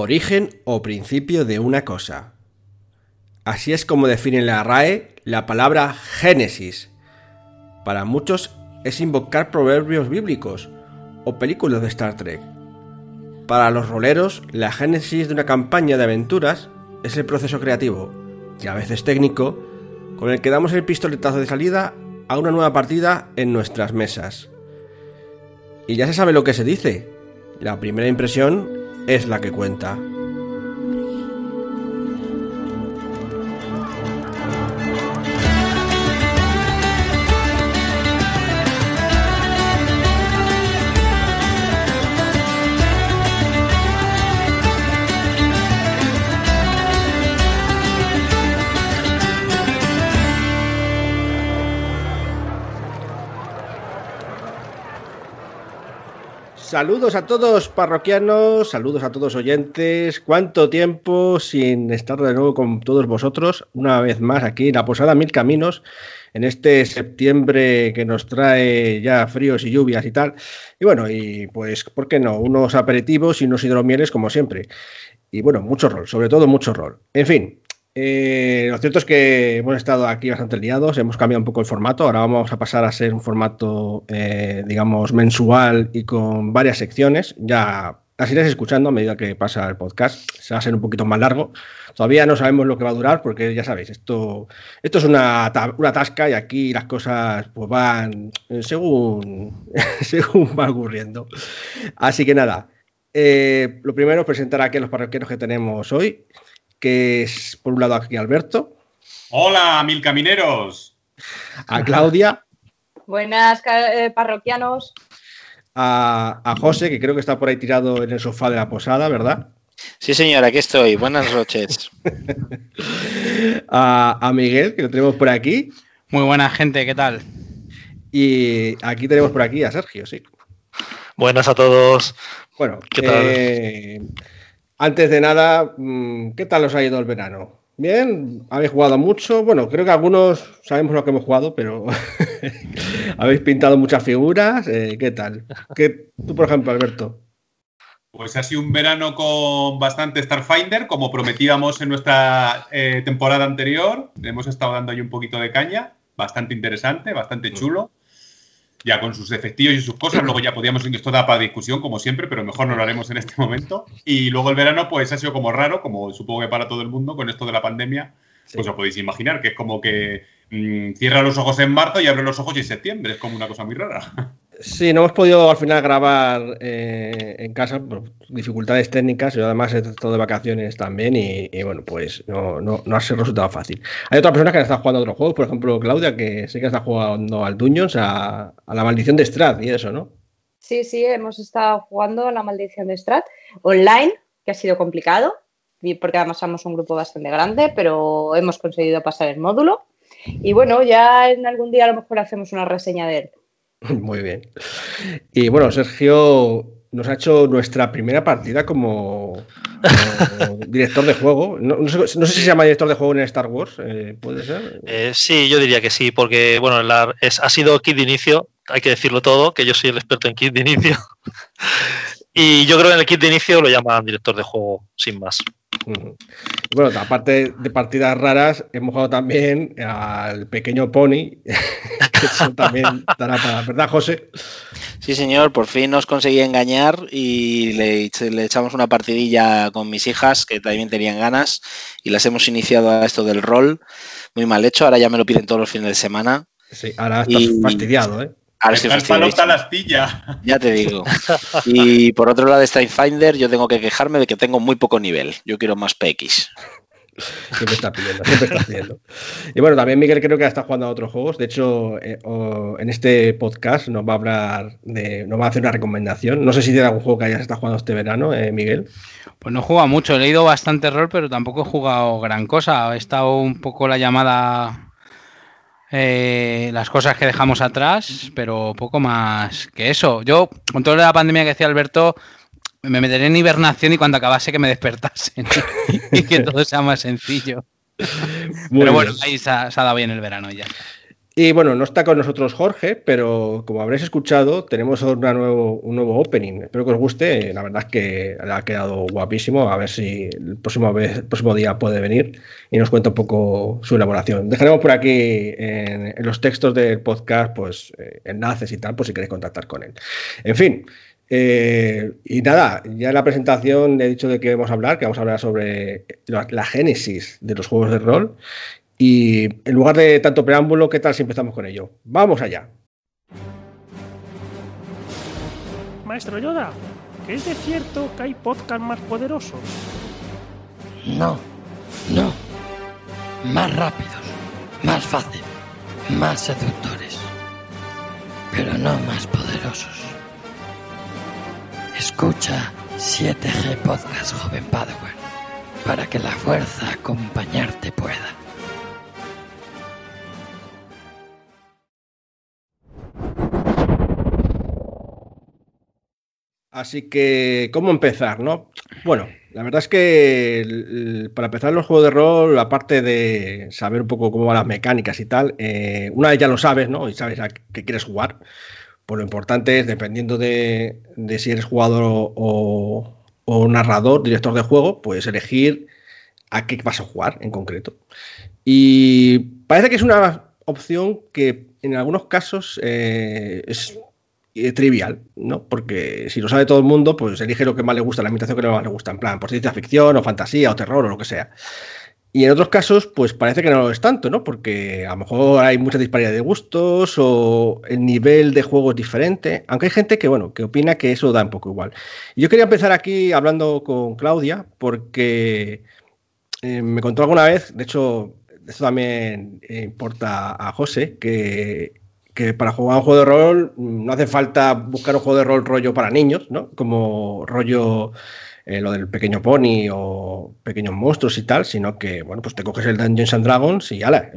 origen o principio de una cosa. Así es como define la RAE la palabra Génesis. Para muchos es invocar proverbios bíblicos o películas de Star Trek. Para los roleros, la génesis de una campaña de aventuras es el proceso creativo, y a veces técnico, con el que damos el pistoletazo de salida a una nueva partida en nuestras mesas. Y ya se sabe lo que se dice. La primera impresión es la que cuenta. Saludos a todos parroquianos, saludos a todos oyentes. ¿Cuánto tiempo sin estar de nuevo con todos vosotros? Una vez más aquí en la Posada Mil Caminos, en este septiembre que nos trae ya fríos y lluvias y tal. Y bueno, y pues, ¿por qué no? Unos aperitivos y unos hidromieles como siempre. Y bueno, mucho rol, sobre todo mucho rol. En fin, eh, lo cierto es que hemos estado aquí bastante liados, hemos cambiado un poco el formato, ahora vamos a pasar a ser un formato, eh, digamos, mensual y con varias secciones. Ya las iréis escuchando a medida que pasa el podcast, se va a ser un poquito más largo. Todavía no sabemos lo que va a durar porque ya sabéis, esto, esto es una, una tasca y aquí las cosas pues van según, según va ocurriendo. Así que nada, eh, lo primero es presentar aquí a los parroquianos que tenemos hoy que es por un lado aquí Alberto. Hola, mil camineros. A Claudia. Buenas, eh, parroquianos. A, José, que creo que está por ahí tirado en el sofá de la posada, ¿verdad? Sí, señor, aquí estoy. Buenas noches. a, a, Miguel, que lo tenemos por aquí. Muy buena gente, ¿qué tal? Y aquí tenemos por aquí a Sergio, sí. Buenas a todos. Bueno, ¿qué tal? Eh, antes de nada, mm, ¿qué tal os ha ido el verano? Bien, habéis jugado mucho. Bueno, creo que algunos sabemos lo que hemos jugado, pero habéis pintado muchas figuras. Eh, ¿Qué tal? ¿Qué, tú, por ejemplo, Alberto. Pues ha sido un verano con bastante Starfinder, como prometíamos en nuestra eh, temporada anterior. Hemos estado dando ahí un poquito de caña, bastante interesante, bastante chulo ya con sus efectivos y sus cosas. Luego ya podíamos, esto da para discusión, como siempre, pero mejor no lo haremos en este momento. Y luego el verano, pues ha sido como raro, como supongo que para todo el mundo, con esto de la pandemia, pues os podéis imaginar que es como que mm, cierra los ojos en marzo y abre los ojos en septiembre. Es como una cosa muy rara. Sí, no hemos podido al final grabar eh, en casa por dificultades técnicas. Yo además he estado de vacaciones también y, bueno, pues no, no, no, ha sido resultado fácil. Hay otras personas que están jugando a otros juegos, por ejemplo Claudia, que sí que está jugando al Dungeons, a, la maldición de Strat y eso, ¿no? Sí, sí, hemos estado jugando a la maldición de Strat online, que ha sido complicado, porque además somos un grupo bastante grande, pero hemos conseguido pasar el módulo. Y bueno, ya en algún día a lo mejor hacemos una reseña de él. Muy bien. Y bueno, Sergio nos ha hecho nuestra primera partida como, director de juego. No, sé, si se llama director de juego en Star Wars, eh, ¿puede ser? Eh, sí, yo diría que sí, porque bueno, ha sido kit de inicio, hay que decirlo todo, que yo soy el experto en kit de inicio. y yo creo que en el kit de inicio lo llaman director de juego, sin más. Bueno, aparte de partidas raras, hemos jugado también al pequeño Pony, que eso también dará para, ¿verdad, José? Sí, señor, por fin nos conseguí engañar y le, le, echamos una partidilla con mis hijas que también tenían ganas y las hemos iniciado a esto del rol. Muy mal hecho, ahora ya me lo piden todos los fines de semana. Sí, ahora estás fastidiado, ¿eh? Ahora sí la astilla. Ya te digo. Y por otro lado de Finder, yo tengo que quejarme de que tengo muy poco nivel. Yo quiero más PX. Siempre está pidiendo, siempre está pidiendo. Y bueno, también Miguel creo que está jugando a otros juegos. De hecho, eh, en este podcast nos va a hablar de. nos va a hacer una recomendación. No sé si tiene algún juego que hayas estado jugando este verano, eh, Miguel. Pues no he jugado mucho, he leído bastante rol, pero tampoco he jugado gran cosa. He estado un poco la llamada eh, las cosas que dejamos atrás, pero poco más que eso. Yo, con toda la pandemia que decía Alberto, me meteré en hibernación y cuando acabase que me despertasen y que todo sea más sencillo. pero bueno, ahí se ha, dado bien el verano ya. Y bueno, no está con nosotros Jorge, pero como habréis escuchado, tenemos nuevo, un nuevo opening. Espero que os guste. La verdad es que le ha quedado guapísimo. A ver si el próximo, vez, el próximo día puede venir y nos cuenta un poco su elaboración. Dejaremos por aquí en, los textos del podcast pues eh, enlaces y tal, por si queréis contactar con él. En fin. Eh, y nada, ya en la presentación he dicho de qué vamos a hablar, que vamos a hablar sobre la génesis de los juegos de rol y en lugar de tanto preámbulo, ¿qué tal si empezamos con ello? Vamos allá. Maestro Yoda, ¿qué es de cierto que hay podcast más poderosos? No, no. Más rápidos, más fácil, más seductores. Pero no más poderosos. Escucha 7G Podcast, joven Padawan, para que la fuerza acompañarte pueda. Así que, ¿cómo empezar, no? Bueno, la verdad es que para empezar los juegos de rol, aparte de saber un poco cómo van las mecánicas y tal, eh, una vez ya lo sabes, ¿no? Y sabes a qué quieres jugar. Pues lo importante es, dependiendo de, si eres jugador o, narrador, director de juego, pues elegir a qué vas a jugar en concreto. Y parece que es una opción que en algunos casos eh, es trivial, ¿no? Porque si lo sabe todo el mundo, pues elige lo que más le gusta, la imitación que no más le gusta, en plan, por ciencia ficción o fantasía o terror o lo que sea. Y en otros casos, pues parece que no lo es tanto, ¿no? Porque a lo mejor hay mucha disparidad de gustos o el nivel de juego es diferente, aunque hay gente que, bueno, que opina que eso da un poco igual. Yo quería empezar aquí hablando con Claudia, porque eh, me contó alguna vez, de hecho, esto también importa a José, que que para jugar un juego de rol mm, no hace falta buscar un juego de rol rollo para niños, ¿no? Como rollo eh, lo del pequeño pony o pequeños monstruos y tal, sino que, bueno, pues te coges el Dungeons and Dragons y ya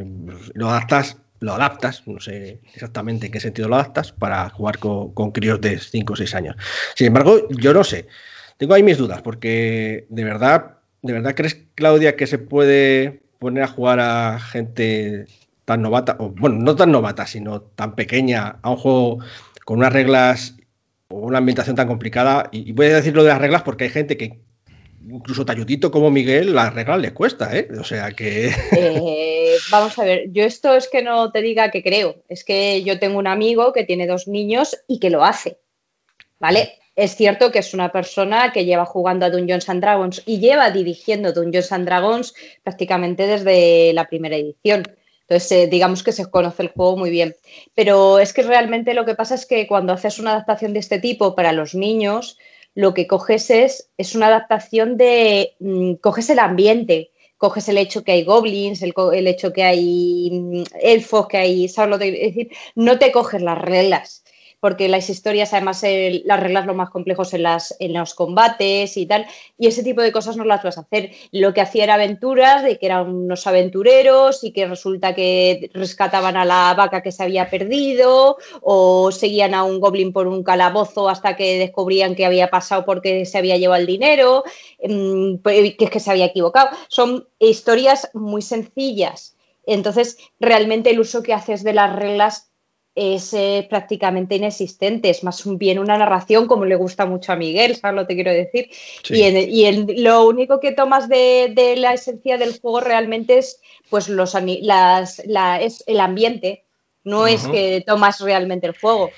lo adaptas, lo adaptas, no sé exactamente en qué sentido lo adaptas, para jugar con, con críos de 5 o 6 años. Sin embargo, yo no sé. Tengo ahí mis dudas, porque de verdad, ¿de verdad crees, Claudia, que se puede poner a jugar a gente tan novata, o bueno, no tan novata, sino tan pequeña, a un juego con unas reglas o una ambientación tan complicada. Y, voy a decir lo de las reglas porque hay gente que, incluso talludito como Miguel, las reglas le cuesta, ¿eh? O sea que. Eh, vamos a ver, yo esto es que no te diga que creo, es que yo tengo un amigo que tiene dos niños y que lo hace, ¿vale? Es cierto que es una persona que lleva jugando a Dungeons and Dragons y lleva dirigiendo Dungeons and Dragons prácticamente desde la primera edición. Entonces, eh, digamos que se conoce el juego muy bien. Pero es que realmente lo que pasa es que cuando haces una adaptación de este tipo para los niños, lo que coges es, es una adaptación de, mm, coges el ambiente, coges el hecho que hay goblins, el, el hecho que hay mm, elfos, que hay, ¿sabes decir, no te coges las reglas porque las historias, además, las reglas lo más complejos en, las, en los combates y tal, y ese tipo de cosas no las vas a hacer. Lo que hacía era aventuras, de que eran unos aventureros y que resulta que rescataban a la vaca que se había perdido o seguían a un goblin por un calabozo hasta que descubrían que había pasado porque se había llevado el dinero, mm, que es que se había equivocado. Son historias muy sencillas. Entonces, realmente el uso que haces de las reglas es eh, prácticamente inexistente, es más bien una narración como le gusta mucho a Miguel, ¿sabes lo que quiero decir? Y, lo único que tomas de, la esencia del juego realmente es pues los las, es el ambiente, no es que tomas realmente el juego.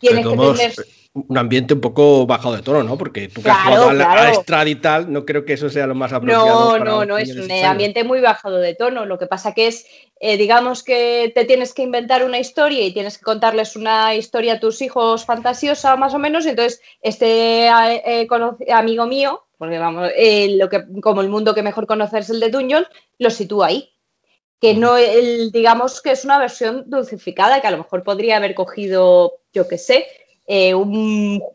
Tienes que tener un ambiente un poco bajado de tono, ¿no? Porque tú que has jugado a, Estrad y tal, no creo que eso sea lo más apropiado. No, no, no, es un ambiente muy bajado de tono. Lo que pasa que es, eh, digamos que te tienes que inventar una historia y tienes que contarles una historia a tus hijos fantasiosa, más o menos. Entonces, este eh, amigo mío, porque vamos, eh, lo que, como el mundo que mejor conoces es el de Dungeon, lo sitúa ahí que no, el, digamos que es una versión dulcificada, que a lo mejor podría haber cogido, yo qué sé, eh, unos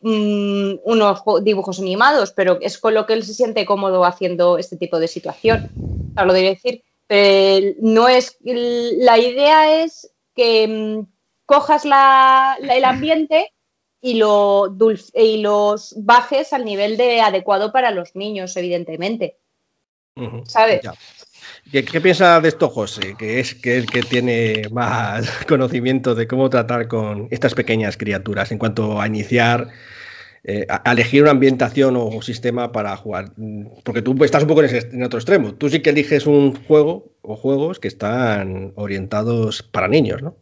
dibujos animados, pero es con lo que él se siente cómodo haciendo este tipo de situación. lo de decir, no es, la idea es que mm, cojas el ambiente y, lo y los bajes al nivel de adecuado para los niños, evidentemente. ¿Sabes? ¿Qué, qué piensa de esto José? Que es que el que tiene más conocimiento de cómo tratar con estas pequeñas criaturas en cuanto a iniciar, eh, a elegir una ambientación o sistema para jugar. Porque tú estás un poco en, ese- en otro extremo. Tú sí que eliges un juego o juegos que están orientados para niños, ¿no?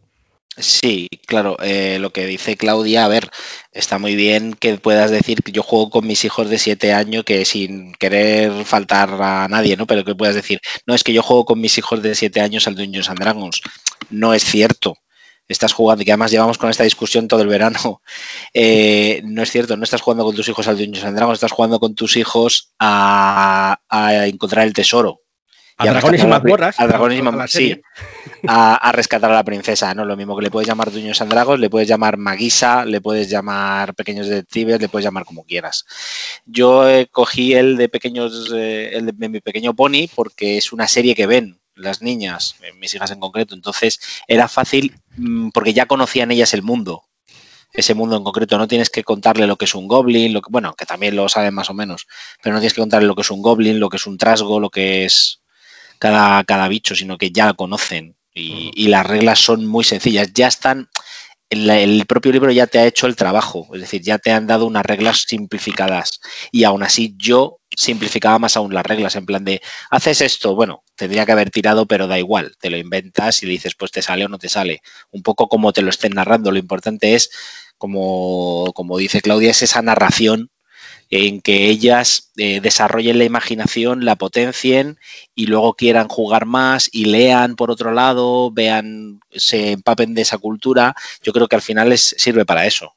Sí, claro, eh, lo que dice Claudia, a ver, está muy bien que puedas decir que yo juego con mis hijos de 7 años que sin querer faltar a nadie, ¿no? Pero que puedas decir, no, es que yo juego con mis hijos de 7 años al Dungeons and Dragons. No es cierto. Estás jugando, que además llevamos con esta discusión todo el verano. Eh, no es cierto, no estás jugando con tus hijos al Dungeons and Dragons, estás jugando con tus hijos a, a encontrar el tesoro. A Y dragones y a mazmorras. a dragones y mazmorras, sí. A, a rescatar a la princesa, ¿no? Lo mismo que le puedes llamar Duños and Dragons, le puedes llamar Maguisa, le puedes llamar Pequeños Detectives, le puedes llamar como quieras. Yo eh, cogí el de Pequeños, eh, el de, de mi pequeño pony porque es una serie que ven las niñas, eh, mis hijas en concreto, entonces era fácil mm, porque ya conocían ellas el mundo. Ese mundo en concreto, no tienes que contarle lo que es un goblin, lo que, bueno, que también lo saben más o menos, pero no tienes que contarle lo que es un goblin, lo que es un trasgo, lo que es cada, cada bicho, sino que ya lo conocen. Y, y las reglas son muy sencillas. Ya están. El, el propio libro ya te ha hecho el trabajo, es decir, ya te han dado unas reglas simplificadas. Y aún así, yo simplificaba más aún las reglas, en plan de haces esto, bueno, tendría que haber tirado, pero da igual, te lo inventas y dices, pues te sale o no te sale. Un poco como te lo estén narrando. Lo importante es, como, como dice Claudia, es esa narración en que ellas eh, desarrollen la imaginación, la potencien y luego quieran jugar más y lean por otro lado, vean, se empapen de esa cultura. Yo creo que al final les sirve para eso.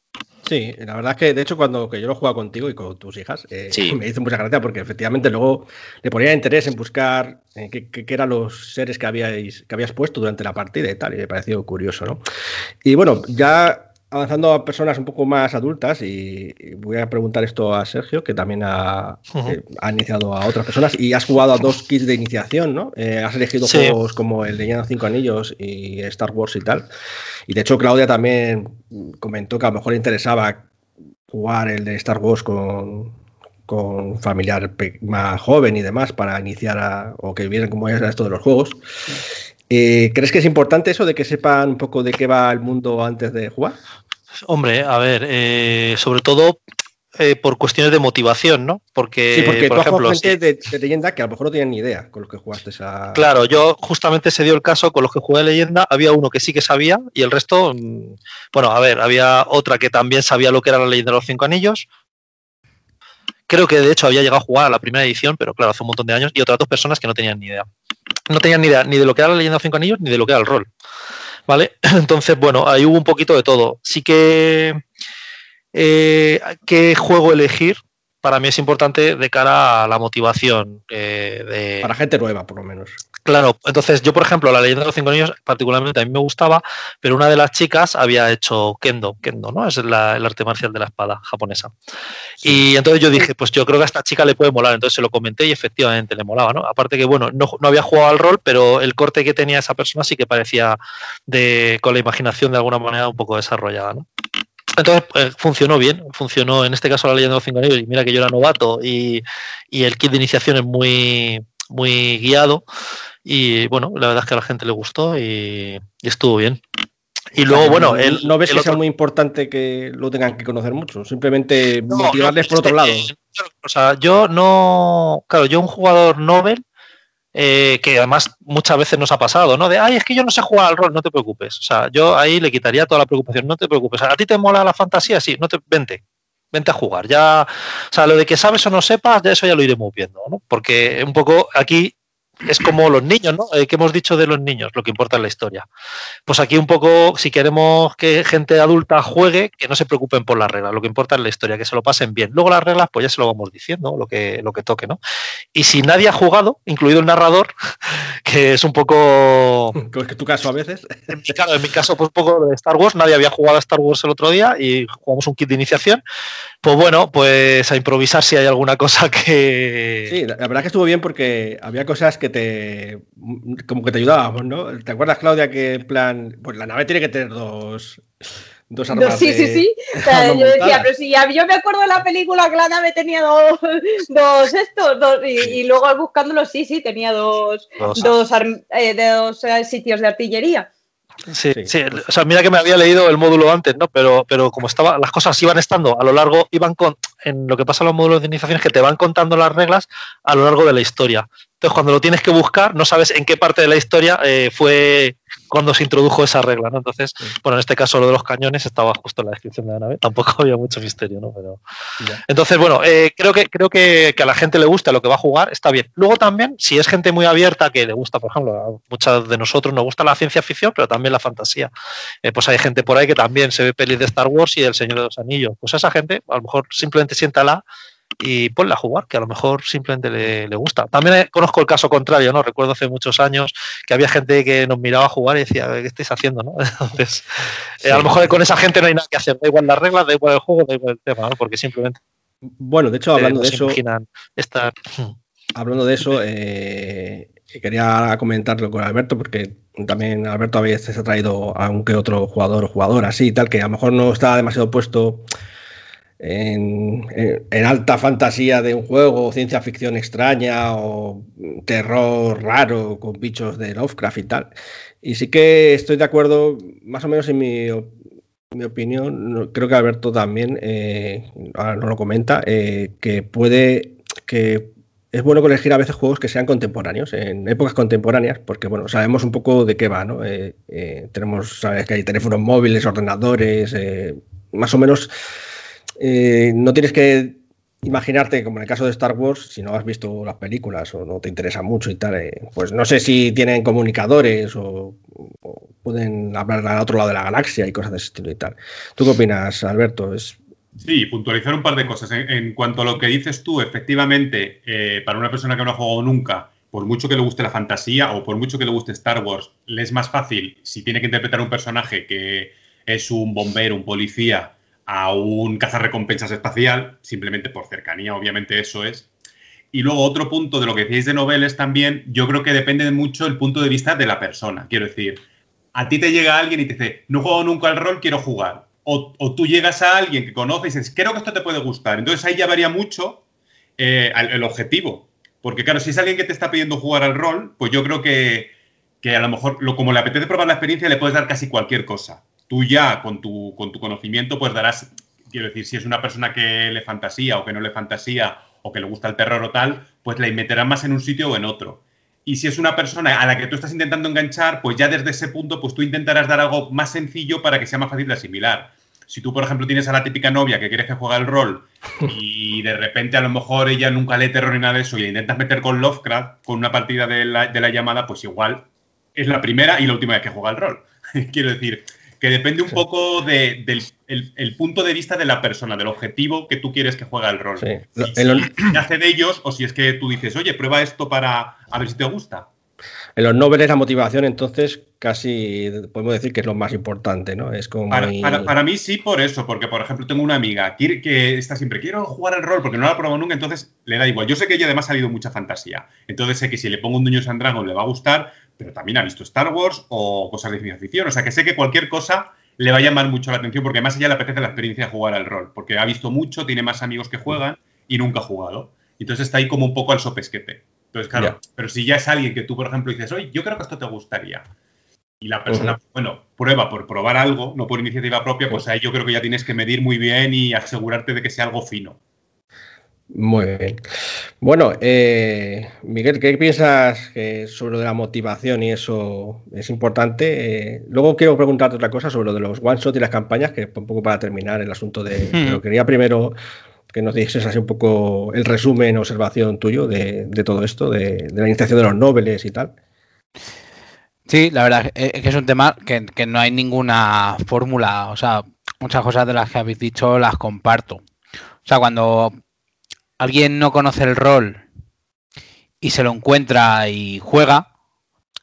Sí, la verdad es que de hecho cuando que yo lo jugaba contigo y con tus hijas, eh, Sí. me hizo mucha gracia porque efectivamente luego le ponía interés en buscar eh, qué, qué- qué eran los seres que habíais, que habías puesto durante la partida y tal, y me pareció curioso, ¿no? Y bueno, ya avanzando a personas un poco más adultas, y, y voy a preguntar esto a Sergio, que también ha, eh, ha iniciado a otras personas, y has jugado a dos kits de iniciación, ¿no? Eh, has elegido Sí. juegos como el de los Cinco Anillos y Star Wars y tal. Y de hecho, Claudia también comentó que a lo mejor le interesaba jugar el de Star Wars con, con un familiar más joven y demás para iniciar a- o que vieran cómo es esto de los juegos. Eh, ¿Crees que es importante eso de que sepan un poco de qué va el mundo antes de jugar? Hombre, a ver, eh, sobre todo eh, por cuestiones de motivación, ¿no? Porque, sí, porque por tú ejemplo, gente si- de, de leyenda que a lo mejor no tienen ni idea con los que jugaste esa. Claro, yo justamente se dio el caso con los que jugué leyenda, había uno que sí que sabía y el resto, mm, bueno, a ver, había otra que también sabía lo que era la leyenda de los cinco anillos. Creo que de hecho había llegado a jugar a la primera edición, pero claro, hace un montón de años, y otras dos personas que no tenían ni idea. No tenían ni idea ni de lo que era la leyenda de los cinco anillos ni de lo que era el rol. ¿Vale? Entonces, bueno, ahí hubo un poquito de todo. Sí que eh, qué juego elegir para mí es importante de cara a la motivación eh, de, Para gente nueva, por lo menos. Claro, entonces yo, por ejemplo, la leyenda de los cinco niños particularmente a mí me gustaba, pero una de las chicas había hecho kendo, kendo, ¿no? Es la- el arte marcial de la espada japonesa. Y entonces yo dije, pues yo creo que a esta chica le puede molar, entonces se lo comenté y efectivamente le molaba, ¿no? Aparte que, bueno, no, no había jugado al rol, pero el corte que tenía esa persona sí que parecía de, con la imaginación de alguna manera un poco desarrollada, ¿no? Entonces eh, funcionó bien, funcionó en este caso la leyenda de los cinco anillos, y mira que yo era novato y, y el kit de iniciación es muy, muy guiado. Y bueno, la verdad es que a la gente le gustó y, y estuvo bien. Y luego, No- bueno, el, no ves el que sea muy importante que lo tengan que conocer mucho, simplemente No, motivarles no, por otro lado. O sea, yo no. Claro, yo un jugador novel, eh, que además muchas veces nos ha pasado, ¿no? De, ay, es que yo no sé jugar al rol, no te preocupes. O sea, yo ahí le quitaría toda la preocupación, no te preocupes. ¿A ti te mola la fantasía? Sí, no te, vente. Vente a jugar. Ya, o sea, lo de que sabes o no sepas, ya eso ya lo iremos viendo, ¿no? Porque un poco aquí es como los niños, ¿no? Eh, ¿Qué hemos dicho de los niños? Lo que importa es la historia. Pues aquí un poco, si queremos que gente adulta juegue, que no se preocupen por las reglas, lo que importa es la historia, que se lo pasen bien. Luego las reglas, pues ya se lo vamos diciendo, lo que, lo que toque, ¿no? Y si nadie ha jugado, incluido el narrador, que es un poco, Como es que tu caso a veces. en mi, caso, en mi caso, pues un poco de Star Wars, nadie había jugado a Star Wars el otro día y jugamos un kit de iniciación, pues bueno, pues a improvisar si hay alguna cosa que... Sí, la, verdad que estuvo bien porque había cosas que te. como que te ayudábamos, ¿no? ¿Te acuerdas, Claudia, que en plan. Pues la nave tiene que tener dos. dos No, armas. sí, de- sí, sí. O sea, armas yo decía, pero si yo me acuerdo de la película que la nave tenía dos, dos estos, dos, y, y luego buscándolo, sí, sí, tenía dos, Dos. dos, eh, dos eh, sitios de artillería. Sí, Sí, sí, pues- o sea, mira que me había leído el módulo antes, ¿no? Pero, pero como estaba, las cosas iban estando a lo largo, iban con, en lo que pasa en los módulos de iniciación es que te van contando las reglas a lo largo de la historia. Entonces, cuando lo tienes que buscar, no sabes en qué parte de la historia eh, fue cuando se introdujo esa regla, ¿no? Entonces, bueno, en este caso lo de los cañones estaba justo en la descripción de la nave. Tampoco había mucho misterio, ¿no? Pero, Ya. entonces, bueno, eh, creo, que, creo que, que a la gente le gusta lo que va a jugar, está bien. Luego también, si es gente muy abierta, que le gusta, por ejemplo, a muchas de nosotros nos gusta la ciencia ficción, pero también la fantasía. Eh, pues hay gente por ahí que también se ve pelis de Star Wars y El Señor de los Anillos. Pues a esa gente, a lo mejor simplemente siéntala y ponla a jugar, que a lo mejor simplemente le, le gusta. También eh, conozco el caso contrario, ¿no? Recuerdo hace muchos años que había gente que nos miraba a jugar y decía, ¿qué estáis haciendo? ¿no? Entonces, eh, a lo mejor con esa gente no hay nada que hacer, da igual las reglas, da igual el juego, da igual el tema, ¿no? Porque simplemente Bueno, de hecho, hablando de eso, estar... hablando de eso, eh, quería comentarlo con Alberto, porque también Alberto a veces ha traído a un que otro jugador o jugadora así y tal, que a lo mejor no está demasiado puesto en, en- en alta fantasía de un juego, ciencia ficción extraña o terror raro con bichos de Lovecraft y tal. Y sí que estoy de acuerdo, más o menos en mi, mi opinión, creo que Alberto también, eh, ahora no lo comenta, eh, que puede, que es bueno elegir a veces juegos que sean contemporáneos, en épocas contemporáneas, porque bueno, sabemos un poco de qué va, ¿no? Eh, eh, tenemos, sabes que hay teléfonos móviles, ordenadores, eh, más o menos eh, no tienes que imaginarte, como en el caso de Star Wars, si no has visto las películas o no te interesa mucho y tal, eh, pues no sé si tienen comunicadores o, pueden hablar al otro lado de la galaxia y cosas de ese estilo y tal. ¿Tú qué opinas, Alberto? Sí, puntualizar un par de cosas. En, en cuanto a lo que dices tú, efectivamente, eh, para una persona que no ha jugado nunca, por mucho que le guste la fantasía o por mucho que le guste Star Wars, le es más fácil si tiene que interpretar un personaje que es un bombero, un policía, a un cazarrecompensas espacial, simplemente por cercanía, obviamente eso es. Y luego otro punto de lo que decíais de noveles también, yo creo que depende de mucho el punto de vista de la persona. Quiero decir, a ti te llega alguien y te dice, no jugado nunca al rol, quiero jugar. O, o tú llegas a alguien que conoces y dices, creo que esto te puede gustar. Entonces ahí ya varía mucho eh, el, el objetivo. Porque claro, si es alguien que te está pidiendo jugar al rol, pues yo creo que, que a lo mejor, lo, como le apetece probar la experiencia, le puedes dar casi cualquier cosa. Tú ya, con tu, con tu conocimiento, pues darás, quiero decir, si es una persona que le fantasía o que no le fantasía o que le gusta el terror o tal, pues le meterás más en un sitio o en otro. Y si es una persona a la que tú estás intentando enganchar, pues ya desde ese punto, pues tú intentarás dar algo más sencillo para que sea más fácil de asimilar. Si tú, por ejemplo, tienes a la típica novia que quieres que juegue el rol y de repente a lo mejor ella nunca lee terror ni nada de eso y la intentas meter con Lovecraft, con una partida de la, de la llamada, pues igual es la primera y la última vez que juega el rol. Quiero decir, que depende un Sí. poco de- del el- el punto de vista de la persona, del objetivo que tú quieres que juegue el rol. sí. Si, nace de ellos o si es que tú dices, oye, prueba esto para a ver si te gusta. En los noveles la motivación, entonces, casi podemos decir que es lo más importante, ¿no? Es como... Para, muy- para- para mí sí, por eso, porque por ejemplo tengo una amiga que está siempre, quiero jugar al rol porque no la ha probado nunca, entonces le da igual. Yo sé que ella además ha salido mucha fantasía, entonces sé que si le pongo un Dungeons and Dragons le va a gustar, pero también ha visto Star Wars o cosas de ciencia ficción, o sea que sé que cualquier cosa le va a llamar mucho la atención porque más allá le apetece la experiencia de jugar al rol, porque ha visto mucho, tiene más amigos que juegan y nunca ha jugado. Entonces está ahí como un poco al sopesquete. Entonces, claro, pero si ya es alguien que tú, por ejemplo, dices, oye, yo creo que esto te gustaría, y la persona, bueno, prueba por probar algo, no por iniciativa propia, pues ahí yo creo que ya tienes que medir muy bien y asegurarte de que sea algo fino. Muy bien. Bueno, eh, Miguel, ¿qué piensas que sobre lo de la motivación y eso es importante? Eh, luego quiero preguntarte otra cosa sobre lo de los one shot y las campañas, que un poco para terminar el asunto de. Pero quería primero que nos dices así un poco el resumen, observación tuyo de, todo esto, de, la iniciación de los nobles y tal. Sí, la verdad es que es un tema que, que no hay ninguna fórmula. O sea, muchas cosas de las que habéis dicho las comparto. O sea, cuando alguien no conoce el rol y se lo encuentra y juega,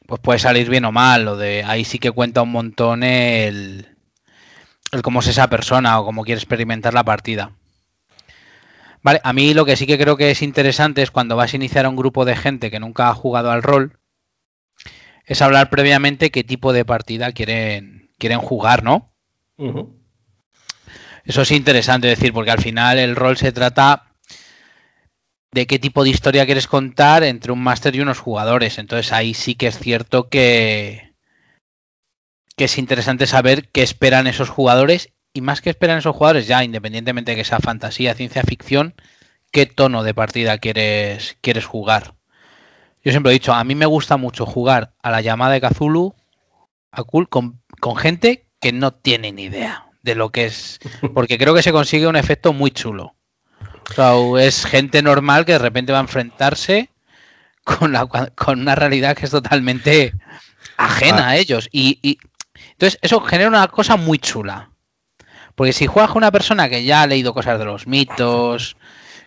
pues puede salir bien o mal. Lo de ahí sí que cuenta un montón el, el cómo es esa persona o cómo quiere experimentar la partida. Vale, a mí lo que sí que creo que es interesante es cuando vas a iniciar a un grupo de gente que nunca ha jugado al rol, es hablar previamente qué tipo de partida quieren, quieren jugar, ¿no? Eso es interesante decir, porque al final el rol se trata de qué tipo de historia quieres contar entre un máster y unos jugadores. Entonces ahí sí que es cierto que, que es interesante saber qué esperan esos jugadores y más que esperan esos jugadores, ya independientemente de que sea fantasía, ciencia ficción, qué tono de partida quieres, quieres jugar. Yo siempre he dicho, a mí me gusta mucho jugar a la llamada de Cthulhu a cool, con, con gente que no tiene ni idea de lo que es, porque creo que se consigue un efecto muy chulo. O sea, es gente normal que de repente va a enfrentarse con, la, con una realidad que es totalmente ajena Ah. a ellos. Y, y- entonces eso genera una cosa muy chula. Porque si juegas con una persona que ya ha leído cosas de los mitos,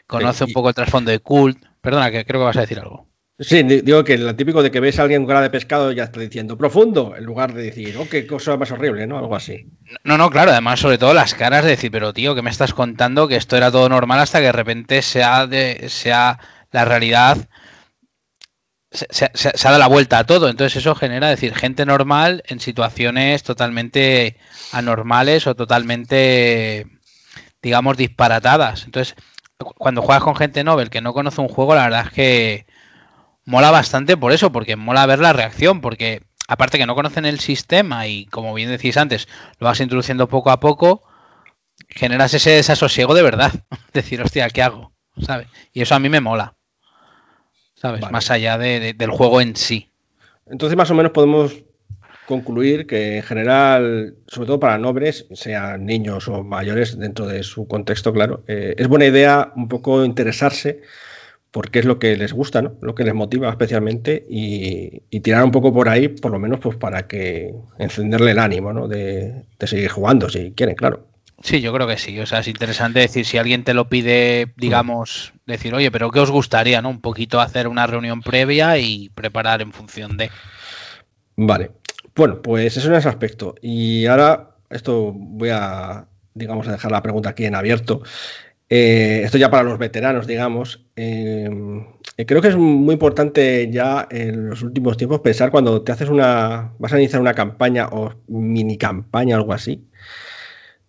conoce un poco el trasfondo de cult, perdona, que creo que vas a decir algo. Sí, di- digo que lo típico de que ves a alguien con cara de pescado ya está diciendo profundo, en lugar de decir, oh, qué cosa más horrible, ¿no? Algo así. No, no, claro, además sobre todo las caras de decir, pero tío, ¿qué me estás contando? Que esto era todo normal hasta que de repente sea de, sea la realidad se, se- se- ha dado la vuelta a todo. Entonces eso genera decir gente normal en situaciones totalmente anormales o totalmente, digamos, disparatadas. Entonces, cu- cuando juegas con gente novel que no conoce un juego, la verdad es que mola bastante por eso, porque mola ver la reacción, porque aparte que no conocen el sistema y como bien decís antes, lo vas introduciendo poco a poco, generas ese desasosiego de verdad. Decir, hostia, ¿qué hago? ¿Sabes? Y eso a mí me mola. ¿Sabes? Vale. Más allá de- de- del juego en sí. Entonces, más o menos podemos concluir que en general, sobre todo para nobles, sean niños o mayores, dentro de su contexto, claro, eh, es buena idea un poco interesarse por qué es lo que les gusta, ¿no? Lo que les motiva especialmente y, y tirar un poco por ahí, por lo menos pues para que encenderle el ánimo, ¿no? De, de seguir jugando, si quieren, claro. Sí, yo creo que sí. O sea, es interesante decir, si alguien te lo pide, digamos, decir, oye, pero ¿qué os gustaría, no? Un poquito hacer una reunión previa y preparar en función de. Vale. Bueno, pues eso en ese aspecto. Y ahora, esto voy a, digamos, a dejar la pregunta aquí en abierto. Eh, esto ya para los veteranos, digamos. Eh, eh, creo que es muy importante ya en los últimos tiempos pensar cuando te haces una, vas a iniciar una campaña o mini campaña, algo así.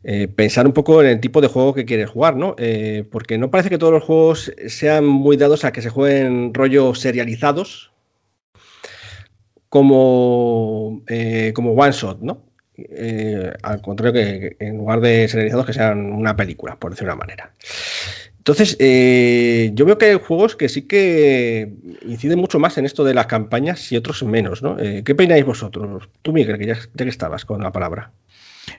Eh, pensar un poco en el tipo de juego que quieres jugar, ¿no? Eh, porque no parece que todos los juegos sean muy dados a que se jueguen rollos serializados, como, eh, como one shot, ¿no? Al contrario que, en lugar de serializados que sean una película, por decir de una manera. Entonces, yo veo que hay juegos que sí que inciden mucho más en esto de las campañas y otros menos, ¿no? ¿Qué opináis vosotros? Tú, Miguel, que ya, ya que estabas con la palabra.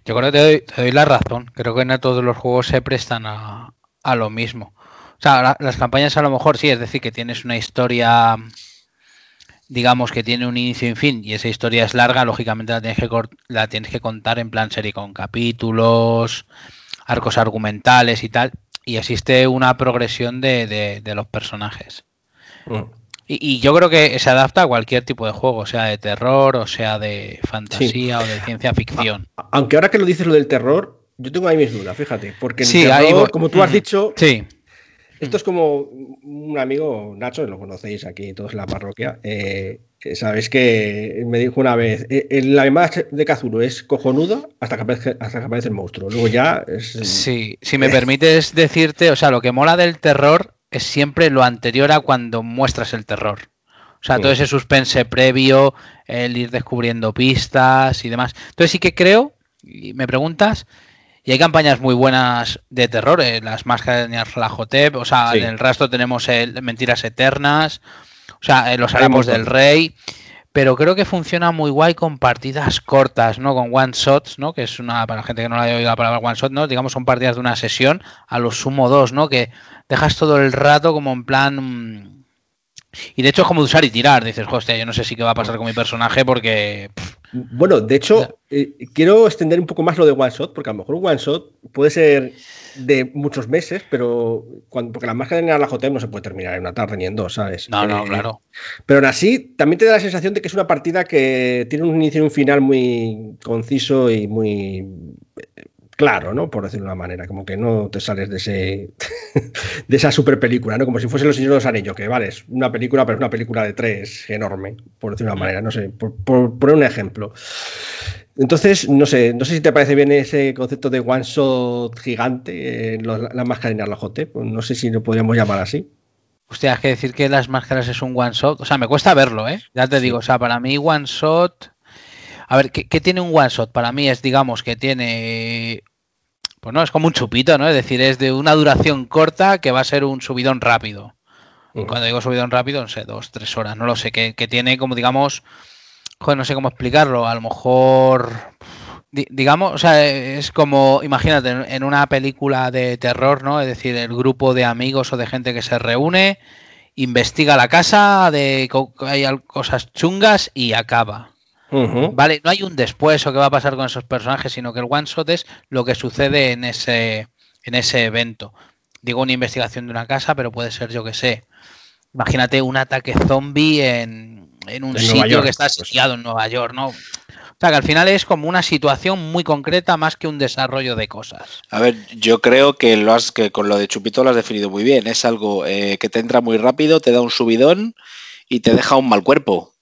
Yo creo que te doy, la razón. Creo que no todos los juegos se prestan a, lo mismo. O sea, la- las campañas a lo mejor sí, es decir, que tienes una historia, digamos que tiene un inicio y fin, y esa historia es larga, lógicamente la tienes que, contar en plan serie con capítulos, arcos argumentales y tal, y existe una progresión de, los personajes. Y, y yo creo que se adapta a cualquier tipo de juego, sea de terror, o sea de fantasía, o de ciencia ficción. Aunque ahora que lo dices lo del terror, yo tengo ahí mis dudas, fíjate. Porque Sí, ahí como tú has dicho, Sí. esto es como un amigo, Nacho, lo conocéis aquí todos en la parroquia. eh, sabéis que me dijo una vez: eh, eh, la llamada de Cthulhu es cojonuda hasta que aparece, hasta que aparece el monstruo. Luego ya es. Sí, si me permites decirte, o sea, lo que mola del terror es siempre lo anterior a cuando muestras el terror. O sea, Sí. todo ese suspense previo, el ir descubriendo pistas y demás. Entonces sí que creo, y me preguntas, y hay campañas muy buenas de terror, eh, las máscaras de Nyarlathotep, o sea, Sí. en el rastro tenemos el Mentiras Eternas, o sea, eh, los montón. del rey, pero creo que funciona muy guay con partidas cortas, ¿no? Con one shots, ¿no? Que es una, para la gente que no la haya oído la palabra one shot, ¿no? Digamos, son partidas de una sesión, a lo sumo dos, ¿no? Que dejas todo el rato como en plan... mm, Y de hecho es como usar y tirar, dices, hostia, yo no sé si qué va a pasar con mi personaje porque... Bueno, de hecho, eh, quiero extender un poco más lo de One Shot, porque a lo mejor un One Shot puede ser de muchos meses, pero cuando, porque la máscara de Nyarlathotep no se puede terminar en una tarde ni en dos, ¿sabes? No, no, Eh, claro. Pero aún así, también te da la sensación de que es una partida que tiene un inicio y un final muy conciso y muy. claro, ¿no? Por decirlo de una manera, como que no te sales de ese de esa super película, ¿no? Como si fuese Los Señores de los Anillos, que vale, es una película, pero es una película de tres enorme, por decirlo de una manera, no sé, por, por poner un ejemplo. Entonces, no sé, no sé si te parece bien ese concepto de one shot gigante en los- las Narlajote, pues no sé si lo podríamos llamar así. Hostia, es que decir que las máscaras es un one shot. O sea, me cuesta verlo, ¿eh? Ya te digo, o sea, para mí one shot. A ver, ¿qué, qué tiene un one shot? Para mí es, digamos, que tiene. Pues no, es como un chupito, ¿no? Es decir, es de una duración corta que va a ser un subidón rápido. Y cuando digo subidón rápido, no sé, dos, tres horas, no lo sé, que, que tiene como, digamos. Joder, no sé cómo explicarlo. A lo mejor. di- digamos, o sea, es como, imagínate, en- una película de terror, ¿no? Es decir, el grupo de amigos o de gente que se reúne, investiga la casa, de hay cosas chungas y acaba. Vale, no hay un después o qué va a pasar con esos personajes, sino que el one shot es lo que sucede en ese, en ese evento. Digo una investigación de una casa, pero puede ser, yo que sé. Imagínate un ataque zombie en, en un sitio York, que está pues. sitiado en Nueva York, ¿no? O sea, que al final es como una situación muy concreta más que un desarrollo de cosas. A ver, yo creo que lo has, que con lo de Chupito lo has definido muy bien. Es algo eh, que te entra muy rápido, te da un subidón y te deja un mal cuerpo.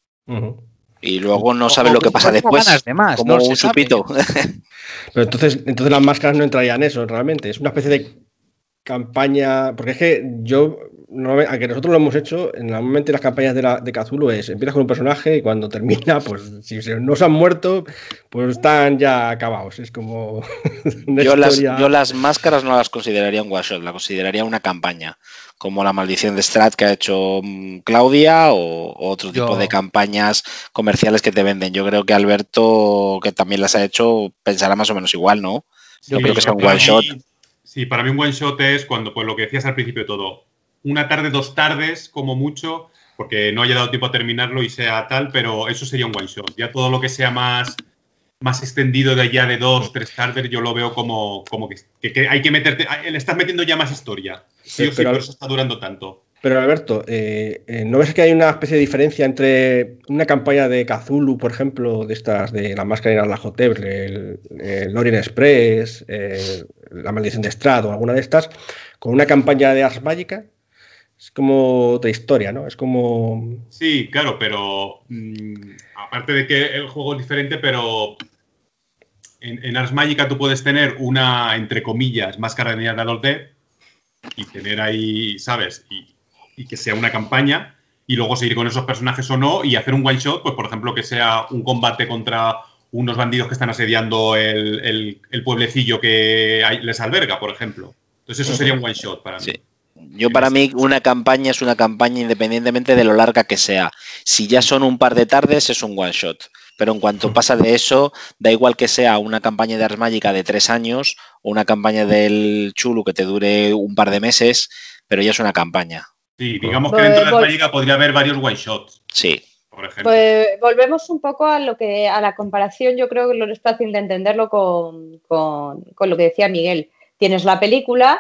Y luego no sabes lo que pasa después. ganas de más, como no un chupito. Pero entonces, entonces las máscaras no entrarían en eso realmente. Es una especie de campaña. Porque es que yo, no, aunque nosotros lo hemos hecho, normalmente las campañas de, la, de Cthulhu es empiezas con un personaje y cuando termina, pues si se- no se han muerto, pues están ya acabados. Es como. yo, las, yo las máscaras no las consideraría un one shot, la consideraría una campaña. Como la maldición de Strat que ha hecho mm, Claudia o, o otro tipo Yo- de campañas comerciales que te venden. Yo creo que Alberto, que también las ha hecho, pensará más o menos igual, ¿no? Sí, creo que sea un para one shot. mí- Sí, para mí un one shot es cuando, pues lo que decías al principio de todo, una tarde, dos tardes, como mucho, porque no haya dado tiempo a terminarlo y sea tal, pero eso sería un one shot. Ya todo lo que sea más, más extendido de allá de dos, tres tardes, yo lo veo como, como que, que- que hay que meterte, le estás metiendo ya más historia. Sí Pero- por eso está durando tanto. Pero Alberto, eh, eh, ¿no ves que hay una especie de diferencia entre una campaña de Cthulhu, por ejemplo, de estas de la máscara de la Hotep, el, el Orient Express, la maldición de Strad o alguna de estas, con una campaña de Ars Magica? Es como otra historia, ¿no? Es como. Sí, claro, pero mm, aparte de que el juego es diferente, pero en, en Ars Magica tú puedes tener una, entre comillas, máscara de Neanderthal Dead y tener ahí, ¿sabes? Y, y que sea una campaña y luego seguir con esos personajes o no y hacer un one shot, pues por ejemplo que sea un combate contra unos bandidos que están asediando el, el- el pueblecillo que hay- les alberga, por ejemplo. Entonces eso sería un one shot para mí. Sí. Yo para mí una campaña es una campaña independientemente de lo larga que sea. Si ya son un par de tardes es un one shot. Pero en cuanto pasa de eso, da igual que sea una campaña de Ars Magica de tres años o una campaña del Chulu que te dure un par de meses, pero ya es una campaña. Sí, digamos que Pues, dentro de Ars Magica podría haber varios one shots, Sí. por ejemplo. Pues volvemos un poco a lo que a la comparación, yo creo que lo es fácil de entenderlo con, con- con lo que decía Miguel. Tienes la película,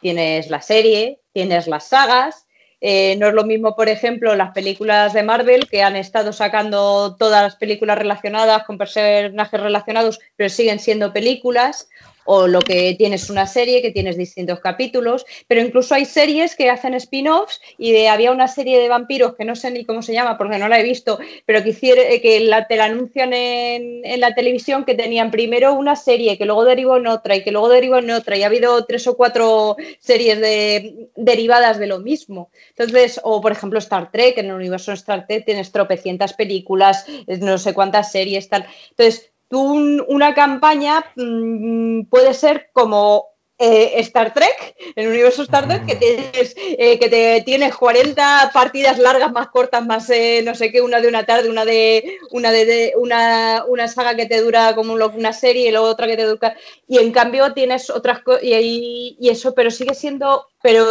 tienes la serie, tienes las sagas. eh, no es lo mismo, por ejemplo, las películas de Marvel que han estado sacando todas las películas relacionadas con personajes relacionados, pero siguen siendo películas. O lo que tienes una serie que tienes distintos capítulos, pero incluso hay series que hacen spin-offs y había una serie de vampiros que no sé ni cómo se llama porque no la he visto, pero que, hiciera, que la, te la anuncian en, la televisión que tenían primero una serie que luego derivó en otra y que luego derivó en otra y ha habido tres o cuatro series de, derivadas de lo mismo. Entonces, o por ejemplo Star Trek, en el universo de Star Trek tienes tropecientas películas, eh, no sé cuántas series, tal. Entonces, tú un- una campaña mm, puede ser como eh, Star Trek, el universo Star Trek, que tienes, eh, que te tienes 40 partidas largas, más cortas, más eh, no sé qué, una de una tarde, una de una de, de- una, una saga que te dura como una serie y luego otra que te dura. Y en cambio tienes otras cosas y, y- y eso, pero sigue siendo. Pero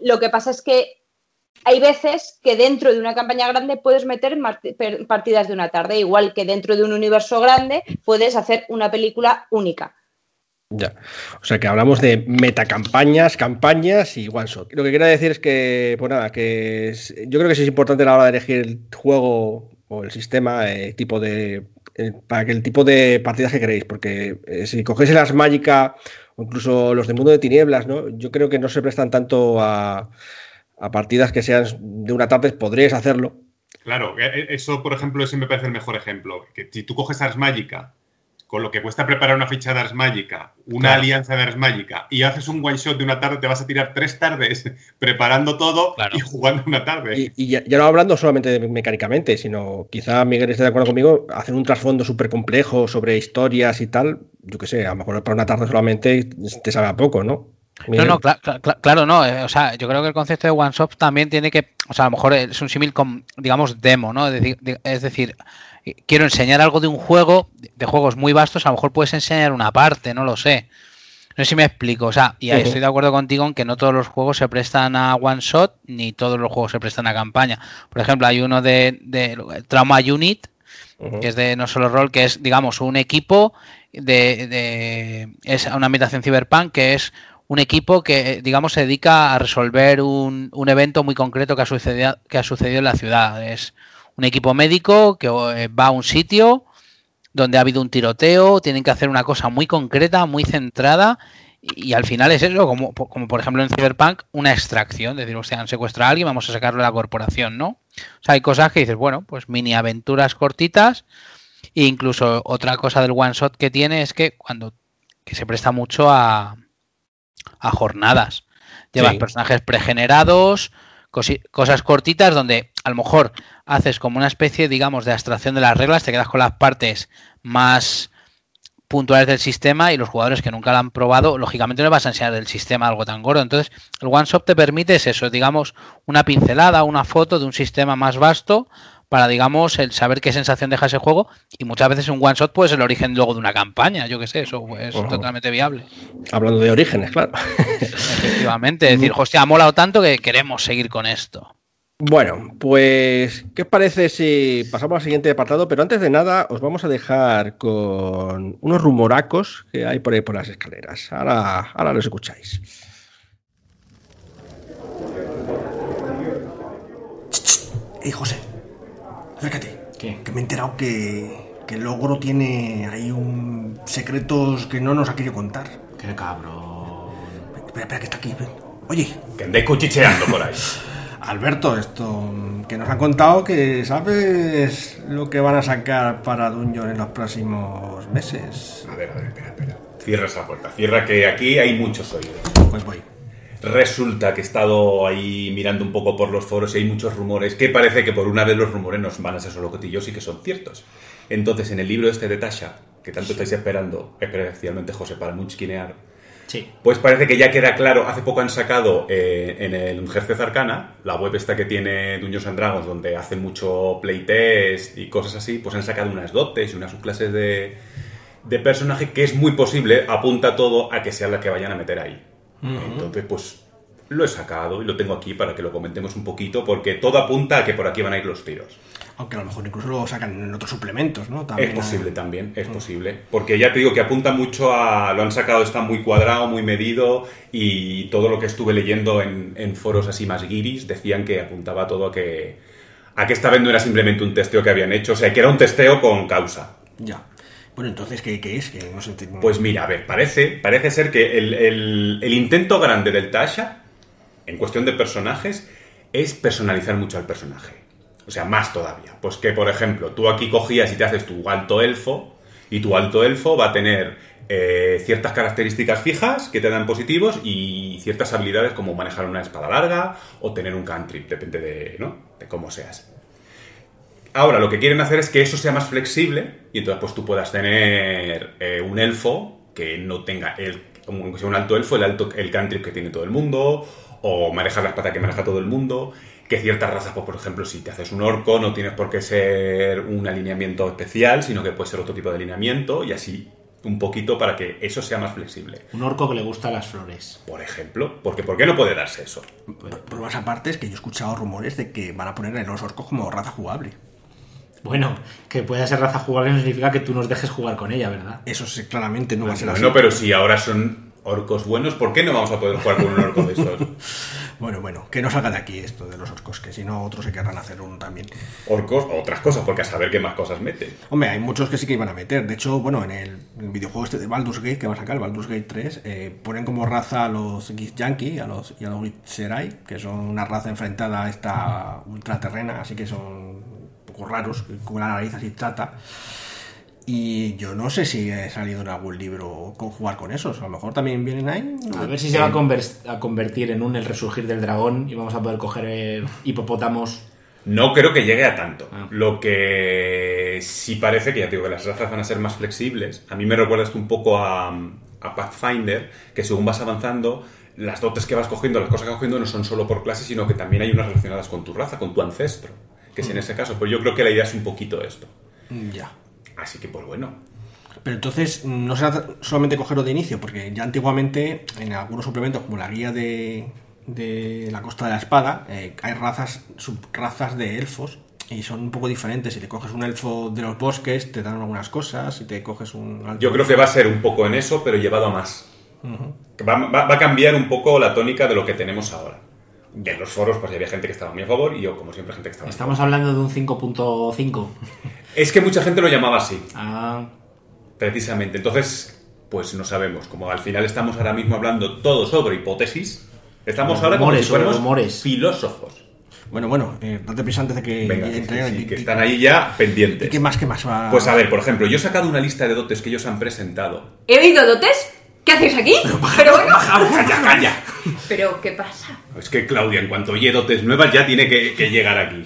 lo que pasa es que hay veces que dentro de una campaña grande puedes meter partidas de una tarde, igual que dentro de un universo grande puedes hacer una película única. Ya. O sea que hablamos de metacampañas, campañas y one shot. Lo que quiero decir es que, pues nada, que yo creo que sí es importante a la hora de elegir el juego o el sistema eh, tipo de eh, para que el tipo de partidas que queréis, porque eh, si cogéis las mágica o incluso los de Mundo de Tinieblas, ¿no? Yo creo que no se prestan tanto a, a partidas que sean de una tarde, podríais hacerlo. Claro, e- e- eso, por ejemplo, ese me parece el mejor ejemplo. Que si tú coges Ars Magica, con lo que cuesta preparar una ficha de Ars Magica, una Claro. alianza de Ars Magica, y haces un one shot de una tarde, te vas a tirar tres tardes preparando todo Claro. y jugando una tarde. Y, y ya, ya no hablando solamente de mecánicamente, sino quizá Miguel esté de acuerdo conmigo, hacer un trasfondo súper complejo sobre historias y tal, yo qué sé, a lo mejor para una tarde solamente te sabe a poco, ¿no? No, Miguel. no, cla- claro, no. eh, O sea, yo creo que el concepto de One Shot también tiene que. O sea, a lo mejor es un símil con, digamos, demo, ¿no? Es decir, de- es decir, eh, quiero enseñar algo de un juego, de- juegos muy vastos, a lo mejor puedes enseñar una parte, no lo sé. No sé si me explico. O sea, y ahí estoy de acuerdo contigo en que no todos los juegos se prestan a One Shot, ni todos los juegos se prestan a campaña. Por ejemplo, hay uno de, de Trauma Unit, que es de no solo rol, que es, digamos, un equipo de, de- es una ambientación cyberpunk, que es un equipo que, digamos, se dedica a resolver un, un evento muy concreto que ha, sucedido, que ha sucedido en la ciudad. Es un equipo médico que eh, va a un sitio donde ha habido un tiroteo, tienen que hacer una cosa muy concreta, muy centrada, y, al final es eso, como, como por ejemplo en Cyberpunk, una extracción, decir, o sea, han secuestrado a alguien, vamos a sacarlo de la corporación, ¿no? O sea, hay cosas que dices, bueno, pues mini aventuras cortitas, e incluso otra cosa del one shot que tiene es que cuando que se presta mucho a, a jornadas. Llevas Sí. personajes pregenerados, cosas cortitas donde a lo mejor haces como una especie, digamos, de abstracción de las reglas, te quedas con las partes más puntuales del sistema y los jugadores que nunca lo han probado, lógicamente no vas a enseñar del sistema algo tan gordo. Entonces, el One Shot te permite es eso, digamos, una pincelada, una foto de un sistema más vasto para, digamos, el saber qué sensación deja ese juego y muchas veces un One Shot puede ser el origen luego de una campaña, yo qué sé, eso es totalmente viable. Hablando de orígenes, claro. Efectivamente, es decir, hostia, ha molado tanto que queremos seguir con esto. Bueno, pues, ¿qué os parece si pasamos al siguiente apartado? Pero antes de nada, os vamos a dejar con unos rumoracos que hay por ahí por las escaleras. Ahora, ahora los escucháis. Ey, José, acércate. ¿Qué? Que me he enterado que, que el logro tiene ahí un secretos que no nos ha querido contar. Qué cabrón. Espera, espera, que está aquí. ven. Oye, Que andéis cuchicheando por ahí. Alberto, esto que nos han contado que sabes lo que van a sacar para Dungeon en los próximos meses. A ver, a ver, espera, espera. Cierra esa puerta. Cierra que aquí hay muchos oídos. Pues voy. Resulta que he estado ahí mirando un poco por los foros y hay muchos rumores que parece que por una vez los rumores nos van a ser solo cotillos y que son ciertos. Entonces, en el libro este de Tasha, que tanto estáis esperando, especialmente José, para munchkinear, Sí. pues parece que ya queda claro. Hace poco han sacado eh, en el Jercez Arcana, la web esta que tiene Dungeons and Dragons, donde hacen mucho playtest y cosas así, pues han sacado unas dotes y unas subclases de, de personaje que es muy posible, apunta todo a que sea la que vayan a meter ahí. Entonces, pues lo he sacado y lo tengo aquí para que lo comentemos un poquito, porque todo apunta a que por aquí van a ir los tiros. Aunque a lo mejor incluso lo sacan en otros suplementos, ¿no? También Es posible también, es posible. Porque ya te digo que apunta mucho a. Lo han sacado, está muy cuadrado, muy medido. Y todo lo que estuve leyendo en, en foros así más guiris decían que apuntaba todo a que. A que esta vez no era simplemente un testeo que habían hecho, o sea, que era un testeo con causa. Ya. Bueno, entonces, ¿qué, qué es? Que no se entiende. Pues mira, a ver, parece, parece ser que el, el- el intento grande del Tasha, en cuestión de personajes, es personalizar mucho al personaje. O sea, más todavía. Pues que, por ejemplo, tú aquí cogías y te haces tu alto elfo, y tu alto elfo va a tener eh, ciertas características fijas que te dan positivos y ciertas habilidades como manejar una espada larga o tener un cantrip, depende de, ¿no? de cómo seas. Ahora lo que quieren hacer es que eso sea más flexible y entonces pues tú puedas tener eh, un elfo que no tenga el, como sea un alto elfo, el alto el cantrip que tiene todo el mundo o manejar la espada que maneja todo el mundo. Que ciertas razas, pues por ejemplo, si te haces un orco, no tienes por qué ser un alineamiento especial, sino que puede ser otro tipo de alineamiento y así un poquito para que eso sea más flexible. Un orco que le gusta las flores. Por ejemplo, porque ¿por qué no puede darse eso? Más aparte es que yo he escuchado rumores de que van a poner a los orcos como raza jugable. Bueno, que pueda ser raza jugable no significa que tú nos dejes jugar con ella, ¿verdad? Eso sí, claramente no va a ser así. Bueno, pero si ahora son orcos buenos, ¿por qué no vamos a poder jugar con un orco de esos? Bueno, bueno, que no salga de aquí esto de los orcos, que si no otros se querrán hacer uno también. Orcos o otras cosas, porque a saber qué más cosas meten. Hombre, hay muchos que sí que iban a meter. De hecho, bueno, en el, videojuego este de Baldur's Gate que va a sacar, el Baldur's Gate 3, eh, ponen como raza a los a los, y a los Witcherai, que son una raza enfrentada a esta ultraterrena, así que son poco raros, con la nariz así trata. Y yo no sé si he salido en algún libro con jugar con esos. A lo mejor también vienen ahí. A ver si se va a, conver- a convertir en un el resurgir del dragón y vamos a poder coger eh, hipopótamos. No creo que llegue a tanto. Ah. Lo que sí parece que ya digo que las razas van a ser más flexibles. A mí me recuerda esto un poco a, a Pathfinder, que según vas avanzando, las dotes que vas cogiendo, las cosas que vas cogiendo no son solo por clase, sino que también hay unas relacionadas con tu raza, con tu ancestro. Que es en ese caso. Pues yo creo que la idea es un poquito esto. Ya. Así que, pues bueno. Pero entonces no será solamente cogerlo de inicio, porque ya antiguamente en algunos suplementos, como la guía de, de la Costa de la Espada, eh, hay razas, subrazas de elfos y son un poco diferentes. Si te coges un elfo de los bosques, te dan algunas cosas. Si te coges un. alto Yo creo que va a ser un poco en eso, pero llevado a más. Va- va a cambiar un poco la tónica de lo que tenemos ahora. En los foros, pues había gente que estaba muy a favor y yo, como siempre, gente que estaba a Estamos hablando de un 5.5. Es que mucha gente lo llamaba así. Ah, Precisamente. Entonces, pues no sabemos. Como al final estamos ahora mismo hablando todo sobre hipótesis, estamos ahora como si fuéramos filósofos. Bueno, bueno, eh, date prisa antes de que Venga, sí, sí, que están ahí ya pendientes. ¿Y qué más, qué más va? Pues a ver, por ejemplo, yo he sacado una lista de dotes que ellos han presentado. ¿He oído dotes? ¿Qué hacéis aquí? Pero bueno, ¡Calla, calla! pero ¿qué pasa? Es que Claudia, en cuanto oye dotes nuevas, ya tiene que, que llegar aquí.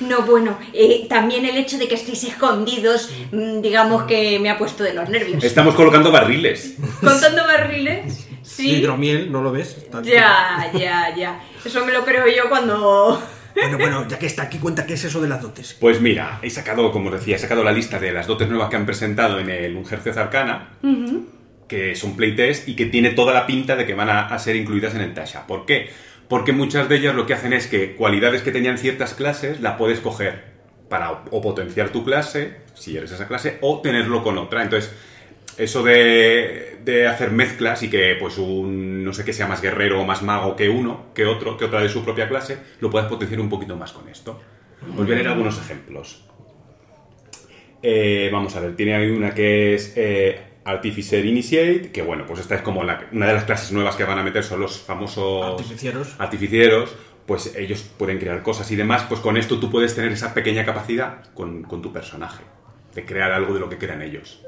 No, bueno, eh, también el hecho de que estéis escondidos, mm, digamos que me ha puesto de los nervios. Estamos colocando barriles. Contando barriles, sí. Hidromiel, ¿no lo ves? Está- Ya, ya, ya. Eso me lo creo yo cuando... Bueno, bueno, ya que está aquí, cuenta qué es eso de las dotes. Pues mira, he sacado, como os decía, he sacado la lista de las dotes nuevas que han presentado en el Ungerces Arcana, Ujú. Que son playtest y que tiene toda la pinta de que van a, ser incluidas en el Tasha. ¿Por qué? Porque muchas de ellas lo que hacen es que cualidades que tenían ciertas clases la puedes coger para o, potenciar tu clase, si eres esa clase, o tenerlo con otra. Entonces, eso de, de hacer mezclas y que pues un no sé qué sea más guerrero o más mago que uno, que otro, que otra de su propia clase, lo puedes potenciar un poquito más con esto. Os voy a leer algunos ejemplos. Eh, vamos a ver, tiene ahí una que es eh, Artificer Initiate, que bueno, pues esta es como la- una de las clases nuevas que van a meter, son los famosos Artificieros. artificieros, pues ellos pueden crear cosas y demás, pues con esto tú puedes tener esa pequeña capacidad con, con tu personaje, de crear algo de lo que crean ellos.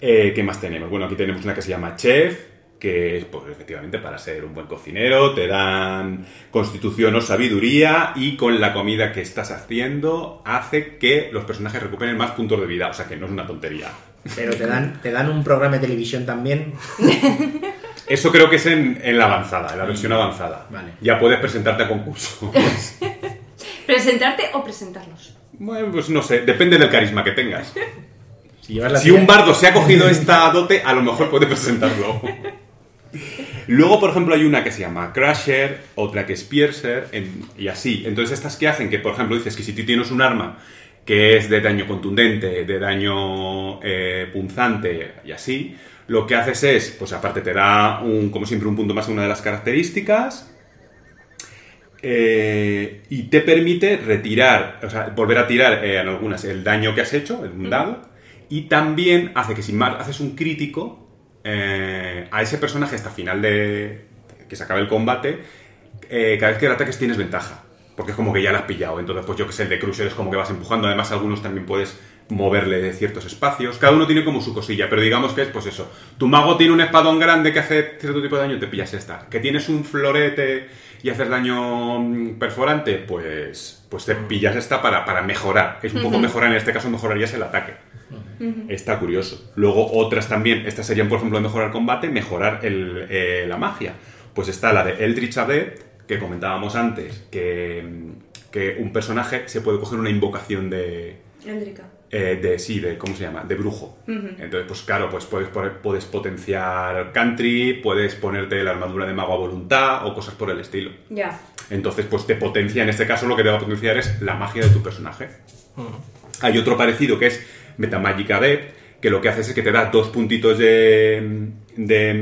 Eh, ¿Qué más tenemos? Bueno, aquí tenemos una que se llama Chef, que es, pues efectivamente, para ser un buen cocinero, te dan constitución o sabiduría y con la comida que estás haciendo hace que los personajes recuperen más puntos de vida, o sea que no es una tontería. pero te dan, te dan un programa de televisión también. Eso creo que es en, en la avanzada, en la versión avanzada. Vale. Ya puedes presentarte a concurso. ¿Presentarte o presentarlos? bueno, pues no sé, depende del carisma que tengas. Si un bardo se ha cogido esta dote, a lo mejor puede presentarlo. Luego, por ejemplo, hay una que se llama Crusher, otra que es Piercer, en- y así. Entonces, estas que hacen que, por ejemplo, dices que si tú tienes un arma que es de daño contundente, de daño eh, punzante y así, lo que haces es, pues aparte te da, un, como siempre, un punto más en una de las características, eh, y te permite retirar, o sea, volver a tirar eh, en algunas el daño que has hecho, en un dado, y también hace que si más haces un crítico eh, a ese personaje hasta final de que se acabe el combate, eh, cada vez que le ataques tienes ventaja, porque es como que ya la has pillado. Entonces, pues yo que sé, el de Cruiser es como que vas empujando, además algunos también puedes moverle de ciertos espacios. Cada uno tiene como su cosilla, pero digamos que es pues eso. Tu mago tiene un espadón grande que hace cierto tipo de daño, te pillas esta. Que tienes un florete y haces daño mm, perforante, pues, pues te pillas esta para, para mejorar. Es un poco mejorar, en este caso mejorarías el ataque. Está curioso. Luego otras también, estas serían por ejemplo de mejorar combate, mejorar el, eh, la magia. Pues está la de Eldritch Adept, que comentábamos antes, que, que un personaje se puede coger una invocación de, Eldrica. eh, de sí, de ¿cómo se llama? De brujo. Entonces, pues claro, pues puedes, puedes potenciar country, puedes ponerte la armadura de mago a voluntad o cosas por el estilo. Ya. Entonces, pues te potencia, en este caso lo que te va a potenciar es la magia de tu personaje. Hay otro parecido que es Metamagic Adept, que lo que hace es que te da dos puntitos de, de,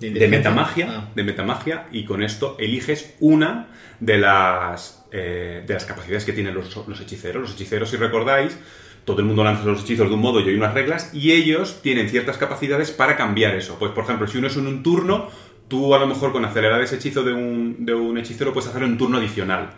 De de inteligencia. metamagia, Ah. de metamagia, y con esto eliges una de las, eh, de las capacidades que tienen los, los hechiceros. Los hechiceros, si recordáis, todo el mundo lanza los hechizos de un modo y hay unas reglas, y ellos tienen ciertas capacidades para cambiar eso. Pues, por ejemplo, si uno es en un turno, tú a lo mejor con acelerar ese hechizo de un, de un hechicero puedes hacerlo en un turno adicional.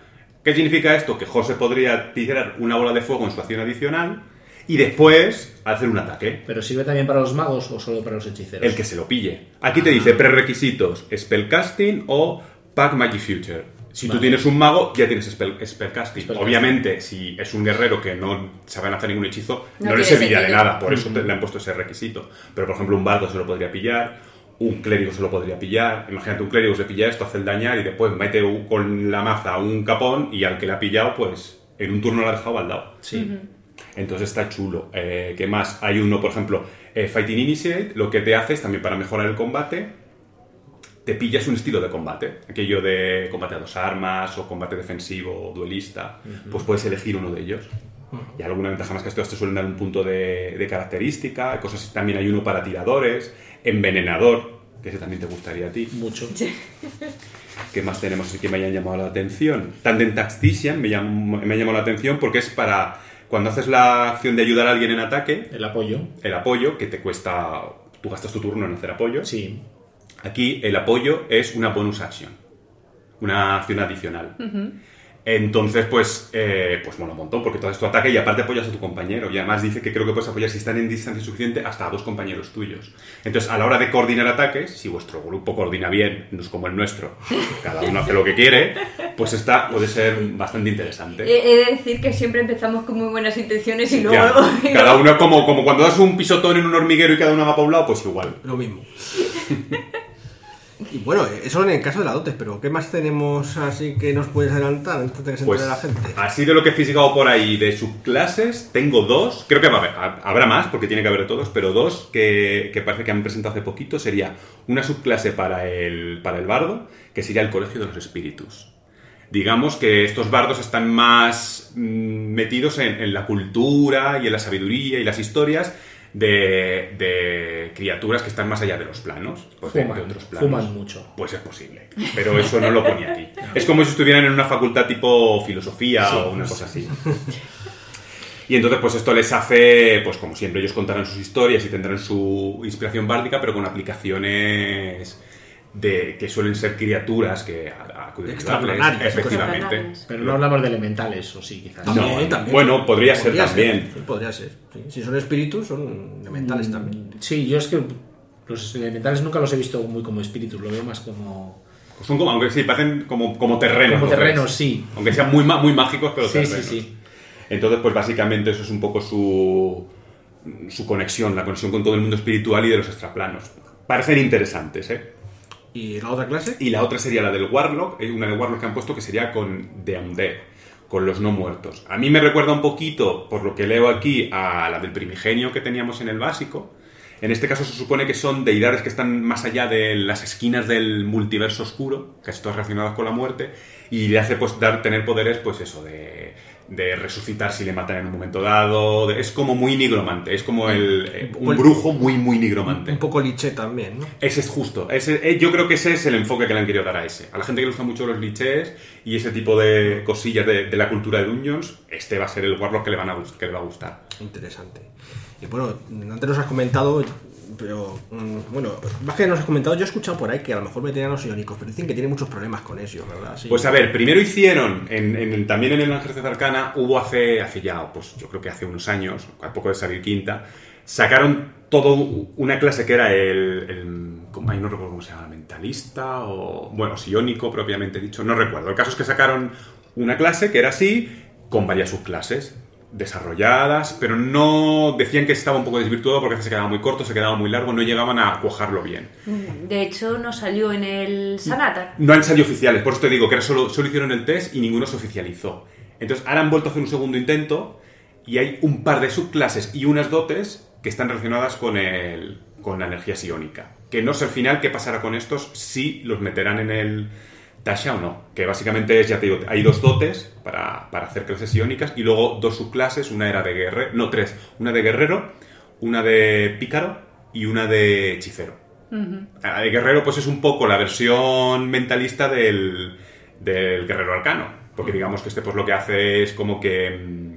¿Qué significa esto? Que José podría tirar una bola de fuego en su acción adicional y después hacer un ataque. ¿Pero sirve también para los magos o solo para los hechiceros? El que se lo pille. Aquí te dice prerequisitos, spellcasting o pack magic future. Si tú tienes un mago, ya tienes spell- spellcasting. Spellcasting. Obviamente, si es un guerrero que no sabe lanzar ningún hechizo, No no, le serviría de nada. Por eso te- le han puesto ese requisito. Pero, por ejemplo, un bardo se lo podría pillar, un clérigo se lo podría pillar. Imagínate, un clérigo se pilla esto, hace el dañar y después mete un- con la maza un capón y al que le ha pillado, pues en un turno lo ha dejado baldado. Sí. Entonces está chulo. Eh, ¿Qué más? Hay uno, por ejemplo, eh, Fighting Initiate, lo que te hace es también para mejorar el combate, te pillas un estilo de combate, aquello de combate a dos armas o combate defensivo o duelista, pues puedes elegir uno de ellos. Y alguna ventaja más que esto, te suelen dar un punto de, de característica, cosas así. también hay uno para tiradores, envenenador, que ese también te gustaría a ti. Mucho. ¿Qué más tenemos así que me hayan llamado la atención? Tandem Tactician me, llam- me ha llamado la atención porque es para cuando haces la acción de ayudar a alguien en ataque, El apoyo. el apoyo, que te cuesta, tú gastas tu turno en hacer apoyo. Sí. Aquí el apoyo es una bonus action, una acción adicional. Entonces, pues, eh, pues mola un montón, porque todo es tu ataque y aparte apoyas a tu compañero. Y además dice que creo que puedes apoyar si están en distancia suficiente hasta a dos compañeros tuyos. Entonces, a la hora de coordinar ataques, si vuestro grupo coordina bien, no es como el nuestro, cada uno hace lo que quiere, pues esta puede ser bastante interesante. He, he de decir que siempre empezamos con muy buenas intenciones y luego... Ya, cada uno como, como cuando das un pisotón en un hormiguero y cada uno va para un lado, pues igual. Lo mismo. Y bueno, eso en el caso de la dotes, pero ¿qué más tenemos así que nos puedes adelantar antes de que se Pues la gente? así de lo que he fijado por ahí de subclases, tengo dos, creo que habrá más porque tiene que haber de todos, pero dos que, que parece que han presentado hace poquito sería una subclase para el, para el bardo, que sería el Colegio de los Espíritus. Digamos que estos bardos están más mm, metidos en, en la cultura y en la sabiduría y las historias de, de criaturas que están más allá de los planos, pues de- de Fuman, otros planos. fuman mucho. Pues es posible. Pero eso no lo pone aquí. Es como si estuvieran en una facultad tipo filosofía Sí. o una cosa así. Y entonces, pues esto les hace, pues como siempre, ellos contarán sus historias y tendrán su inspiración bárdica, pero con aplicaciones de que suelen ser criaturas que acuden Extraplanarias, efectivamente. Pero no hablamos de elementales, o sí, quizás. No, También, bueno, podría ser también. podría ser. sí. Si son espíritus, son elementales Mm, también. Sí, yo es que los elementales nunca los he visto muy como espíritus, lo veo más como... Son como, aunque sí, parecen como, como terrenos. Como ¿no? terrenos, sí. Aunque sean muy, muy mágicos, pero Sí, sí, sí. Entonces, pues básicamente eso es un poco su, su conexión, la conexión con todo el mundo espiritual y de los extraplanos. Parecen interesantes, ¿eh? ¿Y la otra clase? Y la otra sería la del Warlock, hay una de Warlock que han puesto que sería con The Undead, con los no muertos. A mí me recuerda un poquito, por lo que leo aquí, a la del primigenio que teníamos en el básico. En este caso se supone que son deidades que están más allá de las esquinas del multiverso oscuro, casi todas relacionadas con la muerte, y le hace pues dar, tener poderes, pues eso, de, de resucitar si le matan en un momento dado. de- es como muy nigromante, es como el, eh, un brujo muy, muy nigromante. Un poco liche también, ¿no? Ese es justo. Ese, eh, yo creo que ese es el enfoque que le han querido dar a ese. A la gente que le gusta mucho los lichés y ese tipo de cosillas de, de la cultura de Dungeons, este va a ser el Warlock que le, van a, que le va a gustar. Interesante. Y bueno, antes nos has comentado, pero mm, bueno, más que nos has comentado, yo he escuchado por ahí que a lo mejor veteran los iónicos, pero dicen que tienen muchos problemas con ellos, ¿verdad? Pues a ver, primero hicieron, en, también en el Ejército Arcana, hubo hace, hace ya, pues yo creo que hace unos años, a poco de salir quinta, sacaron todo una clase que era el, el ay, no recuerdo cómo se llama, mentalista o, bueno, psiónico propiamente dicho, no recuerdo. El caso es que sacaron una clase que era así, con varias subclases desarrolladas, pero no decían que estaba un poco desvirtuado porque se quedaba muy corto, se quedaba muy largo, no llegaban a cuajarlo bien. De hecho, no salió en el Sanata. No han salido oficiales, por eso te digo que solo, solo hicieron el test y ninguno se oficializó. Entonces, ahora han vuelto a hacer un segundo intento y hay un par de subclases y unas dotes que están relacionadas con, el, con la energía psiónica. Que no sé al final qué pasará con estos, si los meterán en el Tasha o no. Que básicamente es, ya te digo, hay dos dotes para, para hacer clases psiónicas y luego dos subclases, una era de guerrero, no, tres, una de guerrero, una de pícaro y una de hechicero. El guerrero, pues es un poco la versión mentalista del, del guerrero arcano. Porque digamos que este, pues lo que hace es como que. mm,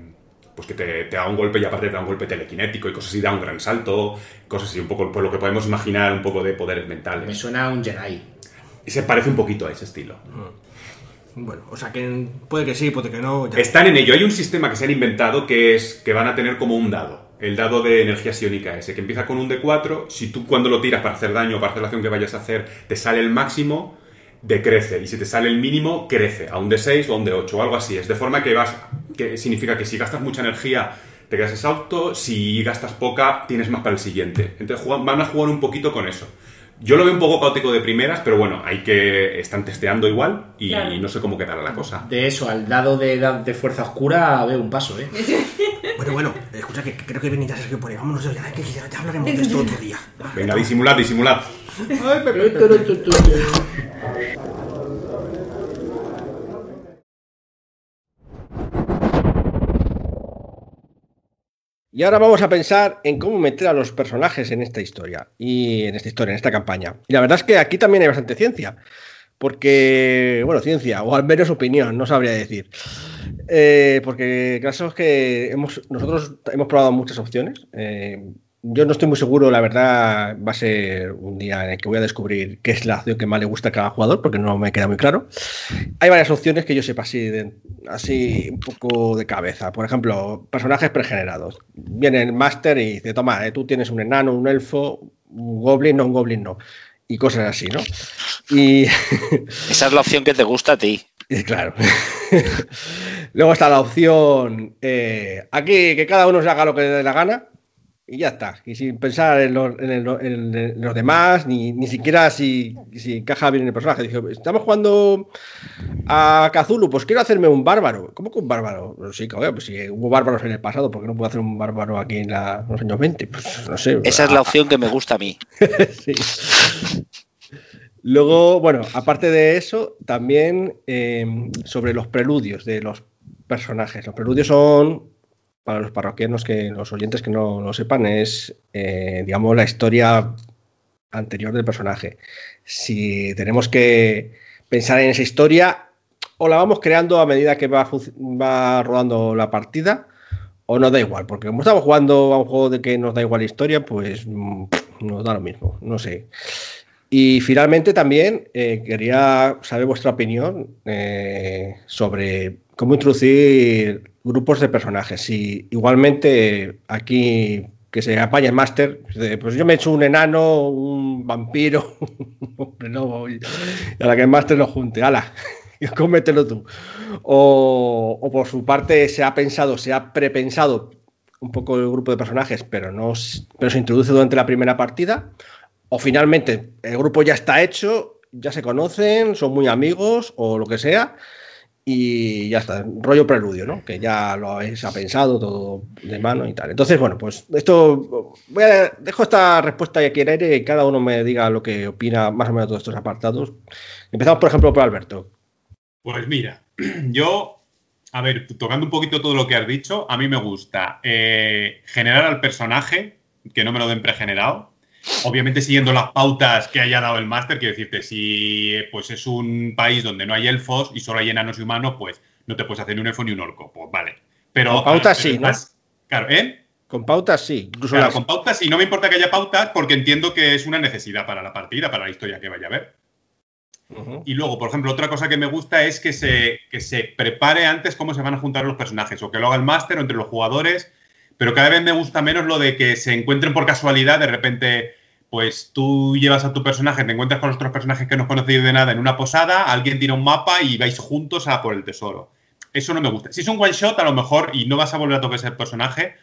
Pues que te, te da un golpe y aparte te da un golpe telequinético y cosas así, da un gran salto, cosas así, un poco pues lo que podemos imaginar un poco de poderes mentales. Me suena a un Jedi. Y se parece un poquito a ese estilo. Bueno, o sea que puede que sí, puede que no. ya. Están en ello. Hay un sistema que se han inventado que es que van a tener como un dado. El dado de energía psiónica ese, que empieza con un D4. Si tú cuando lo tiras para hacer daño o para hacer la acción que vayas a hacer, te sale el máximo, decrece. Y si te sale el mínimo, crece. A un D6 o a un D8 o algo así. Es de forma que vas. que significa que si gastas mucha energía, te quedas exhausto. Si gastas poca, tienes más para el siguiente. Entonces van a jugar un poquito con eso. Yo lo veo un poco caótico de primeras, pero bueno, hay que. están testeando igual y Claro. no sé cómo quedará la cosa. De eso, al dado de, de fuerza oscura, veo un paso, ¿eh? Bueno, bueno, escucha que que creo que ya Sergio por ahí. Vámonos ya, que ya, ya hablaremos de esto otro día. Venga, disimulad, disimulad. Y ahora vamos a pensar en cómo meter a los personajes en esta historia. Y en esta historia, en esta campaña. Y la verdad es que aquí también hay bastante ciencia. Porque, bueno, ciencia, o al menos opinión, no sabría decir. Eh, porque el caso es que hemos, nosotros hemos probado muchas opciones. Eh, yo no estoy muy seguro, la verdad, va a ser un día en el que voy a descubrir qué es la opción que más le gusta a cada jugador, porque no me queda muy claro. Hay varias opciones que yo sepa así, de- así un poco de cabeza. Por ejemplo, personajes pregenerados. Viene el máster y dice, toma, eh, tú tienes un enano, un elfo, un goblin, no, un goblin no. Y cosas así, ¿no? Y Esa es la opción que te gusta a ti. claro. Luego está la opción eh, aquí que cada uno se haga lo que le dé la gana y ya está. Y sin pensar en los, en el- en- en los demás, ni, ni siquiera si, si encaja bien en el personaje. Dije, estamos jugando a Kazulu, pues quiero hacerme un bárbaro. ¿Cómo que un bárbaro? Sí, cabrón, pues si hubo bárbaros en el pasado, ¿por qué no puedo hacer un bárbaro aquí en, la- en los años 20? Pues no sé. Esa es la opción que me gusta a mí. Sí. Luego, bueno, aparte de eso, también eh, sobre los preludios de los personajes. Los preludios son, para los parroquianos que los oyentes que no lo sepan, es, eh, digamos, la historia anterior del personaje. Si tenemos que pensar en esa historia, o la vamos creando a medida que va, rodando la partida, o nos da igual, porque como estamos jugando a un juego de que nos da igual la historia, pues mm, nos da lo mismo, no sé. Y finalmente también eh, quería saber vuestra opinión eh, sobre cómo introducir grupos de personajes. Si igualmente aquí que se apaña el máster, pues yo me he hecho un enano, un vampiro, hombre y a la que el máster lo junte, ala, cómetelo tú. O, o por su parte se ha pensado, se ha prepensado un poco el grupo de personajes, pero, no, pero se introduce durante la primera partida. O finalmente el grupo ya está hecho, ya se conocen, son muy amigos o lo que sea. Y ya está, rollo preludio, ¿no? Que ya lo habéis ha pensado todo de mano y tal. Entonces, bueno, pues esto. Voy a, dejo esta respuesta aquí en aire y cada uno me diga lo que opina más o menos de todos estos apartados. Empezamos, por ejemplo, por Alberto. Pues mira, yo, a ver, tocando un poquito todo lo que has dicho, a mí me gusta eh, generar al personaje, que no me lo den pregenerado. Obviamente siguiendo las pautas que haya dado el máster, quiero decirte, si eh, pues es un país donde no hay elfos y solo hay enanos y humanos, pues no te puedes hacer ni un elfo ni un orco, pues vale. Pero, Con pautas pero sí, ¿no? más- Claro, ¿eh? Con pautas sí. Incluso Claro, las- con pautas y no me importa que haya pautas porque entiendo que es una necesidad para la partida, para la historia que vaya a haber. Y luego, por ejemplo, otra cosa que me gusta es que se, que se prepare antes cómo se van a juntar los personajes, o que lo haga el máster o entre los jugadores, pero cada vez me gusta menos lo de que se encuentren por casualidad, de repente, pues tú llevas a tu personaje, te encuentras con otros personajes que no has conocido de nada en una posada, alguien tira un mapa y vais juntos a por el tesoro. Eso no me gusta. Si es un one shot, a lo mejor, y no vas a volver a tocar ese personaje,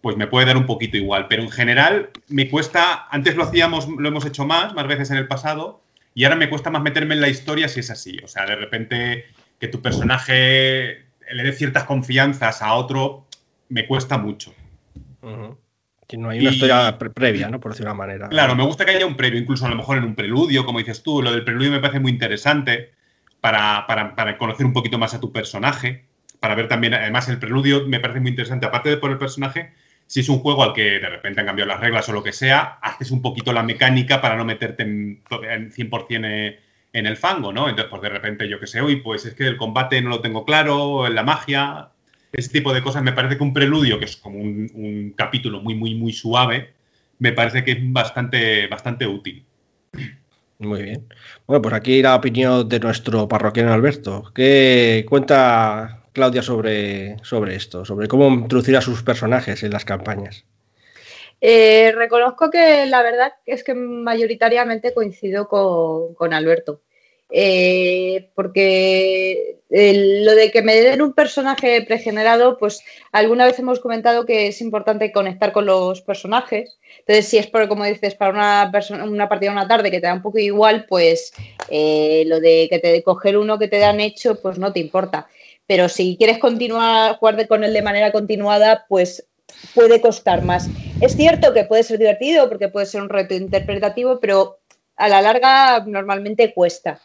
pues me puede dar un poquito igual. Pero en general me cuesta, antes lo hacíamos, lo hemos hecho más, más veces en el pasado, y ahora me cuesta más meterme en la historia si es así. O sea, de repente que tu personaje le dé ciertas confianzas a otro, me cuesta mucho. Que no hay una Y- historia pre- previa, ¿no? Por decirlo de una manera. Claro, me gusta que haya un previo, incluso a lo mejor en un preludio, como dices tú. Lo del preludio me parece muy interesante para, para- para conocer un poquito más a tu personaje, para ver también, además el preludio me parece muy interesante, aparte de por el personaje, Si es un juego al que de repente han cambiado las reglas o lo que sea, haces un poquito la mecánica para no meterte en, en 100% en el fango, ¿no? Entonces, pues de repente, yo que sé, uy, pues es que el combate no lo tengo claro, la magia, ese tipo de cosas. Me parece que un preludio, que es como un, un capítulo muy, muy, muy suave, me parece que es bastante, bastante útil. Muy bien. Bueno, pues aquí la opinión de nuestro parroquiano Alberto. ¿Qué cuenta Claudia sobre, sobre esto? Sobre cómo introducir a sus personajes en las campañas. Eh, reconozco que la verdad es que mayoritariamente coincido con, con Alberto. Eh, porque lo de que me den un personaje pregenerado, pues alguna vez hemos comentado que es importante conectar con los personajes. Entonces, si es como dices, para una, persona, una una tarde que te da un poco igual, pues eh, lo de que te coger uno que te dan hecho, pues no te importa. Pero si quieres continuar, jugar con él de manera continuada, pues puede costar más. Es cierto que puede ser divertido porque puede ser un reto interpretativo, pero a la larga normalmente cuesta,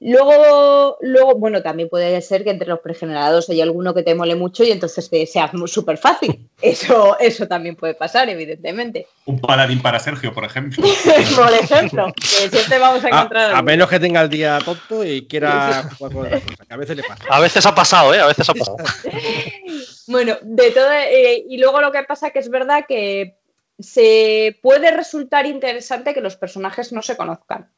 Luego, luego, bueno, también puede ser que entre los pregenerados hay alguno que te mole mucho y entonces te sea súper fácil. Eso, eso también puede pasar, evidentemente. Un paladín para Sergio, por ejemplo. Por ejemplo, que siempre vamos a encontrar A, a alguno. menos que tenga el día tonto y quiera jugar con otra cosa, que a veces le pasa. A veces ha pasado, ¿eh? A veces ha pasado. Bueno, de todo, eh, y luego lo que pasa que es verdad que se puede resultar interesante que los personajes no se conozcan.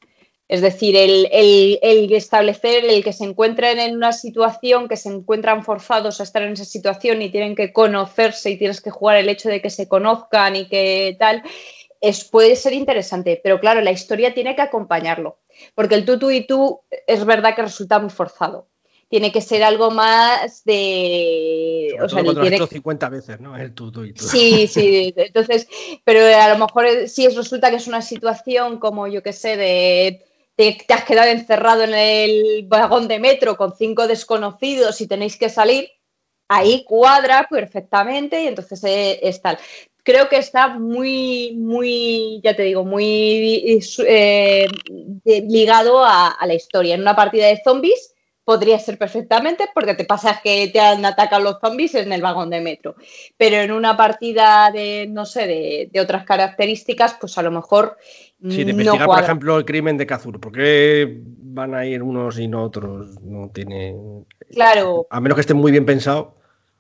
Es decir, el, el- el establecer, el que se encuentren en una situación, que se encuentran forzados a estar en esa situación y tienen que conocerse y tienes que jugar el hecho de que se conozcan y que tal, es, puede ser interesante. Pero claro, la historia tiene que acompañarlo. Porque el tú, tú y tú es verdad que resulta muy forzado. Tiene que ser algo más de... Sobre o sea, todo cuando lo has hecho 50 veces, ¿no? El tú, tú y tú. Sí, sí, entonces, pero a lo mejor si es- resulta que es una situación como yo que sé, de te, has quedado encerrado en el vagón de metro con cinco desconocidos y tenéis que salir, ahí cuadra perfectamente y entonces eh, es tal. Creo que está muy, muy, ya te digo, muy eh, ligado a, la historia. En una partida de zombies podría ser perfectamente porque te pasa que te han atacado los zombies en el vagón de metro. Pero en una partida de, no sé, de otras características, pues a lo mejor Sí, de no investigar, por cuadra. ejemplo, el crimen de Kazur. ¿Por qué van a ir unos y no otros? No tiene. Claro, A menos que esté muy bien pensado.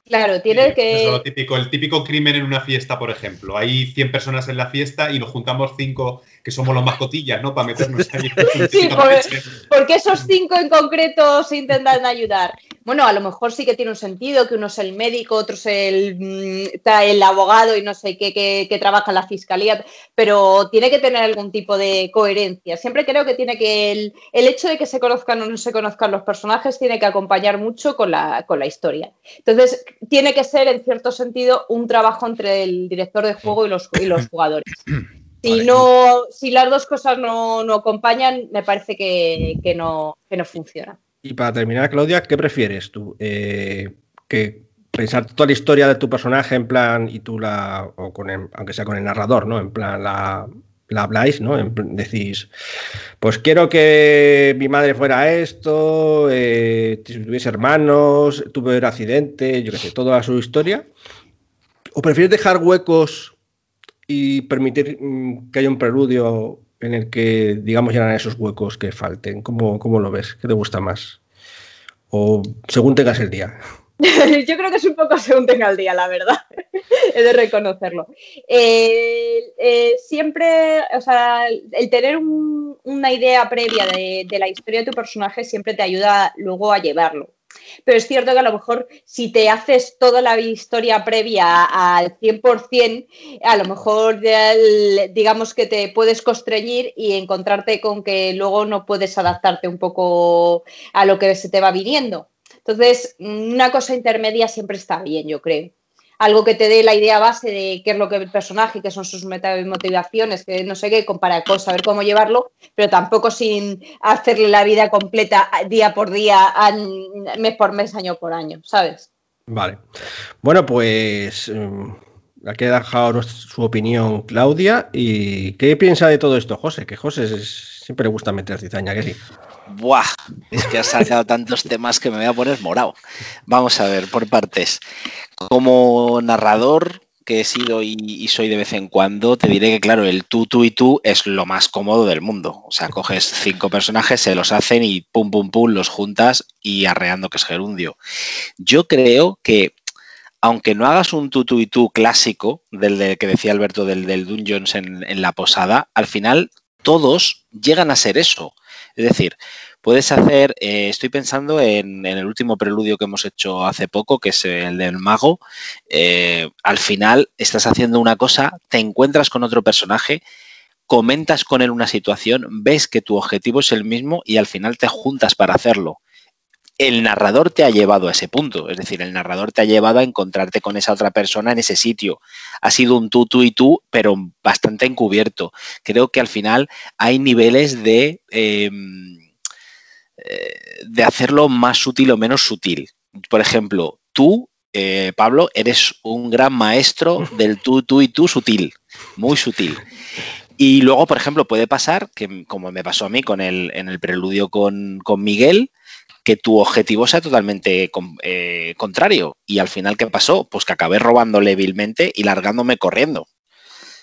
claro, tiene Es que... lo típico, el típico crimen en una fiesta, por ejemplo. Hay 100 personas en la fiesta y nos juntamos 5 que somos los mascotillas, ¿no? Para meternos ahí. Sí, por- porque esos cinco en concreto se intentan ayudar. Bueno, a lo mejor sí que tiene un sentido que uno es el médico, otro es el, mm, el abogado y no sé qué, que, que trabaja en la fiscalía, pero tiene que tener algún tipo de coherencia. Siempre creo que tiene que el, el hecho de que se conozcan o no se conozcan los personajes tiene que acompañar mucho con la, con la historia. Entonces, tiene que ser en cierto sentido un trabajo entre el director de juego y los, y los jugadores. Si, no, si las dos cosas no, no acompañan, me parece que, que no, que no funciona. Y para terminar, Claudia, ¿qué prefieres tú? Eh, que pensar toda la historia de tu personaje en plan, y tú la, o con el- aunque sea con el narrador, ¿no? En plan, la, la habláis, ¿no? En decís, pues quiero que mi madre fuera esto, eh, tuviese hermanos, tuve un accidente, yo qué sé, toda su historia. ¿O prefieres dejar huecos y permitir mm, que haya un preludio en el que, digamos, llenan esos huecos que falten? ¿Cómo, cómo lo ves? ¿Qué te gusta más? O según tengas el día. Yo creo que es un poco según tenga el día, la verdad. He de reconocerlo. Eh, eh, siempre, o sea, el tener un- una idea previa de, de la historia de tu personaje siempre te ayuda luego a llevarlo. Pero es cierto que a lo mejor si te haces toda la historia previa al 100%, a lo mejor digamos que te puedes constreñir y encontrarte con que luego no puedes adaptarte un poco a lo que se te va viniendo. Entonces, una cosa intermedia siempre está bien, yo creo. Algo que te dé la idea base de qué es lo que el personaje, qué son sus motivaciones, que no sé qué, para saber cómo llevarlo, pero tampoco sin hacerle la vida completa día por día, mes por mes, año por año, ¿sabes? Vale. Bueno, pues mm, aquí ha dejado su opinión Claudia. ¿Y qué piensa de todo esto, José? Que José siempre le gusta meter cizaña, que sí. Buah, es que has sacado tantos temas que me voy a poner morado. Vamos a ver, por partes. Como narrador, que he sido y, y soy de vez en cuando, te diré que, claro, el tú, tú y tú es lo más cómodo del mundo. O sea, coges cinco personajes, se los hacen y pum, pum, pum, los juntas y arreando que es gerundio. Yo creo que aunque no hagas un tú, tú y tú clásico, del de- que decía Alberto del, del Dungeons en la posada, al final todos llegan a ser eso. Es decir, puedes hacer, eh, estoy pensando en, el último preludio que hemos hecho hace poco, que es el del mago. eh, al final estás haciendo una cosa, te encuentras con otro personaje, comentas con él una situación, ves que tu objetivo es el mismo y al final te juntas para hacerlo el narrador te ha llevado a ese punto, es decir, el narrador te ha llevado a encontrarte con esa otra persona en ese sitio. Ha sido un tú, tú y tú, pero bastante encubierto. Creo que al final hay niveles de, eh, eh, de hacerlo más sutil o menos sutil. Por ejemplo, tú, eh, Pablo, eres un gran maestro del tú, tú y tú sutil, muy sutil. Y luego, por ejemplo, puede pasar, que como me pasó a mí con el, en el preludio con, con Miguel, que tu objetivo sea totalmente con- eh, contrario. Y al final, ¿qué pasó? Pues que acabé robándole vilmente y largándome corriendo.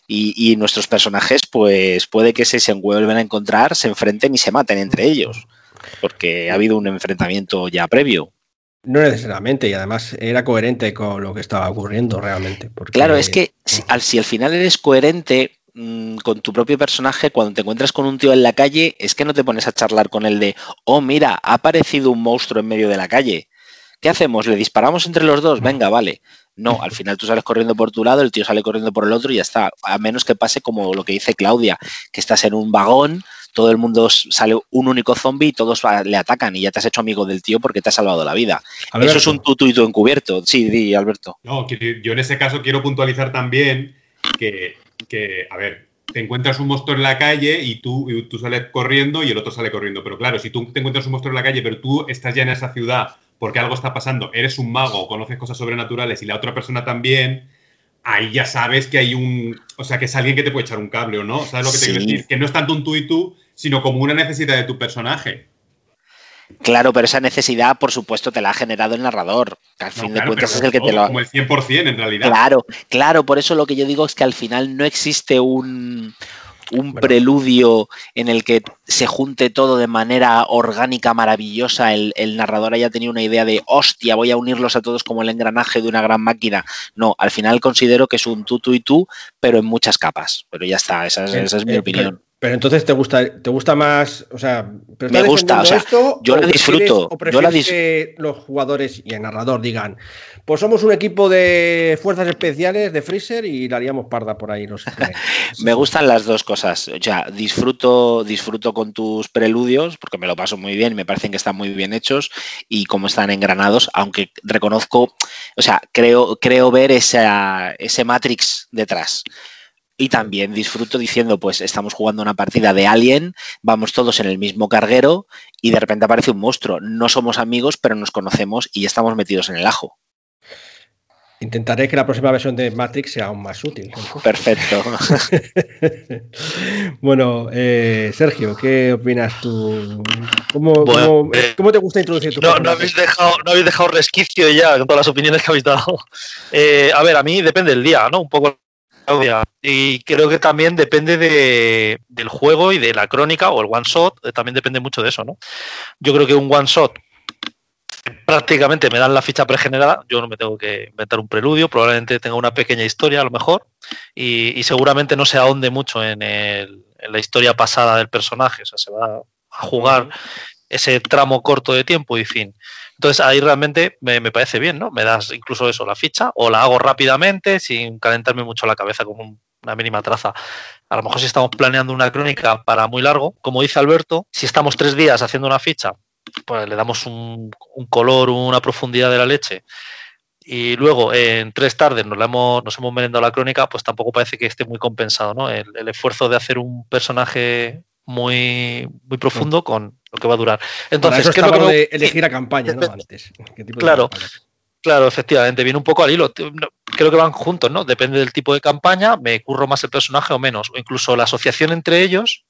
Y, y nuestros personajes, pues puede que se, se vuelven a encontrar, se enfrenten y se maten entre ellos. Porque ha habido un enfrentamiento ya previo. No necesariamente, y además era coherente con lo que estaba ocurriendo realmente. porque- Claro, es que si al, si al final eres coherente mm, con tu propio personaje, cuando te encuentras con un tío en la calle, es que no te pones a charlar con él de, oh, mira, ha aparecido un monstruo en medio de la calle. ¿Qué hacemos? ¿Le disparamos entre los dos? Venga, vale. No, al final tú sales corriendo por tu lado, el tío sale corriendo por el otro y ya está. A menos que pase como lo que dice Claudia, que estás en un vagón, todo el mundo sale un único zombie y todos le atacan y ya te has hecho amigo del tío porque te ha salvado la vida. Alberto. Eso es un tutu y tu encubierto. Sí, di, Alberto. No, yo en ese caso quiero puntualizar también que, que, a ver, te encuentras un monstruo en la calle y tú, y tú sales corriendo y el otro sale corriendo. Pero claro, si tú te encuentras un monstruo en la calle, pero tú estás ya en esa ciudad porque algo está pasando, eres un mago, conoces cosas sobrenaturales y la otra persona también, ahí ya sabes que hay un. O sea, que es alguien que te puede echar un cable o no. ¿Sabes lo que te Sí. quiero decir? Que no es tanto un tú y tú, sino como una necesidad de tu personaje. Claro, pero esa necesidad, por supuesto, te la ha generado el narrador, que al No, fin de cuentas es el que te lo Como el 100% en realidad. Claro, claro, por eso lo que yo digo es que al final no existe un, un preludio en el que se junte todo de manera orgánica, maravillosa, el, el narrador haya tenido una idea de, hostia, voy a unirlos a todos como el engranaje de una gran máquina. No, al final considero que es un tú, tú y tú, pero en muchas capas. Pero ya está, esa es, esa es mi Eh, opinión. Pero, entonces te gusta, te gusta más, o sea, ¿pero Me gusta, o sea, esto yo o la disfruto, O yo la dis- que los jugadores y el narrador digan, pues somos un equipo de fuerzas especiales de Freezer y la haríamos parda por ahí los Me gustan las dos cosas. O sea, disfruto, disfruto con tus preludios, porque me lo paso muy bien, me parecen que están muy bien hechos y como están engranados, aunque reconozco, o sea, creo, creo ver esa, ese Matrix detrás. Y también disfruto diciendo, pues estamos jugando una partida de Alien, vamos todos en el mismo carguero y de repente aparece un monstruo. No somos amigos, pero nos conocemos y estamos metidos en el ajo. Intentaré que la próxima versión de Matrix sea aún más útil. Perfecto. bueno, eh, Sergio, ¿qué opinas tú? ¿Cómo, Bueno, cómo- eh, cómo te gusta introducir tu No, no habéis, dejado, no habéis dejado resquicio ya con todas las opiniones que habéis dado. Eh, a ver, a mí depende del día, ¿no? Un poco Claudia. Y creo que también depende de- del juego y de la crónica o el one shot, eh, también depende mucho de eso, ¿no? Yo creo que un one shot prácticamente me dan la ficha pregenerada, yo no me tengo que inventar un preludio, probablemente tenga una pequeña historia a lo mejor y, y seguramente no se ahonde mucho en, el- en la historia pasada del personaje, o sea, se va a jugar ese tramo corto de tiempo y fin. Entonces ahí realmente me, me parece bien, ¿no? Me das incluso eso, la ficha, o la hago rápidamente sin calentarme mucho la cabeza con un- una mínima traza. A lo mejor si estamos planeando una crónica para muy largo, como dice Alberto, si estamos tres días haciendo una ficha, pues le damos un, color, una profundidad de la leche. Y luego en tres tardes nos, la hemos, nos hemos merendado la crónica, pues tampoco parece que esté muy compensado, ¿no? El esfuerzo de hacer un personaje muy, muy profundo con lo que va a durar. Entonces, eso ¿qué es lo que me- de elegir a campaña, ¿no? Antes. ¿Qué tipo de Claro, campaña? claro, efectivamente, viene un poco al hilo. No, Creo que van juntos, ¿no? Depende del tipo de campaña, me curro más el personaje o menos, o incluso la asociación entre ellos.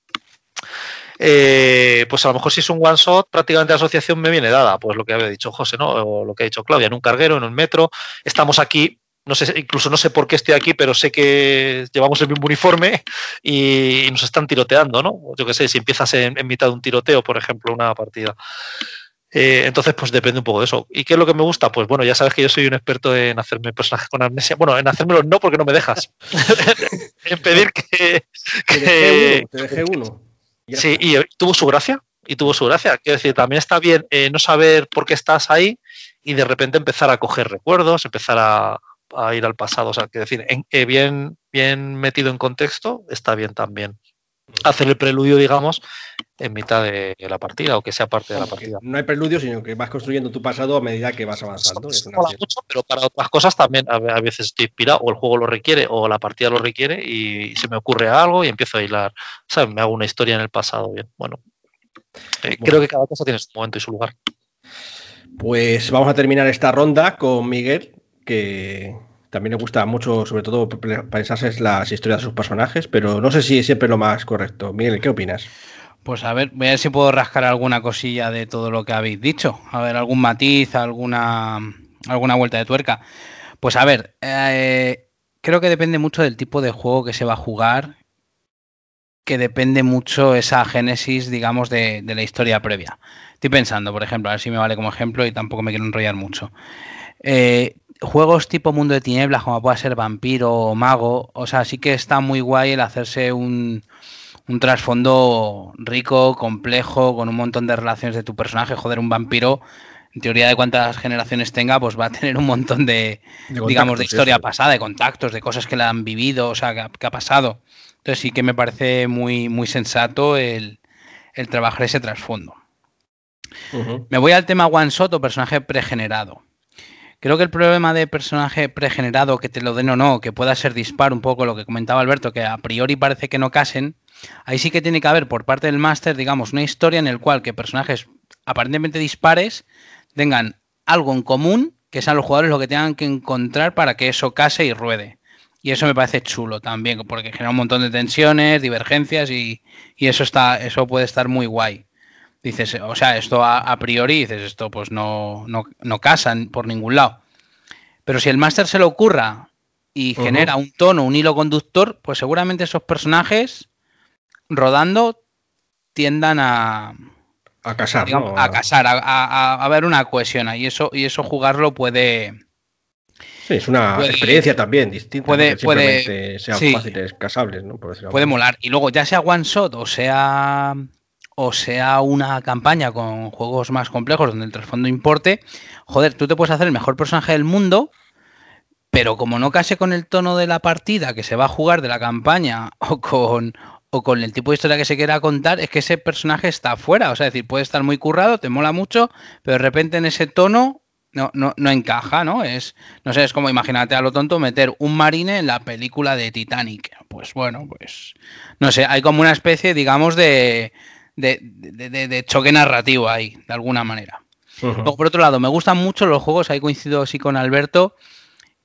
eh, pues a lo mejor si es un one shot, prácticamente la asociación me viene dada, pues lo que había dicho José, ¿no? O lo que ha dicho Claudia, en un carguero, en un metro, estamos aquí no sé, incluso no sé por qué estoy aquí, pero sé que llevamos el mismo uniforme y, nos están tiroteando, ¿no? Yo qué sé, si empiezas en, en mitad de un tiroteo, por ejemplo, una partida. Eh, entonces, pues depende un poco de eso. ¿Y qué es lo que me gusta? Pues bueno, ya sabes que yo soy un experto en hacerme personajes con amnesia. Bueno, en hacérmelo no porque no me dejas. en pedir que. Te dejé uno. Sí, y tuvo su gracia. Y tuvo su gracia. Quiero decir, también está bien eh, no saber por qué estás ahí y de repente empezar a coger recuerdos, empezar a, ir al pasado. O sea, quiero decir, eh, bien, bien metido en contexto, está bien también hacer el preludio, digamos, en mitad de la partida o que sea parte de la partida. No hay preludio, sino que vas construyendo tu pasado a medida que vas avanzando. mucho, pero para otras cosas también a veces estoy inspirado, o el juego lo requiere, o la partida lo requiere, y se me ocurre algo y empiezo a hilar. ¿Sabes? Me hago una historia en el pasado. Bien, bueno. Eh, creo que cada cosa tiene su momento y su lugar. Pues vamos a terminar esta ronda con Miguel, que también le gusta mucho, sobre todo, pensarse en las historias de sus personajes, pero no sé si es siempre lo más correcto. Miguel, ¿qué opinas? Pues a ver, voy a ver si puedo rascar alguna cosilla de todo lo que habéis dicho. A ver, algún matiz, alguna, alguna vuelta de tuerca. Pues a ver, eh, creo que depende mucho del tipo de juego que se va a jugar, que depende mucho esa génesis, digamos, de, de la historia previa. Estoy pensando, por ejemplo, a ver si me vale como ejemplo y tampoco me quiero enrollar mucho. Eh, juegos tipo Mundo de Tinieblas, como pueda ser Vampiro o Mago, o sea, sí que está muy guay el hacerse un, un trasfondo rico, complejo, con un montón de relaciones de tu personaje. Joder, un vampiro, en teoría de cuántas generaciones tenga, pues va a tener un montón de, digamos, de historia pasada, de contactos, de cosas que le han vivido, o sea, que ha, pasado. Entonces sí que me parece muy, muy sensato el, trabajar ese trasfondo. Me voy al tema one shot o personaje pregenerado. Creo que el problema de personaje pregenerado, que te lo den o no, que pueda ser dispar, un poco lo que comentaba Alberto, que a priori parece que no casen, ahí sí que tiene que haber por parte del máster, digamos, una historia en el cual que personajes aparentemente dispares tengan algo en común, que sean los jugadores lo que tengan que encontrar para que eso case y ruede. Y eso me parece chulo también, porque genera un montón de tensiones, divergencias y, y eso está, eso puede estar muy guay dices, o sea, esto a, priori, dices, esto pues no, no, no, casan por ningún lado. Pero si el máster se le ocurra y genera un tono, un hilo conductor, pues seguramente esos personajes rodando tiendan a... A casar, A casar, a, ver una cohesión y eso, y eso jugarlo puede... Sí, es una experiencia también distinta. Puede, puede sean fáciles, casables, ¿no? puede molar. Y luego, ya sea one shot o sea o sea una campaña con juegos más complejos donde el trasfondo importe, joder, tú te puedes hacer el mejor personaje del mundo, pero como no case con el tono de la partida que se va a jugar de la campaña o con, o con el tipo de historia que se quiera contar, es que ese personaje está fuera. O sea, es decir, puede estar muy currado, te mola mucho, pero de repente en ese tono no, no, no encaja, ¿no? Es, no sé, es como imagínate a lo tonto meter un marine en la película de Titanic. Pues bueno, pues no sé, hay como una especie, digamos, de, de, choque narrativo ahí, de alguna manera. por otro lado, me gustan mucho los juegos, ahí coincido así con Alberto,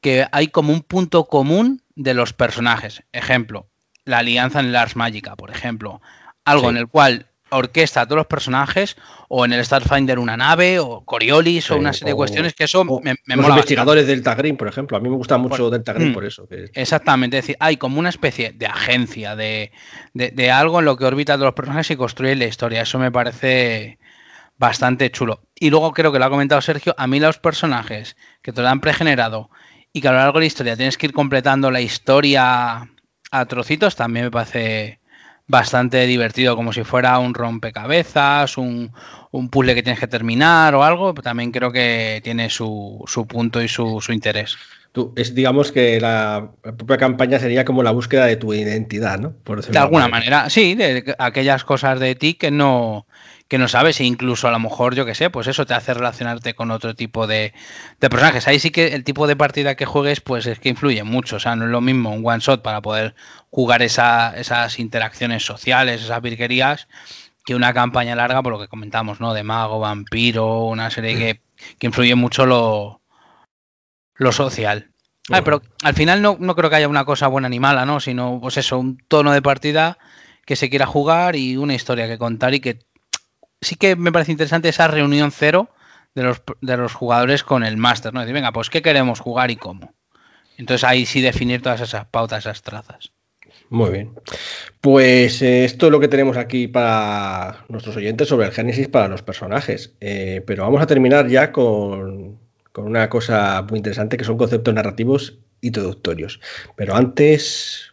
que hay como un punto común de los personajes. Ejemplo, la alianza en el Ars Magica, por ejemplo. Algo en el cual orquesta a todos los personajes, o en el Starfinder una nave, o Coriolis, o una serie de cuestiones que eso me, me Los investigadores del Delta Green, por ejemplo. A mí me gusta mucho Delta Green mm, por eso. Exactamente, es decir, hay como una especie de agencia, de, algo en lo que orbita a todos los personajes y construye la historia. Eso me parece bastante chulo. Y luego creo que lo ha comentado Sergio, a mí los personajes que te lo han pregenerado y que a lo largo de la historia tienes que ir completando la historia a trocitos, también me parece bastante divertido, como si fuera un rompecabezas, un, un puzzle que tienes que terminar o algo, también creo que tiene su, su punto y su, su interés. Tú, es, digamos que la, propia campaña sería como la búsqueda de tu identidad, ¿no? de alguna manera, sí, de aquellas cosas de ti que no, que no sabes e incluso a lo mejor, yo que sé, pues eso te hace relacionarte con otro tipo de, personajes. Ahí sí que el tipo de partida que juegues, pues es que influye mucho. O sea, no es lo mismo un one shot para poder jugar esas interacciones sociales, esas virguerías, que una campaña larga, por lo que comentamos, ¿no? De mago, vampiro, una serie que, que influye mucho lo, lo social. pero al final no, no creo que haya una cosa buena ni mala, ¿no? Sino, pues eso, un tono de partida que se quiera jugar y una historia que contar y que sí que me parece interesante esa reunión cero de los, de los jugadores con el máster, ¿no? Decir, venga, pues ¿qué queremos jugar y cómo? Entonces ahí sí definir todas esas pautas, esas trazas. Muy bien. Pues eh, esto es lo que tenemos aquí para nuestros oyentes sobre el Génesis para los personajes. Eh, pero vamos a terminar ya con, con una cosa muy interesante que son conceptos narrativos introductorios. Pero antes,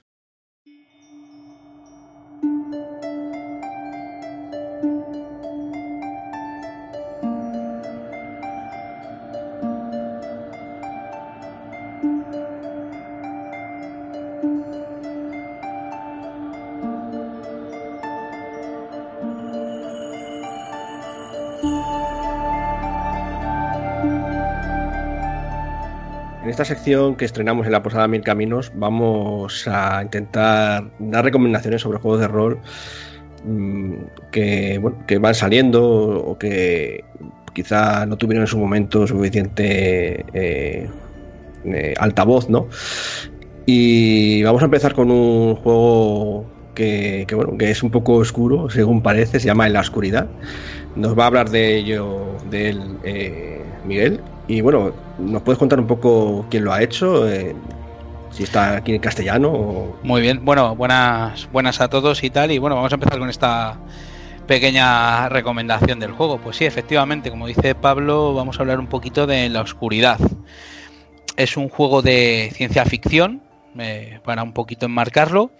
esta sección que estrenamos en la Posada Mil Caminos vamos a intentar dar recomendaciones sobre juegos de rol mm, que, bueno, que van saliendo o que quizá no tuvieron en su momento suficiente eh, eh, altavoz, ¿no? Y vamos a empezar con un juego que, bueno, que es un poco oscuro, según parece, se llama En la Oscuridad. Nos va a hablar de ello, de él, eh, Miguel. Y bueno, ¿nos puedes contar un poco quién lo ha hecho? Eh, si está aquí en castellano o... Muy bien, bueno, buenas, buenas a todos y tal. Y bueno, vamos a empezar con esta pequeña recomendación del juego. Pues sí, efectivamente, como dice Pablo, vamos a hablar un poquito de La Oscuridad. Es un juego de ciencia ficción, eh, para un poquito enmarcarlo.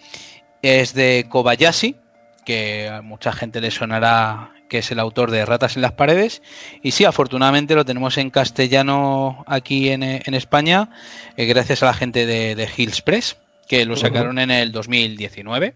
Es de Kobayashi, que a mucha gente le sonará que es el autor de Ratas en las Paredes. Y sí, afortunadamente lo tenemos en castellano aquí en, en España, eh, gracias a la gente de, de Hills Press, que lo sacaron en el 2019.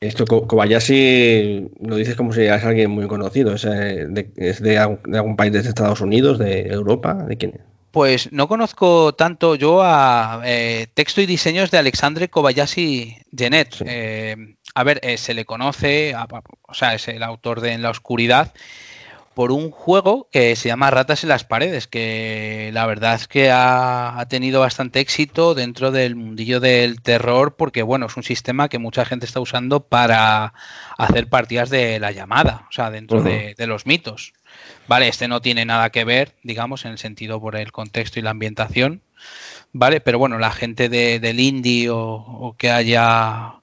Esto, Kobayashi, lo dices como si es alguien muy conocido. ¿Es, de, es de, algún, de, algún, país de Estados Unidos, de Europa? ¿De quién? Pues no conozco tanto yo a eh, texto y diseños de Alexandre Kobayashi Genet. Sí. Eh, a ver, eh, se le conoce, a, o sea, es el autor de En la Oscuridad, por un juego que se llama Ratas en las Paredes, que la verdad es que ha, ha, tenido bastante éxito dentro del mundillo del terror, porque bueno, es un sistema que mucha gente está usando para hacer partidas de la llamada, o sea, dentro uh -huh. de, de los mitos. Vale, este no tiene nada que ver, digamos, en el sentido por el contexto y la ambientación, ¿vale? Pero bueno, la gente de, del indie o, o que haya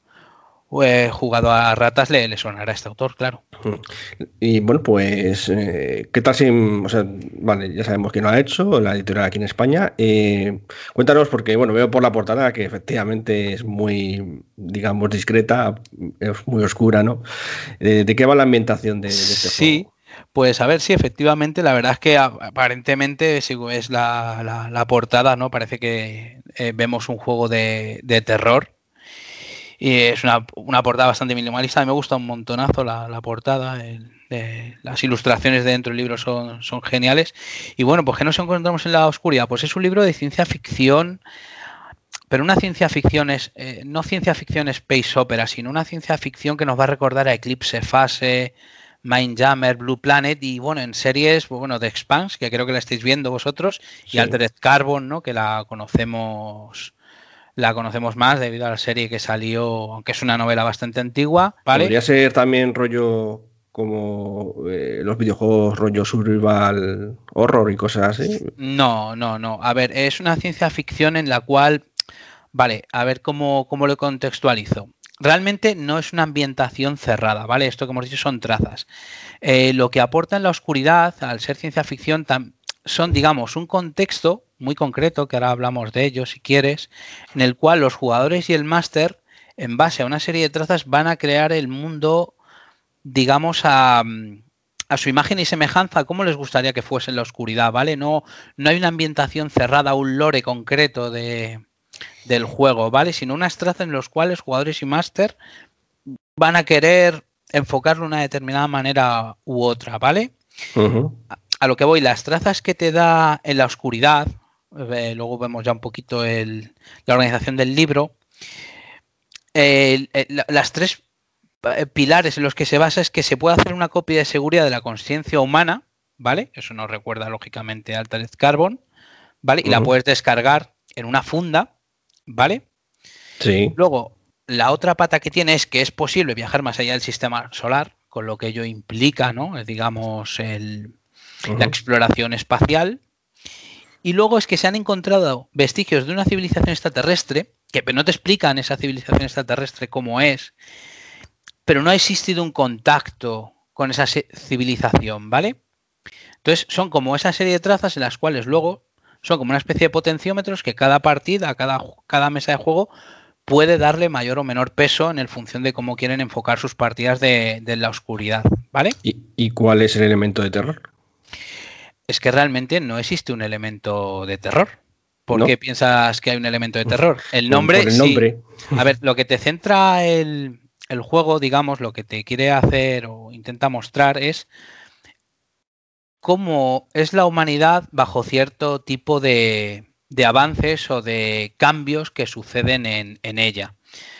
eh, jugado a ratas le, le, sonará a este autor, claro. Y bueno, pues, eh, ¿qué tal si, o sea, vale, ya sabemos que lo ha hecho, la editorial aquí en España. Eh, cuéntanos, porque bueno, veo por la portada que efectivamente es muy, digamos, discreta, es muy oscura, ¿no? Eh, ¿De qué va la ambientación de, de este sí. juego? Pues a ver, sí, efectivamente, la verdad es que aparentemente, si es la, la, la portada, ¿no? Parece que eh, vemos un juego de, de, terror. Y es una, una, portada bastante minimalista. me gusta un montonazo la, la portada. El, de, las ilustraciones dentro del libro son, son geniales. Y bueno, pues ¿qué nos encontramos en la oscuridad? Pues es un libro de ciencia ficción pero una ciencia ficción es eh, no ciencia ficción space opera, sino una ciencia ficción que nos va a recordar a Eclipse Fase, Mindjammer, Blue Planet y bueno, en series, pues, bueno, de Expanse, que creo que la estáis viendo vosotros, sí. y Altered Carbon, ¿no? Que la conocemos la conocemos más debido a la serie que salió, aunque es una novela bastante antigua, ¿vale? Podría ser también rollo como eh, los videojuegos rollo survival horror y cosas así. No, no, no. A ver, es una ciencia ficción en la cual, vale, a ver cómo, cómo lo contextualizo realmente no es una ambientación cerrada, ¿vale? Esto que hemos dicho son trazas. Eh, lo que aporta en la oscuridad, al ser ciencia ficción, son, digamos, un contexto muy concreto, que ahora hablamos de ello si quieres, en el cual los jugadores y el máster, en base a una serie de trazas, van a crear el mundo, digamos, a, a su imagen y semejanza, como les gustaría que fuese en la oscuridad, ¿vale? No, no hay una ambientación cerrada, un lore concreto de, del juego, ¿vale? Sino unas trazas en los cuales jugadores y máster van a querer enfocarlo de una determinada manera u otra, ¿vale? Uh -huh. a, a, lo que voy, las trazas que te da en la oscuridad, luego vemos ya un poquito el, la organización del libro, eh, las tres eh, pilares en los que se basa es que se puede hacer una copia de seguridad de la conciencia humana, ¿vale? Eso nos recuerda lógicamente a Altered Carbon, ¿vale? Y uh -huh. la puedes descargar en una funda, ¿vale? Sí. Luego, la otra pata que tiene es que es posible viajar más allá del sistema solar, con lo que ello implica, ¿no? Digamos, el, uh -huh. la exploración espacial. Y luego es que se han encontrado vestigios de una civilización extraterrestre, que no te explican esa civilización extraterrestre cómo es, pero no ha existido un contacto con esa civilización, ¿vale? Entonces son como esa serie de trazas en las cuales luego son como una especie de potenciómetros que cada partida, cada, mesa de juego puede darle mayor o menor peso en el función de cómo quieren enfocar sus partidas de, la oscuridad, ¿vale? ¿Y, cuál es el elemento de terror? Es que realmente no existe un elemento de terror. ¿Por qué piensas que hay un elemento de terror? El nombre. el nombre. A ver, lo que te centra el, el juego, digamos, lo que te quiere hacer o intenta mostrar es cómo es la humanidad bajo cierto tipo de, de avances o de cambios que suceden en, en, ella.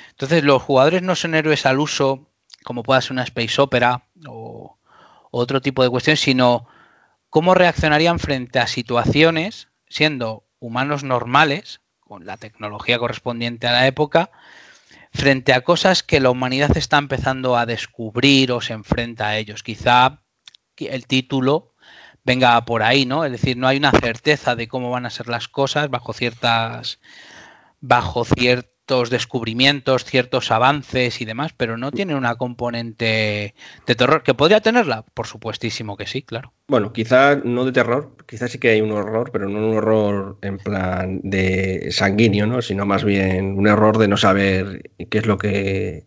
Entonces, los jugadores no son héroes al uso, como pueda ser una space opera o otro tipo de cuestiones, sino cómo reaccionarían frente a situaciones, siendo humanos normales, con la tecnología correspondiente a la época, frente a cosas que la humanidad está empezando a descubrir o se enfrenta a ellos. Quizá el título venga por ahí, ¿no? Es decir, no hay una certeza de cómo van a ser las cosas bajo ciertas bajo ciertos descubrimientos, ciertos avances y demás, pero no tiene una componente de terror que podría tenerla, por supuestísimo que sí, claro. Bueno, quizá no de terror, quizá sí que hay un horror, pero no un horror en plan de sanguíneo, ¿no? Sino más bien un error de no saber qué es lo que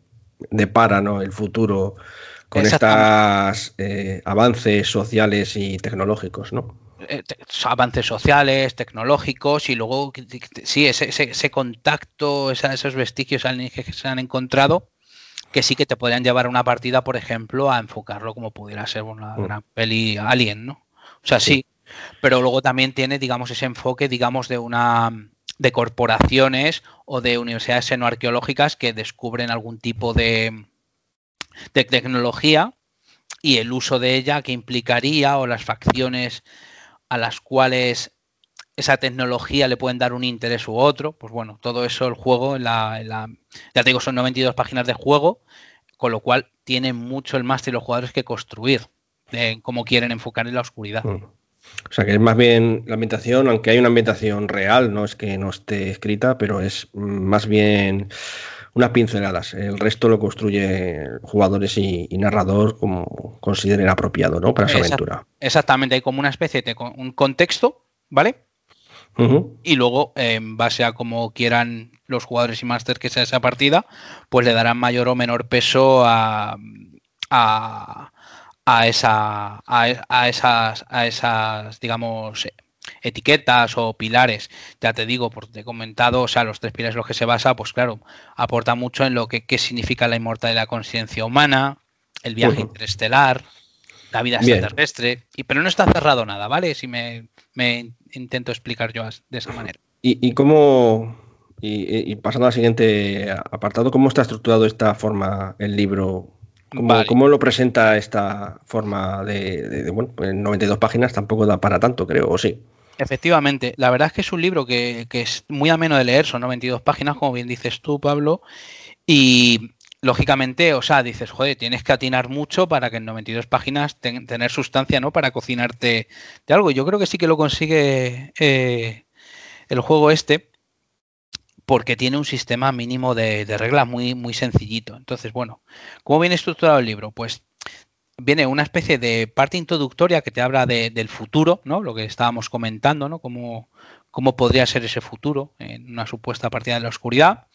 depara, ¿no? El futuro con estos eh, avances sociales y tecnológicos, ¿no? Eh, avances sociales, tecnológicos y luego sí, ese, ese, contacto, esos vestigios que se han encontrado, que sí que te podrían llevar a una partida, por ejemplo, a enfocarlo como pudiera ser una mm. gran peli Alien, ¿no? O sea, sí. pero luego también tiene, digamos, ese enfoque, digamos, de una de corporaciones o de universidades xenoarqueológicas que descubren algún tipo de, de tecnología y el uso de ella que implicaría o las facciones a las cuales esa tecnología le pueden dar un interés u otro, pues bueno, todo eso el juego, la, ya te digo, son 92 páginas de juego, con lo cual tiene mucho el máster los jugadores que construir de cómo quieren enfocar en la oscuridad. Mm. O sea que es más bien la ambientación, aunque hay una ambientación real, no es que no esté escrita, pero es más bien unas pinceladas. El resto lo construye jugadores y, narrador como consideren apropiado, ¿no? Para esa aventura. Exactamente, hay como una especie de un contexto, ¿vale? Y luego, en base a cómo quieran los jugadores y másters que sea esa partida, pues le darán mayor o menor peso a, a, a esa, a, esas, a esas, digamos, etiquetas o pilares, ya te digo, porque te he comentado, o sea, los tres pilares en los que se basa, pues claro, aporta mucho en lo que qué significa la inmortalidad de la conciencia humana, el viaje interestelar, la vida extraterrestre, y, pero no está cerrado nada, ¿vale? Si me, intento explicar yo de esa manera. ¿Y, y cómo, y, pasando al siguiente apartado, cómo está estructurado esta forma el libro? ¿Cómo, lo presenta esta forma de, bueno, en 92 páginas tampoco da para tanto, creo, o sí? Efectivamente, la verdad es que es un libro que, es muy ameno de leer, son 92 páginas, como bien dices tú, Pablo, y lógicamente, o sea, dices, joder, tienes que atinar mucho para que en 92 páginas tener sustancia, ¿no? Para cocinarte de algo. Yo creo que sí que lo consigue eh, el juego este, porque tiene un sistema mínimo de, de reglas muy, muy sencillito. Entonces, bueno, ¿cómo viene estructurado el libro? Pues viene una especie de parte introductoria que te habla del futuro, ¿no? Lo que estábamos comentando, ¿no? Cómo, cómo podría ser ese futuro en una supuesta partida de la oscuridad.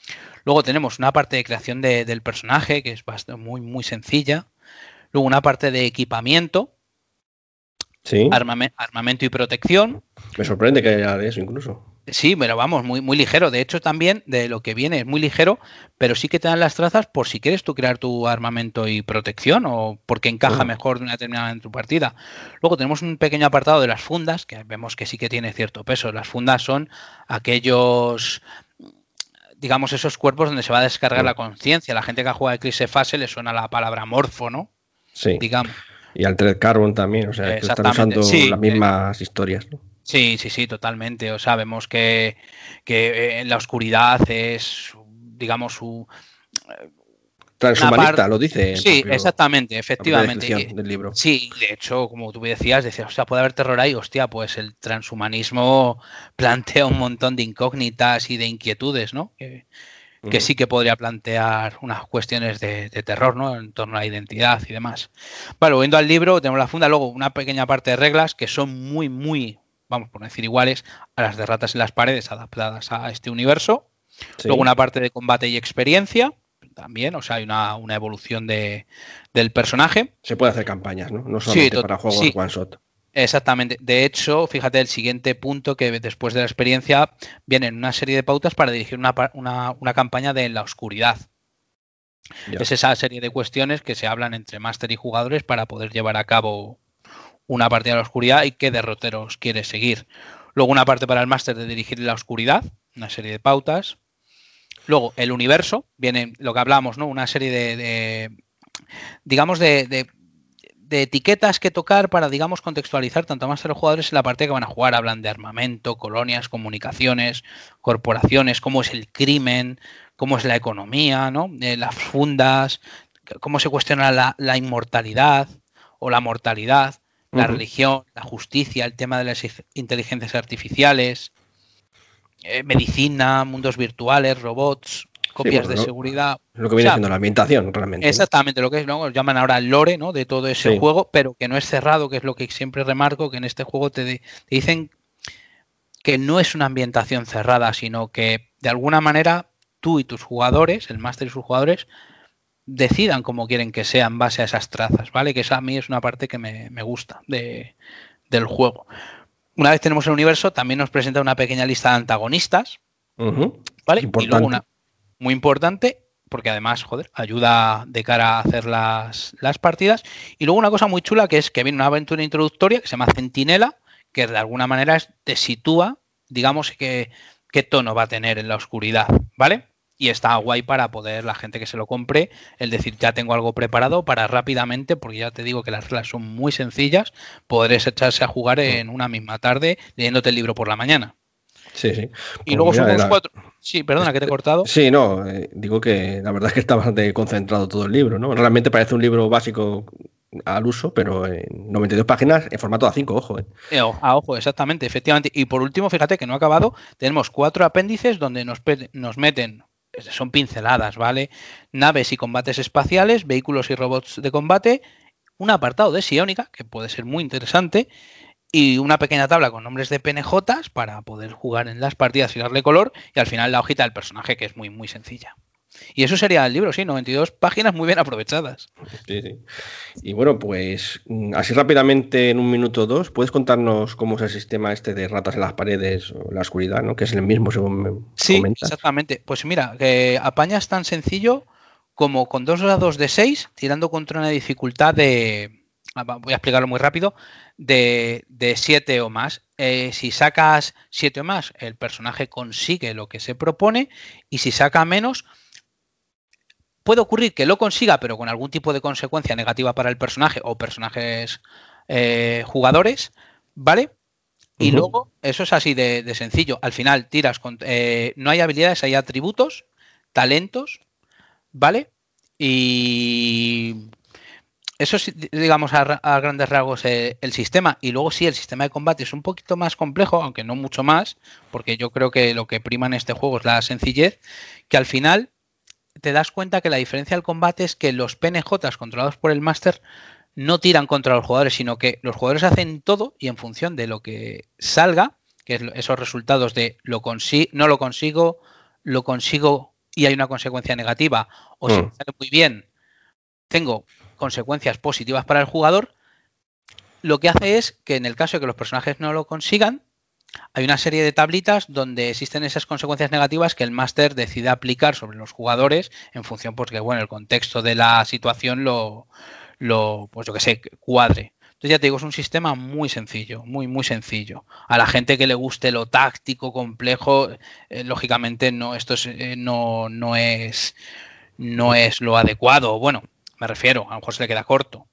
Luego tenemos una parte de creación del personaje, que es bastante, muy, muy sencilla. Luego una parte de equipamiento. Sí. armamento y protección. Me sorprende que haya de eso incluso. Sí, pero vamos, muy, muy ligero. De hecho, también de lo que viene es muy ligero, pero sí que te dan las trazas por si quieres tú crear tu armamento y protección o porque encaja mejor de una determinada en tu partida. Luego tenemos un pequeño apartado de las fundas, que vemos que sí que tiene cierto peso. Las fundas son aquellos digamos, esos cuerpos donde se va a descargar la conciencia. La gente que ha jugado Eclipse Fase le suena la palabra morfo, ¿no? Sí. Digamos. Y Altered Carbon también, o sea, que están usando las mismas historias, ¿no? Sí, sí, sí, totalmente. O sea, vemos que, que en la oscuridad es, digamos, su Transhumanista, par- lo dice. Sí, propio- exactamente, efectivamente. Y- del libro. Sí, de hecho, como tú decías, decías, o sea, puede haber terror ahí, hostia, pues el transhumanismo plantea un montón de incógnitas y de inquietudes, ¿no? Que, sí que podría plantear unas cuestiones de, de terror, ¿no? En torno a la identidad y demás. Vale, volviendo al libro, tenemos la funda, luego una pequeña parte de reglas que son muy, muy, vamos por no decir iguales, a las de ratas en las paredes adaptadas a este universo. Sí. Luego una parte de combate y experiencia, también, o sea, hay una, una evolución de, del personaje. Se puede hacer campañas, ¿no? No solamente para juegos sí. one shot. Exactamente. De hecho, fíjate, el siguiente punto que después de la experiencia vienen una serie de pautas para dirigir una, una- una campaña de la oscuridad. Ya. Es esa serie de cuestiones que se hablan entre máster y jugadores para poder llevar a cabo una partida de la oscuridad y qué derroteros quieres seguir. Luego una parte para el máster de dirigir la oscuridad, una serie de pautas. Luego el universo, viene lo que hablamos, ¿no? Una serie de, digamos, de, de- de etiquetas que tocar para, digamos, contextualizar tanto a a los jugadores en la partida que van a jugar. Hablan de armamento, colonias, comunicaciones, corporaciones, cómo es el crimen, cómo es la economía, ¿no? Eh, las fundas, cómo se cuestiona la inmortalidad o la mortalidad, la religión, la justicia, el tema de las ig- inteligencias artificiales, eh, medicina, mundos virtuales, robots, copias bueno, de lo- seguridad. Lo que viene O sea, siendo la ambientación, realmente. ¿no? Exactamente, lo que es, ¿no? llaman ahora el lore, ¿no? De todo ese Sí. juego, pero que no es cerrado, que es lo que siempre remarco, que en este juego te, te dicen que no es una ambientación cerrada, sino que de alguna manera tú y tus jugadores, el máster y sus jugadores, decidan cómo quieren que sea en base a esas trazas, ¿vale? Que esa a mí es una parte que me, me gusta de- del juego. Una vez tenemos el universo, también nos presenta una pequeña lista de antagonistas. ¿vale? Y Importante. luego una muy importante, porque además, joder, ayuda de cara a hacer las, las partidas. Y luego una cosa muy chula que es que viene una aventura introductoria que se llama Centinela, que de alguna manera te sitúa, digamos, que, qué tono va a tener en la oscuridad, ¿vale? Y está guay para poder, la gente que se lo compre, el decir, ya tengo algo preparado para rápidamente, porque ya te digo que las reglas son muy sencillas, podréis echarse a jugar en una misma tarde leyéndote el libro por la mañana. Sí, sí. Y Pues luego la- cuatro. Sí, perdona que te he cortado. Sí, no, eh, digo que la verdad es que está bastante concentrado todo el libro, ¿no? Realmente parece un libro básico al uso, pero en 92 páginas en formato A5, ojo, ¿eh? Eh, A ojo, exactamente, efectivamente. Y por último, fíjate que no ha acabado. Tenemos cuatro apéndices donde nos, nos meten, son pinceladas, ¿vale? Naves y combates espaciales, vehículos y robots de combate, un apartado de Sionica, que puede ser muy interesante, y una pequeña tabla con nombres de PNJs para poder jugar en las partidas y darle color, y al final la hojita del personaje, que es muy, muy sencilla. Y eso sería el libro, sí, 92 páginas muy bien aprovechadas. Sí, sí. Y bueno, pues mm, así rápidamente en un minuto o dos, ¿puedes contarnos cómo es el sistema este de ratas en las paredes o la oscuridad, ¿no? Que es el mismo, según me Sí, comentas. exactamente. Pues mira, que apañas tan sencillo como con dos dados de 6, tirando contra una dificultad de. ah, Voy a explicarlo muy rápido. De 7 o más. Eh, si sacas 7 o más, el personaje consigue lo que se propone. Y si saca menos, puede ocurrir que lo consiga, pero con algún tipo de consecuencia negativa para el personaje o personajes eh, jugadores, ¿vale? Y luego, eso es así de, de sencillo. Al final tiras con. eh, no hay habilidades, hay atributos, talentos, ¿vale? Y. Eso es, digamos, a grandes rasgos eh, el sistema. Y luego sí, el sistema de combate es un poquito más complejo, aunque no mucho más, porque yo creo que lo que prima en este juego es la sencillez, que al final te das cuenta que la diferencia del combate es que los PNJs controlados por el máster no tiran contra los jugadores, sino que los jugadores hacen todo y en función de lo que salga, que es esos resultados de lo consi- no lo consigo, lo consigo y hay una consecuencia negativa, o si Mm. me sale muy bien, tengo consecuencias positivas para el jugador, lo que hace es que en el caso de que los personajes no lo consigan, hay una serie de tablitas donde existen esas consecuencias negativas que el máster decide aplicar sobre los jugadores en función, pues que bueno, el contexto de la situación lo, lo pues yo que sé, cuadre. Entonces ya te digo, es un sistema muy sencillo, muy, muy sencillo. A la gente que le guste lo táctico, complejo, eh, lógicamente no, esto es, eh, no, no es no es lo adecuado. Bueno, me refiero, a lo mejor se le queda corto.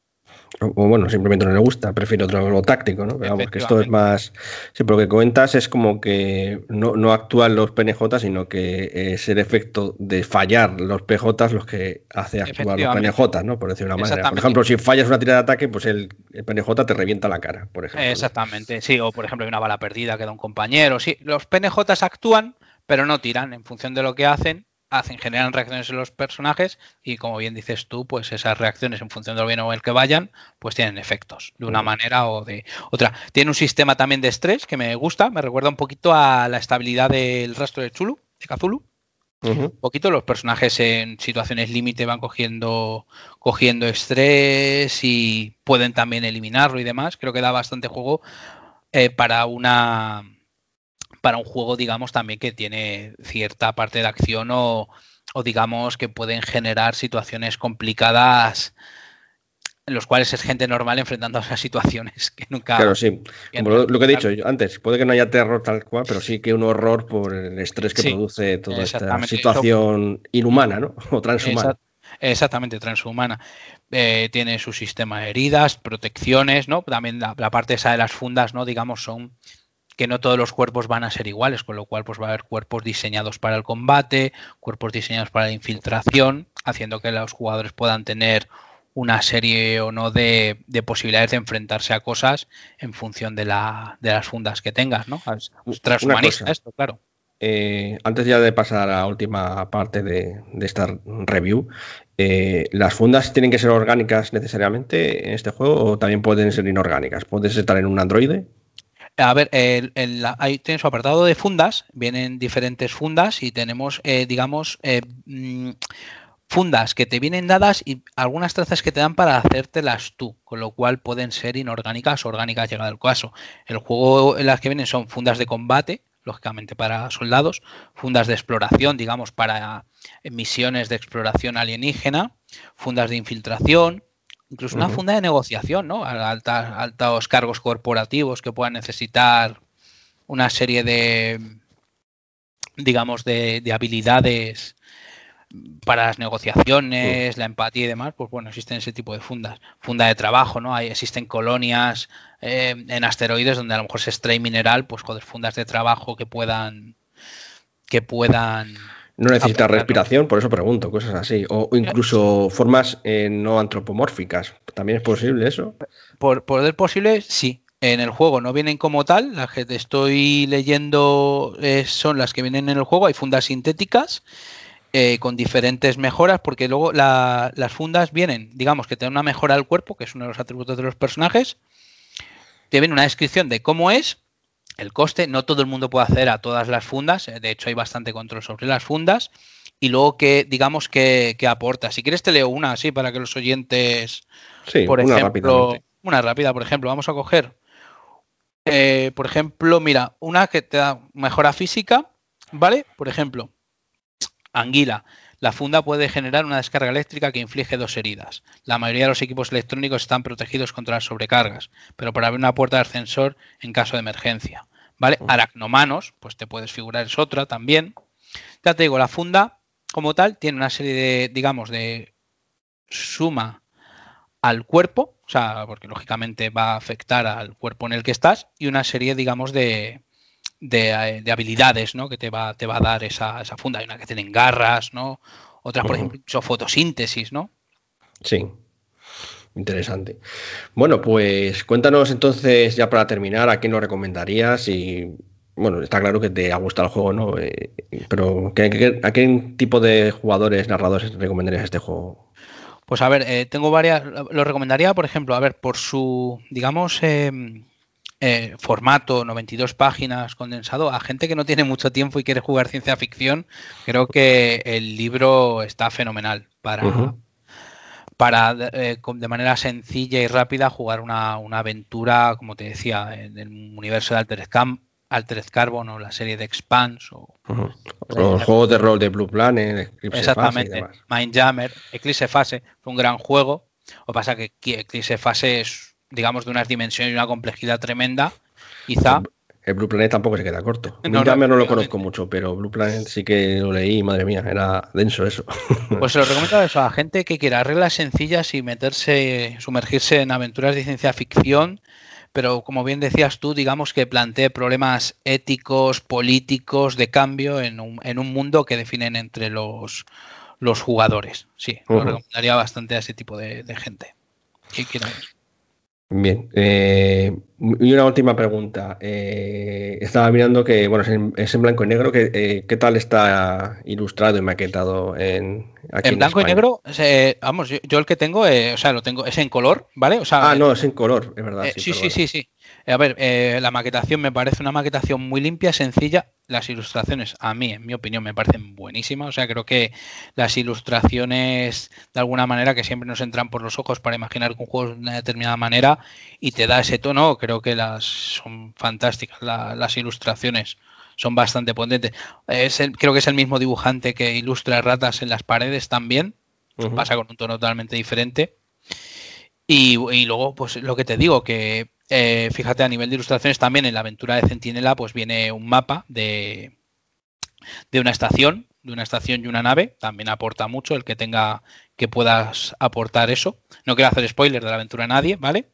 O, bueno, simplemente no le gusta, prefiere otro lo táctico, ¿no? Pero vamos, que esto es más. Sí, pero lo que comentas es como que no, no actúan los PNJ, sino que es el efecto de fallar los PJ los que hace actuar los. PNJ, ¿no? Por decir una manera. Por ejemplo, si fallas una tirada de ataque, pues el, el PNJ te revienta la cara, por ejemplo. Exactamente, sí, o por ejemplo hay una bala perdida, queda un compañero, sí, los PNJs actúan, pero no tiran, en función de lo que hacen, hacen, generan reacciones en los personajes y como bien dices tú, pues esas reacciones en función de lo bien o el que vayan, pues tienen efectos, de una manera o de otra. Tiene un sistema también de estrés que me gusta, me recuerda un poquito a la estabilidad del rastro de Chulu, de. Ujú. Un poquito los personajes en situaciones límite van cogiendo, cogiendo estrés y pueden también eliminarlo y demás. Creo que da bastante juego eh, para una para un juego, digamos, también que tiene cierta parte de acción o, o digamos que pueden generar situaciones complicadas en los cuales es gente normal enfrentando a esas situaciones que nunca Claro, sí. Como lo, que he dicho yo antes, puede que no haya terror tal cual, pero sí que un horror por el estrés que Sí, produce toda esta situación inhumana, ¿no? O transhumana. Exact- Exactamente, transhumana. Eh, tiene su sistema de heridas, protecciones, ¿no? También la, la parte esa de las fundas, ¿no? Digamos, son que no todos los cuerpos van a ser iguales, con lo cual pues va a haber cuerpos diseñados para el combate, cuerpos diseñados para la infiltración, haciendo que los jugadores puedan tener una serie o no de, de posibilidades de enfrentarse a cosas en función de, la, de las fundas que tengas, ¿no? Transhumanista cosa. esto, claro. Eh, antes ya de pasar a la última parte de, de esta review, eh, ¿las fundas tienen que ser orgánicas necesariamente en este juego o también pueden ser inorgánicas? ¿Puedes estar en un androide? A ver, el- el- ahí tiene su apartado de fundas, vienen diferentes fundas y tenemos, eh, digamos, eh, mm, fundas que te vienen dadas y algunas trazas que te dan para hacértelas tú, con lo cual pueden ser inorgánicas o orgánicas llegado el caso. El juego en las que vienen son fundas de combate, lógicamente para soldados, fundas de exploración, digamos, para misiones de exploración alienígena, fundas de infiltración, incluso una funda de negociación, ¿no? Alta- altos cargos corporativos que puedan necesitar una serie de, digamos, de, de habilidades para las negociaciones, la empatía y demás, pues bueno, existen ese tipo de fundas. Funda de trabajo, ¿no? Hay, existen colonias eh, en asteroides donde a lo mejor se extrae mineral, pues joder, fundas de trabajo que puedan que puedan No necesita respiración, por eso pregunto, cosas así. O, o incluso formas eh, no antropomórficas. ¿También es posible eso? Por poder posible, sí. En el juego no vienen como tal, las que te estoy leyendo eh, son las que vienen en el juego. Hay fundas sintéticas eh, con diferentes mejoras, porque luego la- las fundas vienen, digamos, que te dan una mejora al cuerpo, que es uno de los atributos de los personajes. Te viene una descripción de cómo es, el coste. No todo el mundo puede hacer a todas las fundas, eh, de hecho hay bastante control sobre las fundas. Y luego que, digamos, que, que aporta. Si quieres te leo una así para que los oyentes Sí, por una ejemplo, una rápida, por ejemplo, vamos a coger, eh, por ejemplo, mira, una que te da mejora física, ¿vale? Por ejemplo, anguila. La funda puede generar una descarga eléctrica que inflige dos heridas. La mayoría de los equipos electrónicos están protegidos contra las sobrecargas, pero para abrir una puerta de ascensor en caso de emergencia. ¿Vale? Aracnomanos, pues te puedes figurar, es otra también. Ya te digo, la funda como tal tiene una serie de, digamos, de suma al cuerpo, o sea, porque lógicamente va a afectar al cuerpo en el que estás, y una serie, digamos, de, de, eh, de habilidades, ¿no? Que te va, te va a dar esa, esa funda. Hay una que tienen garras, ¿no? Otras, por ejemplo, fotosíntesis, ¿no? Sí. Interesante. Bueno, pues cuéntanos entonces, ya para terminar, a quién lo recomendarías y. Bueno, está claro que te ha gustado el juego, ¿no? Eh, pero ¿qué- qué- ¿a qué tipo de jugadores, narradores recomendarías este juego? Pues a ver, eh, tengo varias. Lo recomendaría, por ejemplo, a ver, por su, digamos, eh, eh, formato, 92 páginas condensado, a gente que no tiene mucho tiempo y quiere jugar ciencia ficción, creo que el libro está fenomenal para. Para eh, de manera sencilla y rápida jugar una, una aventura, como te decía, en el universo de Altered, Cam- Altered Carbon o la serie de Expanse o. Los juegos de rol de Blue Planet, Eclipse Exactamente. Mindjammer, Eclipse Fase, fue un gran juego. Lo que pasa que Eclipse Fase es, digamos, de unas dimensiones y una complejidad tremenda. Quizá. El Blue Planet tampoco se queda corto. No, no, no, lo conozco mucho, pero Blue Planet sí que lo leí, madre mía, era denso eso. Pues se lo recomiendo eso a gente que quiera reglas sencillas y meterse, sumergirse en aventuras de ciencia ficción, pero como bien decías tú, digamos que plantee problemas éticos, políticos, de cambio en un, en un mundo que definen entre los, los jugadores. Sí, lo recomendaría bastante a ese tipo de, de gente. que quiera eso. Bien, eh, y una última pregunta. Eh, estaba mirando que, bueno, es en, es en blanco y negro. Que, eh, ¿Qué tal está ilustrado y maquetado en, aquí En blanco y negro, eh, vamos, yo, yo el que tengo, eh, o sea, lo tengo, es en color, ¿vale? O sea, Ah, no, es en color, es verdad. Sí, sí, sí, sí. Eh, A ver, eh, la maquetación me parece una maquetación muy limpia, sencilla. Las ilustraciones, a mí, en mi opinión, me parecen buenísimas. O sea, creo que las ilustraciones, de alguna manera, que siempre nos entran por los ojos para imaginar que un juego es de una determinada manera y te da ese tono, creo que las son fantásticas. la- las ilustraciones son bastante potentes. Es el- creo que es el mismo dibujante que ilustra ratas en las paredes también. Pasa con un tono totalmente diferente. Y, y luego, pues lo que te digo, que eh, fíjate a nivel de ilustraciones también en la aventura de Centinela, pues viene un mapa de, de una estación, de una estación y una nave. También aporta mucho el que tenga, que puedas aportar eso. No quiero hacer spoiler de la aventura a nadie, ¿vale?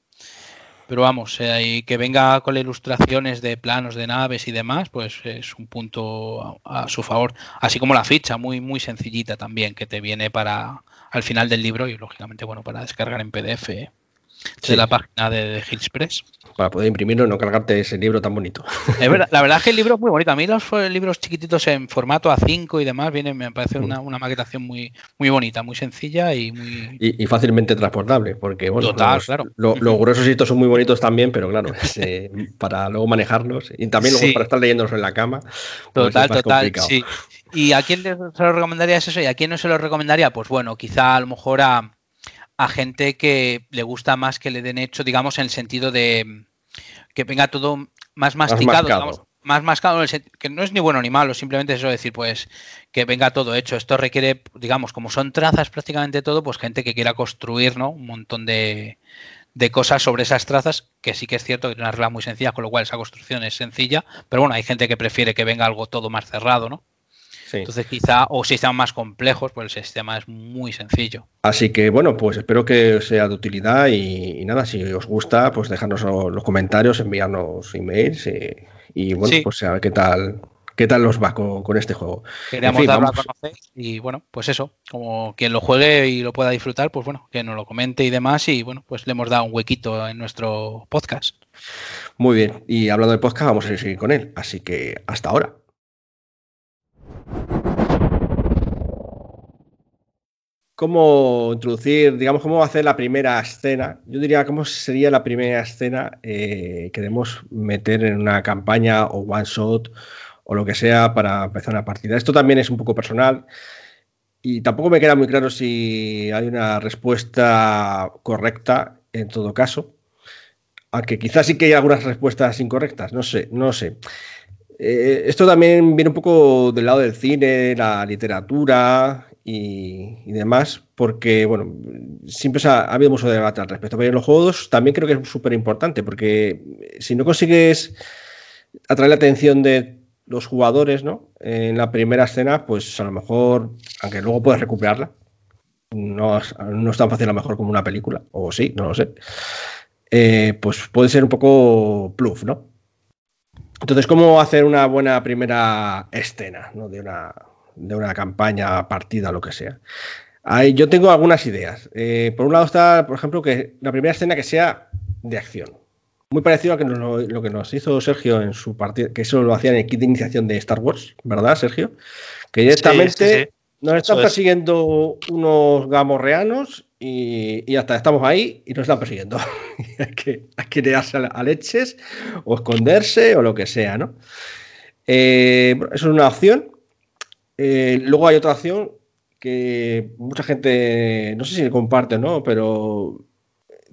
Pero vamos, eh, que venga con ilustraciones de planos de naves y demás, pues es un punto a, a su favor. Así como la ficha, muy, muy sencillita también, que te viene para al final del libro y lógicamente, bueno, para descargar en PDF eh, de la página de, de Hillspress. Para poder imprimirlo y no cargarte ese libro tan bonito. Es verdad- la verdad es que el libro es muy bonito. A mí los libros chiquititos en formato A5 y demás vienen, me parece una, una maquetación muy, muy bonita, muy sencilla y muy, Y, y fácilmente transportable, porque bueno, Total, los, claro. lo- los gruesos y estos son muy bonitos también, pero claro, eh, para luego manejarlos y también luego Sí. para estar leyéndolos en la cama. pues Total, total, complicado. sí. ¿Y a quién se lo recomendaría eso y a quién no se lo recomendaría? Pues bueno, quizá a lo mejor a, a gente que le gusta más que le den hecho, digamos, en el sentido de que venga todo más masticado, mascado. digamos, más mascado, que no es ni bueno ni malo, simplemente es eso decir, pues que venga todo hecho. Esto requiere, digamos, como son trazas prácticamente todo, pues gente que quiera construir, ¿no? Un montón de, de cosas sobre esas trazas, que sí que es cierto que tiene una regla muy sencilla, con lo cual esa construcción es sencilla, pero bueno, hay gente que prefiere que venga algo todo más cerrado, ¿no? Sí. Entonces quizá, o sistemas más complejos, pues el sistema es muy sencillo. Así que bueno, pues espero que sea de utilidad y, y nada, si os gusta, pues dejadnos los comentarios, enviarnos emails y, y, bueno, Sí. pues a ver qué tal, qué tal os va con, con este juego. Queríamos En fin, darlo vamos- a conocer y bueno, pues eso, como quien lo juegue y lo pueda disfrutar, pues bueno, que nos lo comente y demás y bueno, pues le hemos dado un huequito en nuestro podcast. Muy bien, y hablando de podcast, vamos a seguir con él. Así que hasta ahora. ¿Cómo introducir, digamos, cómo hacer la primera escena? Yo diría, ¿cómo sería la primera escena eh, que debemos meter en una campaña o one shot o lo que sea para empezar una partida? Esto también es un poco personal y tampoco me queda muy claro si hay una respuesta correcta en todo caso. Aunque quizás sí que hay algunas respuestas incorrectas, no sé, no sé. Eh, esto también viene un poco del lado del cine, la literatura y, demás, porque, bueno, siempre ha, ha habido mucho debate al respecto. Pero en los juegos también creo que es súper importante, porque si no consigues atraer la atención de los jugadores, ¿no? En la primera escena, pues a lo mejor, aunque luego puedes recuperarla, no, es- no es tan fácil a lo mejor como una película, o sí, no lo sé. Eh, pues puede ser un poco pluf, ¿no? Entonces, ¿cómo hacer una buena primera escena ¿no? de, una, de una campaña, partida, lo que sea? Ahí yo tengo algunas ideas. Eh, por un lado está, por ejemplo, que la primera escena que sea de acción. Muy parecido a que nos lo, lo que nos hizo Sergio en su partida, que eso lo hacía en el kit de iniciación de Star Wars, ¿verdad, Sergio? Que directamente sí, sí. nos están es. persiguiendo unos gamorreanos y, y hasta estamos ahí y nos están persiguiendo. hay, que, hay que a, leches o esconderse o lo que sea, ¿no? Eh, eso es una opción. Eh, luego hay otra opción que mucha gente, no sé si comparte o no, pero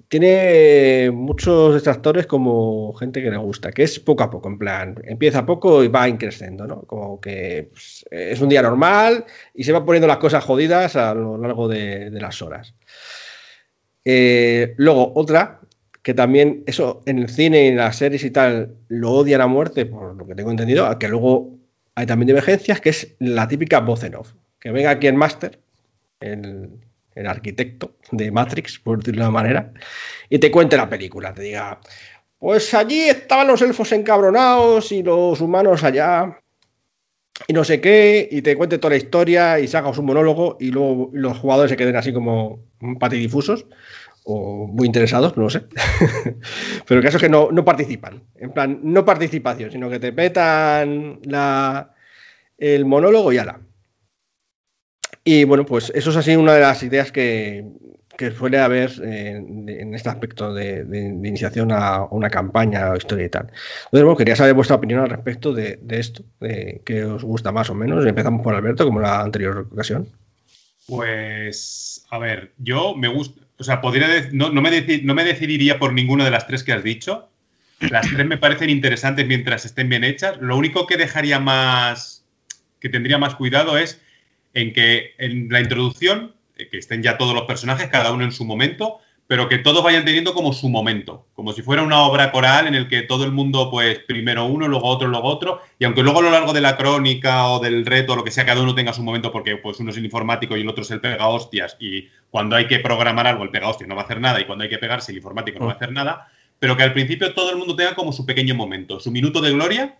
tiene muchos detractores como gente que le gusta, que es poco a poco, en plan, empieza poco y va increciendo, ¿no? Como que pues, es un día normal y se van poniendo las cosas jodidas a lo largo de las horas. Eh, luego, otra, que también eso en el cine y en las series y tal lo odian a muerte, por lo que tengo entendido, que luego hay también divergencias, que es la típica voz en off. Que venga aquí el máster, el, el arquitecto de Matrix, por decirlo de manera, y te cuente la película, te diga, pues allí estaban los elfos encabronados y los humanos allá, y no sé qué, y te cuente toda la historia y sacas un monólogo y luego los jugadores se queden así como patidifusos o muy interesados, no sé. Pero el caso es que no, no, participan. En plan, no participación, sino que te petan la, el monólogo y ala. Y bueno, pues eso es así una de las ideas que, que suele haber en, en este aspecto de, iniciación a una campaña o historia y tal. Entonces, bueno, quería saber vuestra opinión al respecto de, esto, de qué os gusta más o menos. Empezamos por Alberto, como la anterior ocasión. Pues, a ver, yo me gusta, o sea, podría no, no, me no, me decidiría por ninguna de las tres que has dicho. Las tres me parecen interesantes mientras estén bien hechas. Lo único que dejaría más, que tendría más cuidado es en que en la introducción, que estén ya todos los personajes, cada uno en su momento, pero que todos vayan teniendo como su momento, como si fuera una obra coral en el que todo el mundo, pues primero uno, luego otro, luego otro, y aunque luego a lo largo de la crónica o del reto o lo que sea, cada uno tenga su momento, porque pues uno es el informático y el otro es el pega hostias, y cuando hay que programar algo, el pega hostias no va a hacer nada, y cuando hay que pegarse, el informático no va a hacer nada, pero que al principio todo el mundo tenga como su pequeño momento, su minuto de gloria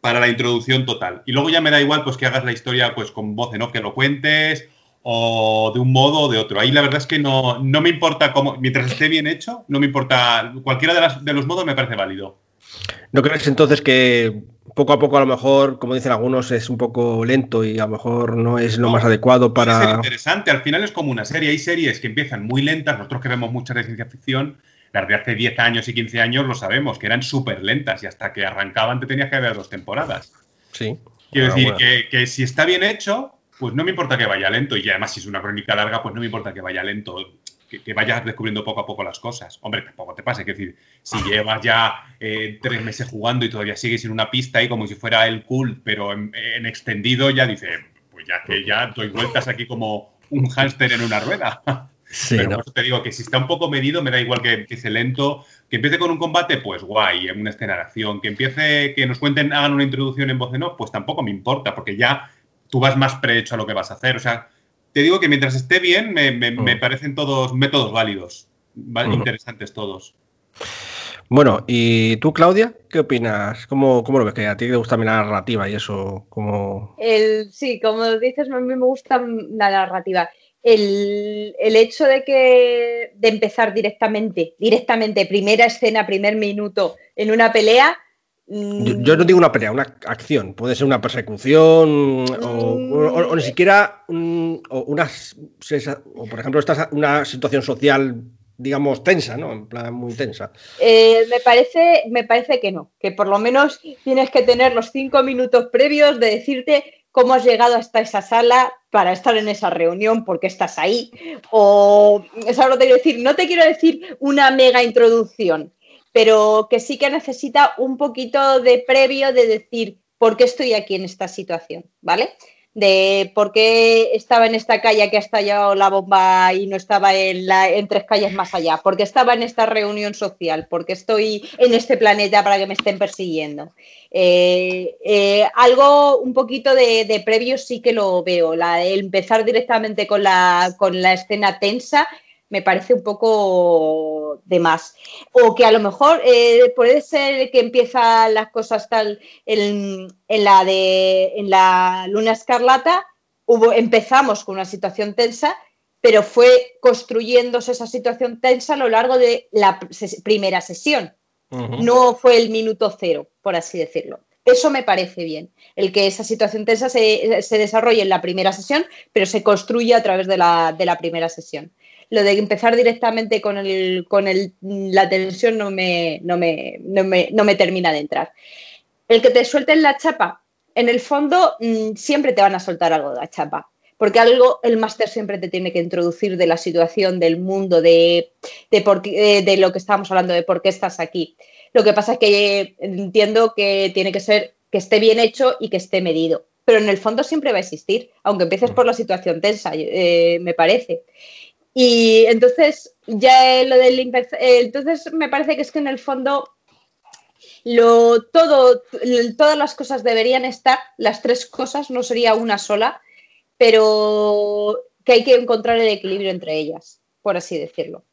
para la introducción total. Y luego ya me da igual pues que hagas la historia pues con voz en off, que lo cuentes, o de un modo o de otro. Ahí la verdad es que no, no me importa cómo, mientras esté bien hecho, no me importa, cualquiera de, las, de los modos me parece válido. ¿No crees entonces que poco a poco a lo mejor, como dicen algunos, es un poco lento y a lo mejor no es lo no, más adecuado para... Es interesante, al final es como una serie. Hay series que empiezan muy lentas, nosotros que vemos muchas de ciencia ficción, las de hace 10 años y 15 años lo sabemos, que eran súper lentas y hasta que arrancaban te tenías que ver dos temporadas. Sí. Quiero decir bueno. que, que si está bien hecho, pues no me importa que vaya lento. Y además, si es una crónica larga, pues no me importa que vaya lento. Que, que, vayas descubriendo poco a poco las cosas. Hombre, tampoco te pase. Es decir, si llevas ya eh, tres meses jugando y todavía sigues en una pista ahí como si fuera el cool, pero en, en extendido, ya dice, pues ya que ya doy vueltas aquí como un hámster en una rueda. Sí, pero no. por eso te digo que si está un poco medido, me da igual que empiece lento. Que empiece con un combate, pues guay, en una escena de acción. Que empiece, que nos cuenten, hagan una introducción en voz en off, pues tampoco me importa, porque ya tú vas más prehecho a lo que vas a hacer. O sea, te digo que mientras esté bien, me, me, Mm. me parecen todos métodos válidos, interesantes todos. Bueno, ¿y tú, Claudia? ¿Qué opinas? ¿Cómo, cómo lo ves? Que a ti te gusta la narrativa y eso, como... El, sí, como dices, a mí me gusta la narrativa. El, el, hecho de que de empezar directamente, directamente, primera escena, primer minuto en una pelea. Mm, Yo, yo no digo una pelea, una acción. Puede ser una persecución o, o- o ni siquiera un- o una, sensa- o por ejemplo, esta una situación social, digamos, tensa, ¿no? En plan muy tensa. Eh, me, parece, me parece que no, que por lo menos tienes que tener los cinco minutos previos de decirte cómo has llegado hasta esa sala para estar en esa reunión, porque estás ahí. O, ¿sabes lo que te quiero decir? No te quiero decir una mega introducción, pero que sí que necesita un poquito de previo de decir por qué estoy aquí en esta situación, ¿vale? De por qué estaba en esta calle que ha estallado la bomba y no estaba en, tres calles más allá, porque estaba en esta reunión social, porque estoy en este planeta para que me estén persiguiendo. Eh, eh, algo un poquito de, de, previo sí que lo veo, la, el empezar directamente con la, con la escena tensa me parece un poco de más. O que a lo mejor eh, puede ser que empiezan las cosas tal en, en, la de en la Luna Escarlata, hubo, empezamos con una situación tensa, pero fue construyéndose esa situación tensa a lo largo de la ses primera sesión. Uh -huh. No fue el minuto cero, por así decirlo. Eso me parece bien, el que esa situación tensa se, se desarrolle en la primera sesión, pero se construye a través de la, de la primera sesión lo de empezar directamente con, el, con el, la tensión no me, no, me, no, me, no me termina de entrar. El que te suelten la chapa, en el fondo mmm, siempre te van a soltar algo de la chapa, porque algo el máster siempre te tiene que introducir de la situación, del mundo, de, de, por de, de lo que estábamos hablando, de por qué estás aquí. Lo que pasa es que entiendo que tiene que ser que esté bien hecho y que esté medido. Pero en el fondo siempre va a existir, aunque empieces por la situación tensa, eh, me parece. Y entonces, ya lo del eh, entonces me parece que es que en el fondo lo, todo, todas las cosas deberían estar, las tres cosas, no sería una sola, pero que hay que encontrar el equilibrio entre ellas, por así decirlo.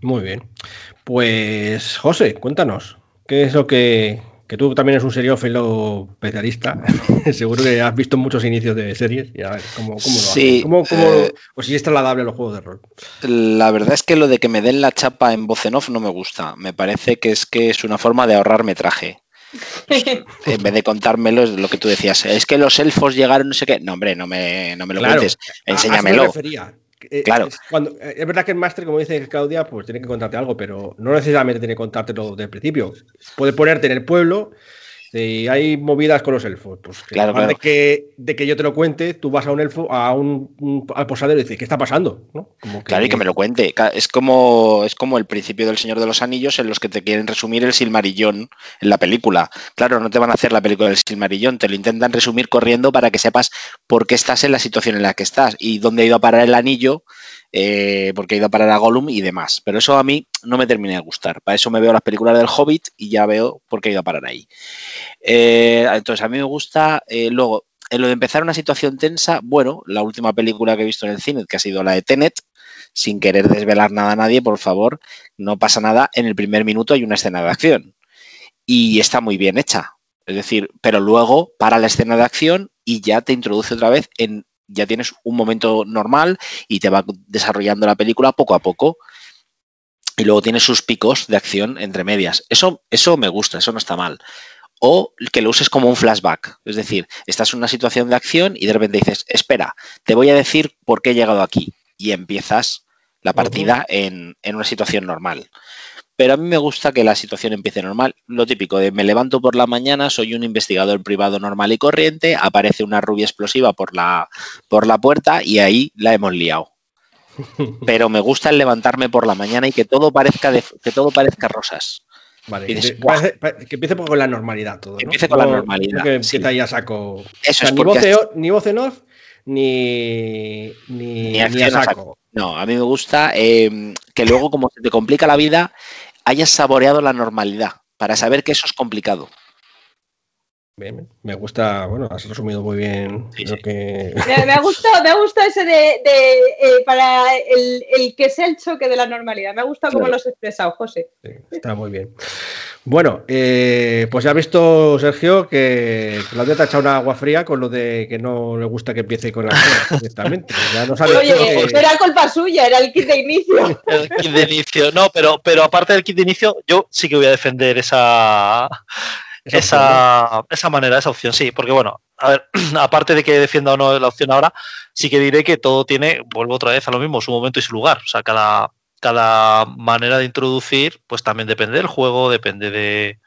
Muy bien. Pues, José, cuéntanos. ¿Qué es lo que, que tú también eres un seriófilo especialista? Seguro que has visto muchos inicios de series. Y a ver, ¿cómo, cómo lo Sí, haces? ¿Cómo, cómo- eh, pues si es trasladable a los juegos de rol. La verdad es que lo de que me den la chapa en voz en off no me gusta. Me parece que es que es una forma de ahorrar metraje. En vez de contármelo, es lo que tú decías. Es que los elfos llegaron, no sé qué. No, hombre, no me, no me lo Claro, cuentes. me Enséñamelo. Claro. Es, cuando- eh, es verdad que el máster, como dice Claudia, pues tiene que contarte algo, pero no necesariamente tiene que contártelo desde el principio. Puede ponerte en el pueblo y hay movidas con los elfos. Pues que Claro. De, que, de que yo te lo cuente, tú vas a un elfo, a un, un- al posadero y dices, ¿qué está pasando? ¿No? Como Claro, y que me lo cuente. Es como, es como el principio del Señor de los Anillos en los que te quieren resumir el Silmarillón en la película. Claro, no te van a hacer la película del Silmarillón, te lo intentan resumir corriendo para que sepas por qué estás en la situación en la que estás y dónde ha ido a parar el anillo, eh, porque ha ido a parar a Gollum y demás. Pero eso a mí no me termina de gustar. Para eso me veo las películas del Hobbit y ya veo por qué ha ido a parar ahí. Eh, entonces, a mí me gusta. eh, luego, en lo de empezar una situación tensa, bueno, la última película que he visto en el cine, que ha sido la de Tenet, sin querer desvelar nada a nadie, por favor, no pasa nada. En el primer minuto hay una escena de acción y está muy bien hecha. Es decir, pero luego para la escena de acción y ya te introduce otra vez en. Ya tienes un momento normal y te va desarrollando la película poco a poco. Y luego tiene sus picos de acción entre medias. Eso, eso me gusta, eso no está mal o que lo uses como un flashback. Es decir, estás en una situación de acción y de repente dices, espera, te voy a decir por qué he llegado aquí. Y empiezas la partida en, en una situación normal. Pero a mí me gusta que la situación empiece normal. Lo típico de me levanto por la mañana, soy un investigador privado normal y corriente, aparece una rubia explosiva por la, por la puerta y ahí la hemos liado. Pero me gusta el levantarme por la mañana y que todo parezca, de- que todo parezca rosas. Vale, dices, que, que empiece con la normalidad todo. ¿no? empiece con la No- normalidad, no Que empieza sí. ahí a saco. Eso O sea, es ni, voz ni voz en off, ni, ni, Ni ni a saco. saco. No, a mí me gusta eh, que luego, como se te complica la vida, hayas saboreado la normalidad para saber que eso es complicado. Bien, me gusta, bueno, has resumido muy bien lo que. Me, me ha gustado, me ha gustado ese de, de, eh, para el, el que sea el choque de la normalidad. Me ha gustado cómo lo has expresado, José. Está muy bien. Bueno, eh, pues ya ha visto Sergio que Claudia te ha echado una agua fría con lo de que no le gusta que empiece con la directamente. Ya no Oye, que- no era culpa suya, era el kit de inicio. El kit de inicio. No, pero, pero aparte del kit de inicio, yo sí que voy a defender esa, Esa esa, manera, esa opción, sí. Porque bueno, a ver, aparte de que defienda o no la opción ahora, sí que diré que todo tiene, vuelvo otra vez a lo mismo, su momento y su lugar. O sea, cada, cada manera de introducir, pues también depende del juego, depende de,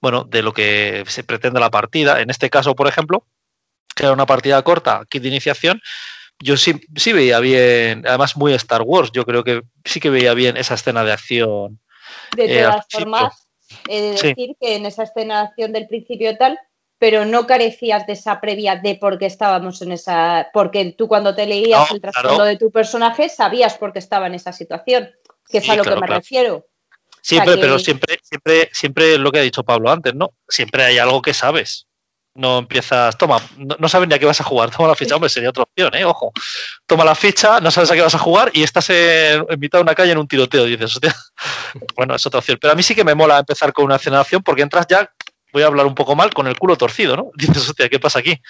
bueno, de lo que se pretende la partida. En este caso, por ejemplo, que era una partida corta, kit de iniciación, yo sí, sí veía bien, además muy Star Wars, yo creo que sí que veía bien esa escena de acción. De eh, todas formas, he de Sí. decir que en esa escena de acción del principio tal, pero no carecías de esa previa de por qué estábamos en esa. Porque tú cuando te leías No, el trasfondo claro. de tu personaje sabías por qué estaba en esa situación, que es Sí, a lo claro, que me claro. refiero. Siempre, O sea, que- pero siempre, siempre, siempre lo que ha dicho Pablo antes, ¿no? Siempre hay algo que sabes. No empiezas, toma, no, no sabes ni a qué vas a jugar, toma la ficha, hombre, sería otra opción, ¿eh? Ojo. Toma la ficha, no sabes a qué vas a jugar y estás en, mitad de una calle en un tiroteo. Y dices, hostia, bueno, es otra opción. Pero a mí sí que me mola empezar con una acción porque entras ya, voy a hablar un poco mal, con el culo torcido, ¿no? Dices, hostia, ¿qué pasa aquí?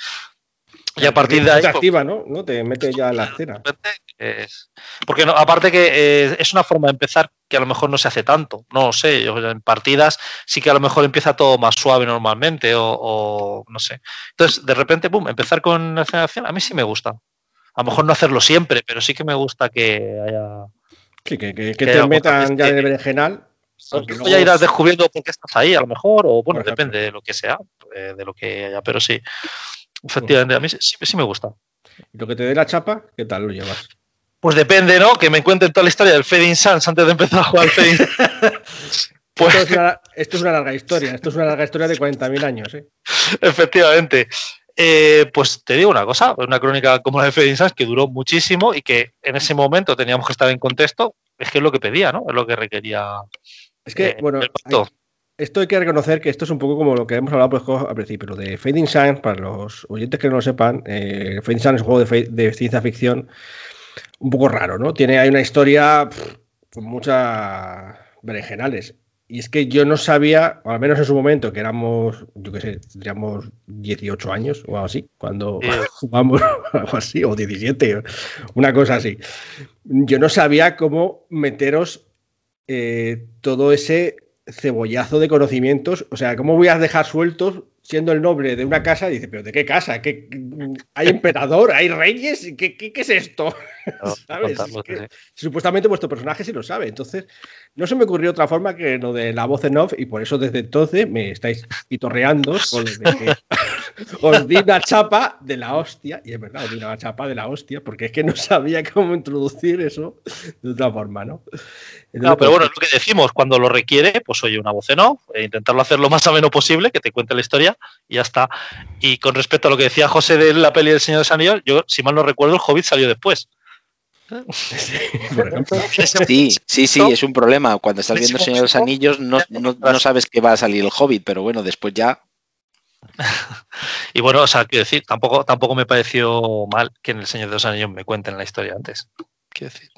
Y a partir de ahí. Te pues, activa, ¿no? ¿no? Te mete ya la escena. es- porque no, aparte que eh, es una forma de empezar que a lo mejor no se hace tanto, no sé, yo en partidas sí que a lo mejor empieza todo más suave normalmente o, o no sé. Entonces, de repente, pum, empezar con la acción, a mí sí me gusta. A lo mejor no hacerlo siempre, pero sí que me gusta que haya... Sí, que, que- que Que te metan ya en el berenjenal. aunque Luego ya irás descubriendo por qué estás ahí, a lo mejor, o bueno, depende de lo que sea, eh, de lo que haya, pero sí, efectivamente, a mí sí, sí me gusta. Y Lo que te dé la chapa, ¿qué tal lo llevas? Pues depende, ¿no? Que me cuenten toda la historia del Fading Suns antes de empezar a jugar al Fading Pues Esto, es una, esto es una larga historia. Esto es una larga historia de 40.000 años, ¿eh? efectivamente. eh, pues te digo una cosa, una crónica como la de Freddy Sanz que duró muchísimo y que en ese momento teníamos que estar en contexto, es que es lo que pedía, ¿no? Es lo que requería. Es que, eh, bueno, el. Esto hay que reconocer que esto es un poco como lo que hemos hablado pues, al principio, lo de Fading Sun, para los oyentes que no lo sepan, eh, Fading Sun es un juego de, de ciencia ficción un poco raro, ¿no? Tiene, hay una historia pff, con muchas berenjenales. Y es que yo no sabía, o al menos en su momento, que éramos, yo qué sé, tendríamos 18 años o algo así, cuando Sí. jugamos algo así, o 17, una cosa así. Yo no sabía cómo meteros eh, todo ese cebollazo de conocimientos. O sea, ¿cómo voy a dejar sueltos siendo el noble de una casa? Y dice, ¿pero de qué casa? ¿Qué, ¿Hay emperador? ¿Hay reyes? ¿Qué, qué, qué es esto? No, ¿Sabes? contarlo, Es que sí. supuestamente vuestro personaje sí lo sabe. Entonces, no se me ocurrió otra forma que lo de la voz en off, y por eso desde entonces me estáis pitorreando con lo de que os di una chapa de la hostia, y es verdad, os di una chapa de la hostia, porque es que no sabía cómo introducir eso de otra forma, ¿no? Entonces, No, pero bueno, es lo que decimos, cuando lo requiere, pues oye, una voz en off, e intentarlo hacer lo más ameno posible, que te cuente la historia y ya está. Y con respecto a lo que decía José de la peli del Señor de los Anillos, yo, si mal no recuerdo, el Hobbit salió después. Sí, sí, sí, es un problema. Cuando estás viendo El Señor de los Anillos no, no- no sabes que va a salir el Hobbit, pero bueno, después ya. Y bueno, o sea, quiero decir, tampoco, tampoco me pareció mal que en El Señor de los Anillos me cuenten la historia antes. Quiero decir,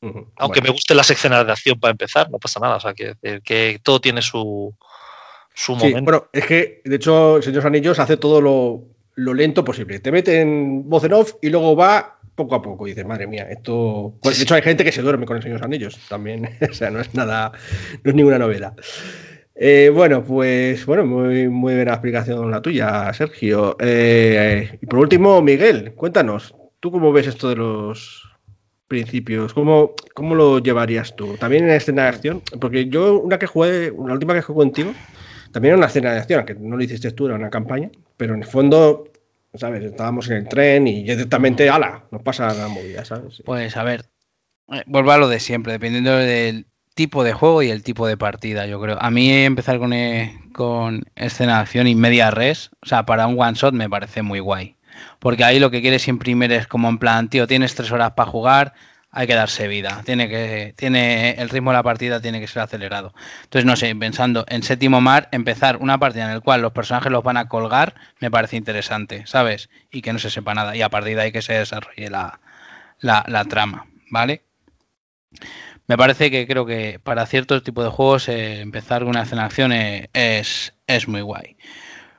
aunque bueno. me guste las escenas de acción para empezar, no pasa nada. O sea, quiero decir que todo tiene su, su Sí, momento. bueno, es que de hecho, el Señor de los Anillos hace todo lo, lo lento posible. Te mete en voz en off y luego va poco a poco. Y dices, madre mía, esto. Pues, de hecho, hay gente que se duerme con el Señor de los Anillos también. o sea, no es nada, no es ninguna novedad. Eh, bueno, pues bueno, muy, muy buena explicación la tuya, Sergio. Eh, y por último, Miguel, cuéntanos, ¿tú cómo ves esto de los principios? ¿Cómo, cómo lo llevarías tú? ¿También en escena de acción? Porque yo, una que jugué, la última que jugué contigo, también era una escena de acción, que no lo hiciste tú, era una campaña, pero en el fondo, ¿sabes? Estábamos en el tren y directamente, ala, nos pasa la movida, ¿sabes? Pues a ver, eh, vuelvo a lo de siempre, dependiendo del tipo de juego y el tipo de partida, yo creo. A mí empezar con, eh, con escena de acción y media res, o sea, para un one shot me parece muy guay. Porque ahí lo que quieres imprimir es como en plan, tío, tienes tres horas para jugar, hay que darse vida. Tiene que, tiene, el ritmo de la partida tiene que ser acelerado. Entonces, no sé, pensando en séptimo mar, empezar una partida en la cual los personajes los van a colgar, me parece interesante, ¿sabes? Y que no se sepa nada. Y a partir de ahí que se desarrolle la, la, la trama, ¿vale? Me parece que creo que para ciertos tipos de juegos eh, empezar con una escena de acción es, es muy guay.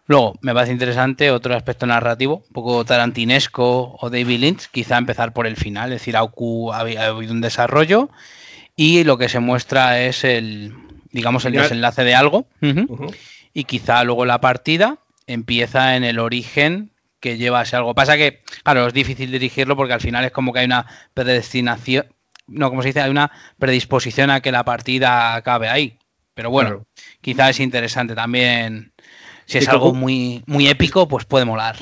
Luego, me parece interesante otro aspecto narrativo, un poco tarantinesco o David Lynch, quizá empezar por el final, es decir, ocu- ha ha habido un desarrollo y lo que se muestra es el, digamos, el desenlace de algo. Y quizá luego la partida empieza en el origen que lleva a ese algo. Pasa que, claro, es difícil dirigirlo porque al final es como que hay una predestinación, no, como se dice, hay una predisposición a que la partida acabe ahí. Pero bueno, Claro. quizá es interesante también. Si es algo muy, muy épico, pues puede molar.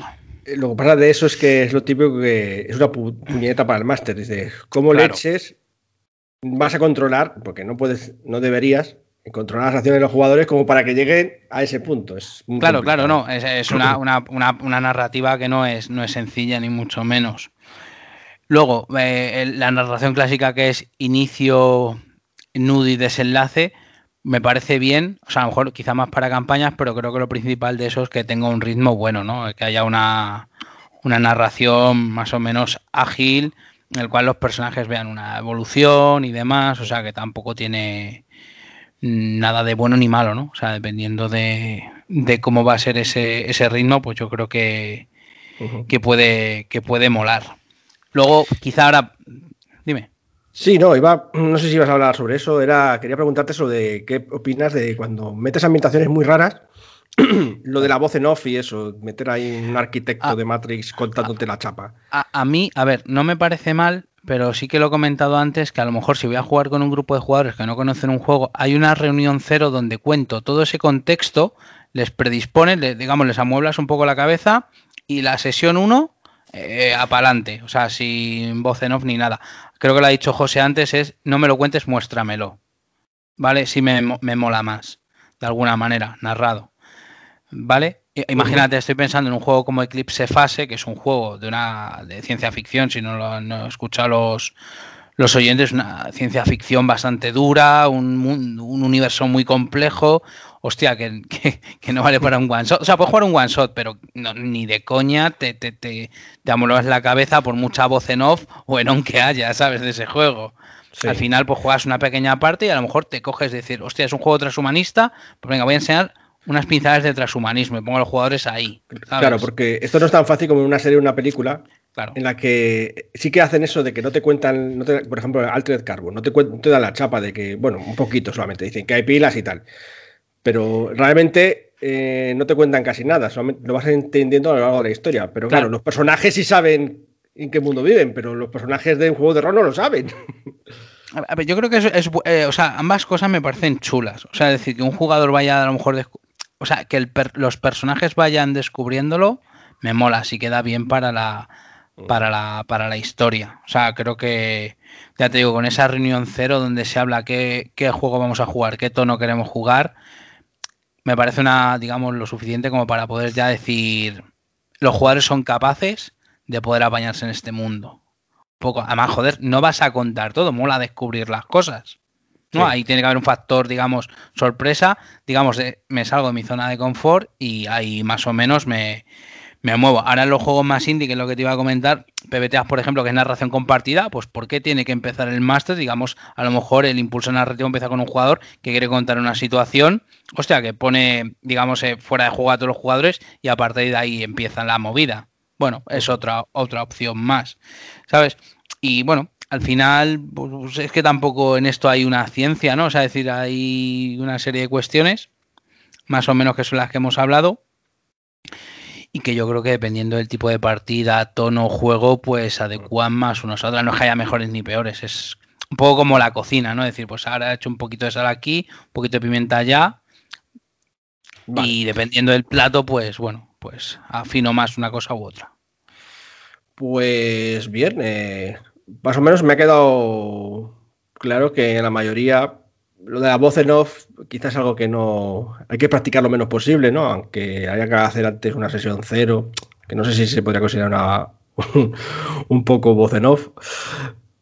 Eh, Lo que pasa de eso es que es lo típico que es una pu- puñeta para el máster. Dice, ¿cómo Claro. leches vas a controlar? Porque no puedes, no deberías controlar las acciones de los jugadores como para que lleguen a ese punto. Es Claro, complicado. claro, no. Es, es una, una- una- una narrativa que no es, no es sencilla, ni mucho menos. Luego, eh, la narración clásica que es inicio, nudo y desenlace, me parece bien. O sea, a lo mejor quizá más para campañas, pero creo que lo principal de eso es que tenga un ritmo bueno, ¿no? Que haya una, una narración más o menos ágil, en el cual los personajes vean una evolución y demás. O sea, que tampoco tiene nada de bueno ni malo, ¿no? O sea, dependiendo de, de cómo va a ser ese, ese ritmo, pues yo creo que, que puede, que puede molar. Luego, quizá ahora. Dime. Sí, no, iba, no sé si ibas a hablar sobre eso. Era, quería preguntarte sobre qué opinas de cuando metes ambientaciones muy raras, lo de la voz en off y eso, meter ahí un arquitecto Ah. de Matrix contándote la chapa. A, a mí, a ver, no me parece mal, pero sí que lo he comentado antes, que a lo mejor si voy a jugar con un grupo de jugadores que no conocen un juego, hay una reunión cero donde cuento todo ese contexto, les predispones, le- digamos, les amueblas un poco la cabeza y la sesión 1 eh, apalante, o sea, sin voz en off ni nada. Creo que lo ha dicho José antes, es no me lo cuentes, muéstramelo. ¿Vale? Sí me, me mola más, de alguna manera, narrado. ¿Vale? Imagínate, estoy pensando en un juego como Eclipse Fase, que es un juego de una de ciencia ficción, si no lo han escuchado los, los oyentes, una ciencia ficción bastante dura, un, mun- un universo muy complejo. Hostia, que, que- que no vale para un one shot. O sea, puedes jugar un one shot, pero no- ni de coña te, te, te, te amolas la cabeza por mucha voz en off o en on que haya, ¿sabes? De ese juego. Sí. Al final, pues juegas una pequeña parte y a lo mejor te coges de decir, hostia, es un juego transhumanista, pues venga, voy a enseñar unas pinceladas de transhumanismo y pongo a los jugadores ahí. ¿sabes? Claro, porque esto no es tan fácil como en una serie o una película. Claro. En la que sí que hacen eso de que no te cuentan, no te- por ejemplo, Altered Carbon, no te, no te dan la chapa de que, bueno, un poquito solamente, dicen que hay pilas y tal. Pero realmente eh, no te cuentan casi nada, solamente lo vas entendiendo a lo largo de la historia. Pero claro, Claro. los personajes sí saben en qué mundo viven, pero los personajes de un juego de rol no lo saben. A a ver, yo creo que es, es eh, o sea, ambas cosas me parecen chulas. O sea, es decir, que un jugador vaya a lo mejor, o sea, que el per- los personajes vayan descubriéndolo, me mola, si queda bien para la, para la, para la historia. O sea, creo que, ya te digo, con esa reunión cero donde se habla qué, qué juego vamos a jugar, qué tono queremos jugar, me parece una, digamos, lo suficiente como para poder ya decir, los jugadores son capaces de poder apañarse en este mundo poco. Además, joder, no vas a contar todo, mola descubrir las cosas. ¿no? Sí. Ahí tiene que haber un factor, digamos, sorpresa. Digamos, de, me salgo de mi zona de confort y ahí más o menos me, me muevo. Ahora los juegos más indie, que es lo que te iba a comentar, PBTAs, por ejemplo, que es narración compartida, pues ¿por qué tiene que empezar el máster? Digamos, a lo mejor el impulso narrativo empieza con un jugador que quiere contar una situación, hostia, que pone, digamos, eh, fuera de juego a todos los jugadores y a partir de ahí empieza la movida. Bueno, es otra, otra opción más, ¿sabes? Y bueno, al final, pues, es que tampoco en esto hay una ciencia, ¿no? O sea, es decir, hay una serie de cuestiones, más o menos que son las que hemos hablado, y que yo creo que dependiendo del tipo de partida, tono, juego, pues adecuan más unos a otros. No es que haya mejores ni peores, es un poco como la cocina, ¿no? Es decir, pues ahora he hecho un poquito de sal aquí, un poquito de pimienta allá, Vale. y dependiendo del plato, pues bueno, pues afino más una cosa u otra. Pues bien, eh, más o menos me ha quedado claro que en la mayoría lo de la voz en off quizás algo que no hay que practicar lo menos posible, ¿no? Aunque haya que hacer antes una sesión cero, que no sé si se podría considerar una, un poco voz en off,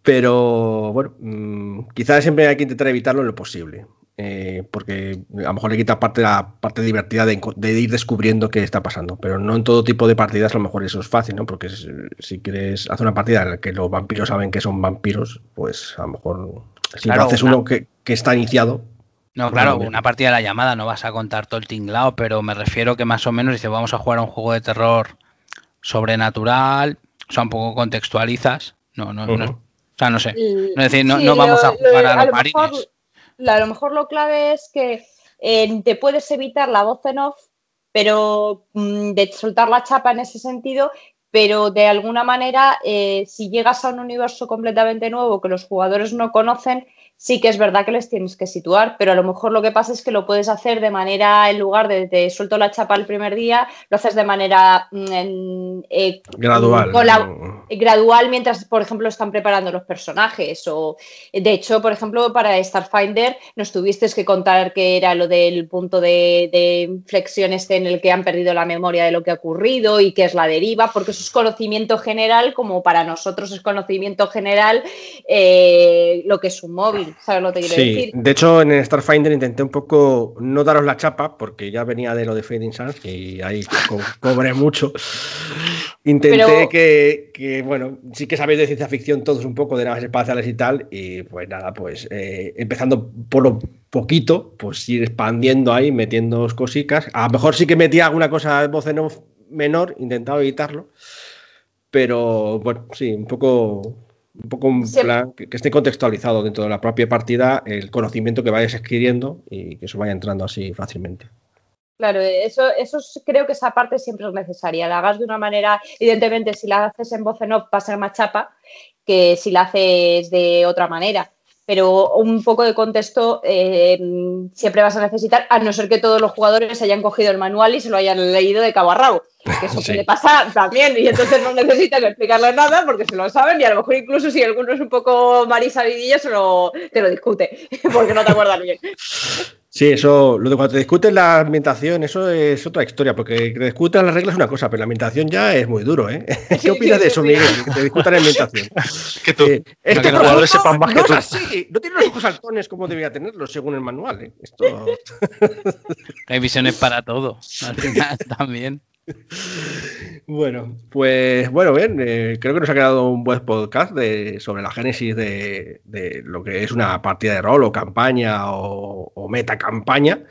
pero bueno, mm, quizás siempre hay que intentar evitarlo en lo posible. eh, porque a lo mejor le quita parte la parte divertida de, ir descubriendo qué está pasando, pero no en todo tipo de partidas a lo mejor eso es fácil, ¿no? Porque es- si quieres hacer una partida en la que los vampiros saben que son vampiros, pues a lo mejor si Claro, lo haces una- uno que, que está iniciado. No, pues claro, una partida de la llamada no vas a contar todo el tinglao, pero me refiero que más o menos dice, vamos a jugar a un juego de terror sobrenatural, o sea, un poco contextualizas. No, no, no, o sea, no sé. No, es decir, no, sí, no vamos lo- a jugar lo- a los mejor- marines. la- a lo mejor lo clave es que eh, te puedes evitar la voz en off, pero mm, de soltar la chapa en ese sentido, pero de alguna manera, eh, si llegas a un universo completamente nuevo que los jugadores no conocen, sí que es verdad que les tienes que situar, pero a lo mejor lo que pasa es que lo puedes hacer de manera, en lugar de te suelto la chapa el primer día, lo haces de manera mm, eh, Gradual. con la- ¿no? gradual mientras, por ejemplo, están preparando los personajes. O, de hecho, por ejemplo, para Starfinder nos tuviste que contar que era lo del punto de, de inflexión este en el que han perdido la memoria de lo que ha ocurrido y que es la deriva, porque eso es conocimiento general, como para nosotros es conocimiento general eh, lo que es un móvil. ¿Sabes lo que quiero Sí, decir? de hecho en Starfinder intenté un poco no daros la chapa porque ya venía de lo de Fading Suns y ahí co- cobré mucho. Intenté Pero- que, que, bueno, sí que sabéis de ciencia ficción todos un poco de naves espaciales y tal y pues nada, pues eh, empezando por lo poquito, pues ir expandiendo ahí, metiendo cositas. A lo mejor sí que metía alguna cosa de voz en off menor, intentaba evitarlo, pero bueno, sí, un poco un poco un Sí. plan que, que esté contextualizado dentro de la propia partida el conocimiento que vayas adquiriendo y que eso vaya entrando así fácilmente. Claro, eso, eso es- creo que esa parte siempre es necesaria. La hagas de una manera, evidentemente, si la haces en voz en off va a ser más chapa que si la haces de otra manera. Pero un poco de contexto eh, siempre vas a necesitar, a no ser que todos los jugadores hayan cogido el manual y se lo hayan leído de cabo a rabo. Que eso Sí. puede pasar también, y entonces no necesitan explicarle nada porque se lo saben, y a lo mejor incluso si alguno es un poco marisabidillo, se lo, te lo discute, porque no te acuerdas bien. Sí, eso, lo de cuando te discuten la ambientación, eso es otra historia, porque que te discutan las reglas es una cosa, pero la ambientación ya es muy duro, ¿eh? ¿Qué opinas de eso, Miguel? Que te discutan la ambientación. que tú, Eh, que este los jugadores sepan más que no tú. es así, no tiene los ojos saltones como debería tenerlos según el manual, ¿eh? Esto... Hay visiones para todo, al final también. Bueno, pues bueno, bien, eh, creo que nos ha quedado un buen podcast de, sobre la génesis de, de lo que es una partida de rol o campaña o, o meta campaña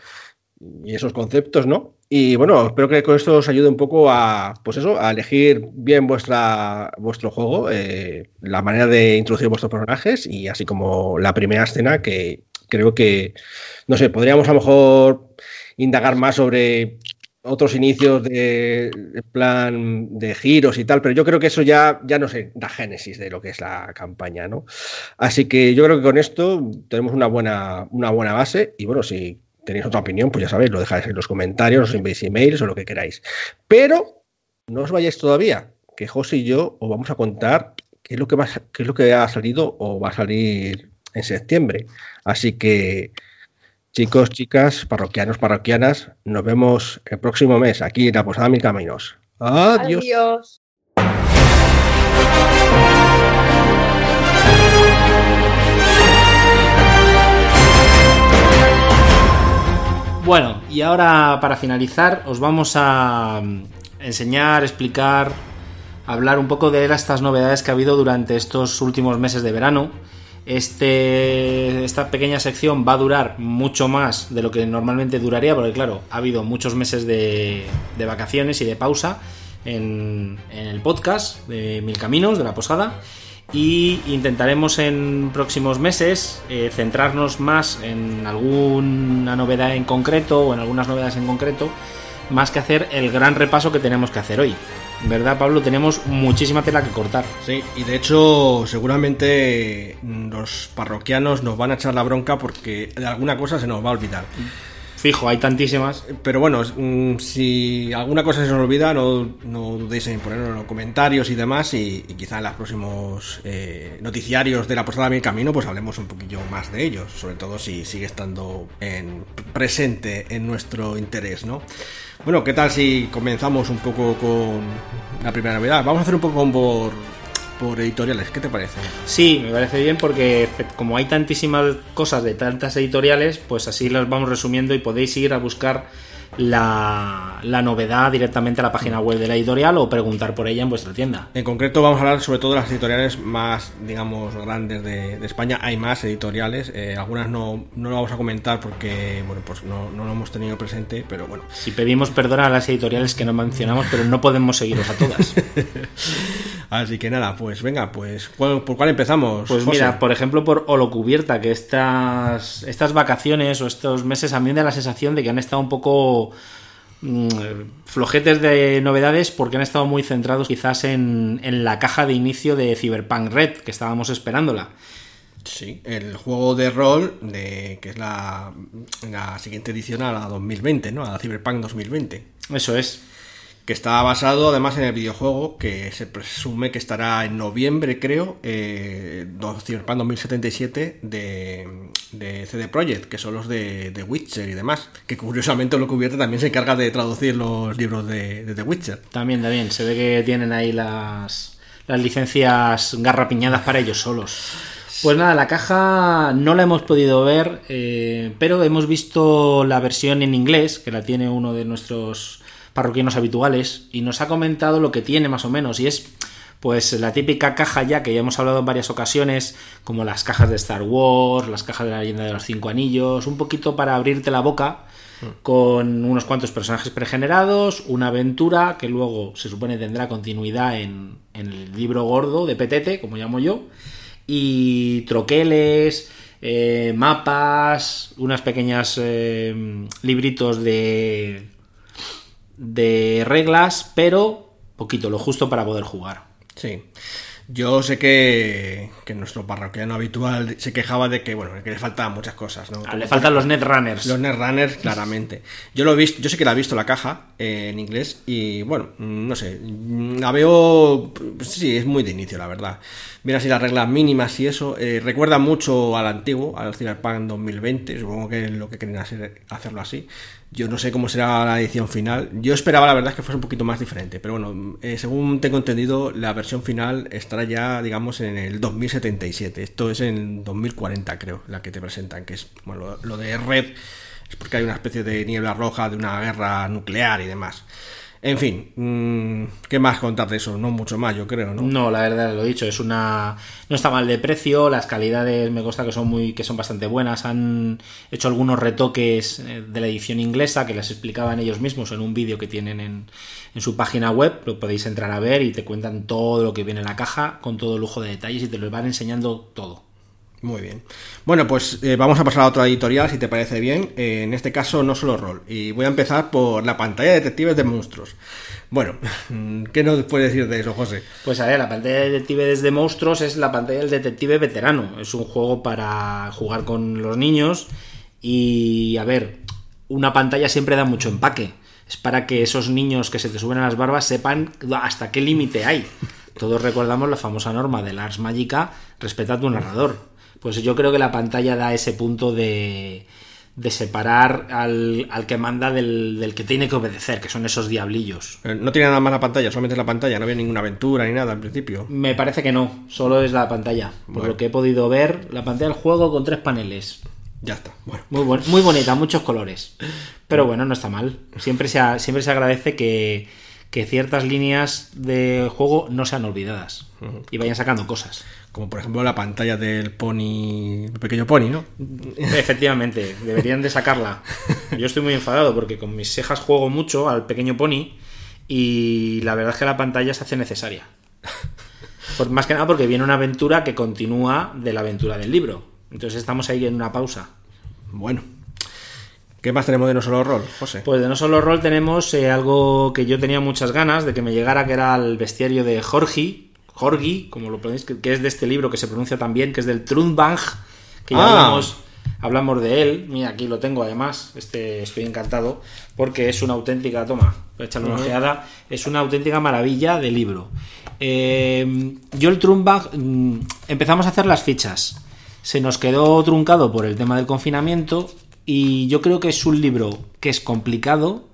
y esos conceptos, ¿no? Y bueno, espero que con esto os ayude un poco a, pues eso, a elegir bien vuestra, vuestro juego, eh, la manera de introducir vuestros personajes y así como la primera escena que creo que, no sé, podríamos a lo mejor indagar más sobre otros inicios de, plan de giros y tal, pero yo creo que eso ya, ya no sé, la génesis de lo que es la campaña, ¿no? Así que yo creo que con esto tenemos una buena, una buena base y bueno, si tenéis otra opinión, pues ya sabéis, lo dejáis en los comentarios, os enviáis emails o lo que queráis. Pero no os vayáis todavía, que José y yo os vamos a contar qué es lo que, va, qué es lo que ha salido o va a salir en septiembre. Así que Chicos, chicas, parroquianos, parroquianas, nos vemos el próximo mes aquí en la Posada Mil Caminos. Adiós. Adiós. Bueno, y ahora para finalizar os vamos a mm, enseñar, explicar, hablar un poco de estas novedades que ha habido durante estos últimos meses de verano. Este, esta pequeña sección va a durar mucho más de lo que normalmente duraría, porque claro, ha habido muchos meses de, de vacaciones y de pausa en, en el podcast de Mil Caminos, de la Posada, y intentaremos en próximos meses eh, centrarnos más en alguna novedad en concreto o en algunas novedades en concreto, más que hacer el gran repaso que tenemos que hacer hoy. ¿Verdad, Pablo? Tenemos muchísima tela que cortar. Sí, y de hecho seguramente los parroquianos nos van a echar la bronca porque de alguna cosa se nos va a olvidar. Fijo, hay tantísimas. Pero bueno, mm, si alguna cosa se nos olvida, no, no dudéis en ponerlo en los comentarios y demás. Y, y quizá en los próximos eh, noticiarios de la posada de mi camino, pues hablemos un poquillo más de ellos. Sobre todo si sigue estando en, presente en nuestro interés, ¿no? Bueno, ¿qué tal si comenzamos un poco con la primera novedad? Vamos a hacer un poco por, por editoriales, ¿qué te parece? Sí, me parece bien porque como hay tantísimas cosas de tantas editoriales, pues así las vamos resumiendo y podéis ir a buscar la, la novedad directamente a la página web de la editorial o preguntar por ella en vuestra tienda. En concreto vamos a hablar sobre todo de las editoriales más, digamos, grandes de, de España. Hay más editoriales, eh, algunas no, no lo vamos a comentar porque, bueno, pues no, no lo hemos tenido presente, pero bueno. Si pedimos perdón a las editoriales que no mencionamos, pero no podemos seguiros a todas. Así que nada, pues venga, pues ¿cuál- ¿por cuál empezamos? Pues José? mira, por ejemplo, por Holocubierta, que estas, estas vacaciones o estos meses a mí me da la sensación de que han estado un poco mm, flojetes de novedades porque han estado muy centrados quizás en, en la caja de inicio de Cyberpunk Red, que estábamos esperándola. Sí, el juego de rol, de, que es la, la siguiente edición a la 2020, ¿no? A la Cyberpunk 2020. Eso es. Que está basado además en el videojuego, que se presume que estará en noviembre, creo, eh, do- Cyberpunk 2077 de, de CD Projekt, que son los de, de Witcher y demás. Que curiosamente lo cubierta también se encarga de traducir los libros de, de The Witcher. También, también. Se ve que tienen ahí las, las licencias garrapiñadas para ellos solos. Pues nada, la caja no la hemos podido ver, eh, pero hemos visto la versión en inglés, que la tiene uno de nuestros parroquianos habituales, y nos ha comentado lo que tiene más o menos, y es pues la típica caja ya que ya hemos hablado en varias ocasiones, como las cajas de Star Wars, las cajas de la leyenda de los cinco anillos, un poquito para abrirte la boca con unos cuantos personajes pregenerados, una aventura que luego se supone tendrá continuidad en, en el libro gordo de Petete, como llamo yo, y troqueles, eh, mapas, unas pequeñas eh, libritos de, de reglas, pero poquito, lo justo para poder jugar. Sí. Yo sé que, que nuestro parroquiano habitual se quejaba de que, bueno, que le faltaban muchas cosas, ¿no? Ah, le faltan los Netrunners. Los Netrunners, claramente. Yo lo he visto, yo sé que la he visto la caja eh, en inglés y, bueno, no sé, la veo, pues sí, es muy de inicio, la verdad. Mira así las reglas mínimas y eso. eh, recuerda mucho al antiguo, al Cyberpunk 2020, supongo que es lo que quieren hacer, hacerlo así. Yo no sé cómo será la edición final. Yo esperaba, la verdad, que fuese un poquito más diferente. Pero bueno, eh, según tengo entendido, la versión final estará ya, digamos, en el 2077. Esto es en 2040, creo, la que te presentan. Que es, bueno, lo, lo de Red es porque hay una especie de niebla roja de una guerra nuclear y demás. En fin, mm, ¿qué más contar de eso? No mucho más, yo creo, ¿no? No, la verdad lo he dicho, es una no está mal de precio, las calidades me consta que son muy que son bastante buenas, han hecho algunos retoques eh, de la edición inglesa que les explicaban ellos mismos en un vídeo que tienen en, en su página web, lo podéis entrar a ver y te cuentan todo lo que viene en la caja con todo lujo de detalles y te lo van enseñando todo. Muy bien. Bueno, pues eh, vamos a pasar a otra editorial, si te parece bien. Eh, en este caso, no solo rol. Y voy a empezar por la pantalla de detectives de monstruos. Bueno, ¿qué nos puedes decir de eso, José? Pues a ver, la pantalla de detectives de monstruos es la pantalla del detective veterano. Es un juego para jugar con los niños y, a ver, una pantalla siempre da mucho empaque. Es para que esos niños que se te suben a las barbas sepan hasta qué límite hay. Todos recordamos la famosa norma del Ars Magica, respeta a tu narrador. Pues yo creo que la pantalla da ese punto de, de separar al, al, que manda del, del, que tiene que obedecer, que son esos diablillos. Eh, No tiene nada más la pantalla, solamente es la pantalla, no había ninguna aventura ni nada al principio. Me parece que no, solo es la pantalla. Por lo que he podido ver, la pantalla del juego con tres paneles. Ya está. Bueno. Muy, bon muy bonita, muchos colores. Pero bueno, no está mal. Siempre se, siempre se agradece que, que ciertas líneas de juego no sean olvidadas uh -huh. y vayan sacando cosas. Como por ejemplo la pantalla del pony, el pequeño pony, ¿no? Efectivamente, deberían de sacarla. Yo estoy muy enfadado porque con mis cejas juego mucho al pequeño pony y la verdad es que la pantalla se hace necesaria. Por, más que nada porque viene una aventura que continúa de la aventura del libro. Entonces estamos ahí en una pausa. Bueno, ¿Qué más tenemos de No Solo Roll, José? Pues de No Solo Roll tenemos eh, algo que yo tenía muchas ganas de que me llegara, que era el bestiario de Jorgi, Jorgi, como lo ponéis, que, que, es de este libro que se pronuncia también, que es del Trunbang, que ya ah. hablamos, hablamos de él. Mira, aquí lo tengo además, este, estoy encantado, porque es una auténtica, toma, echarle una uh -huh. ojeada, es una auténtica maravilla de libro. Eh, yo el Trunbang, mm, empezamos a hacer las fichas. Se nos quedó truncado por el tema del confinamiento y yo creo que es un libro que es complicado,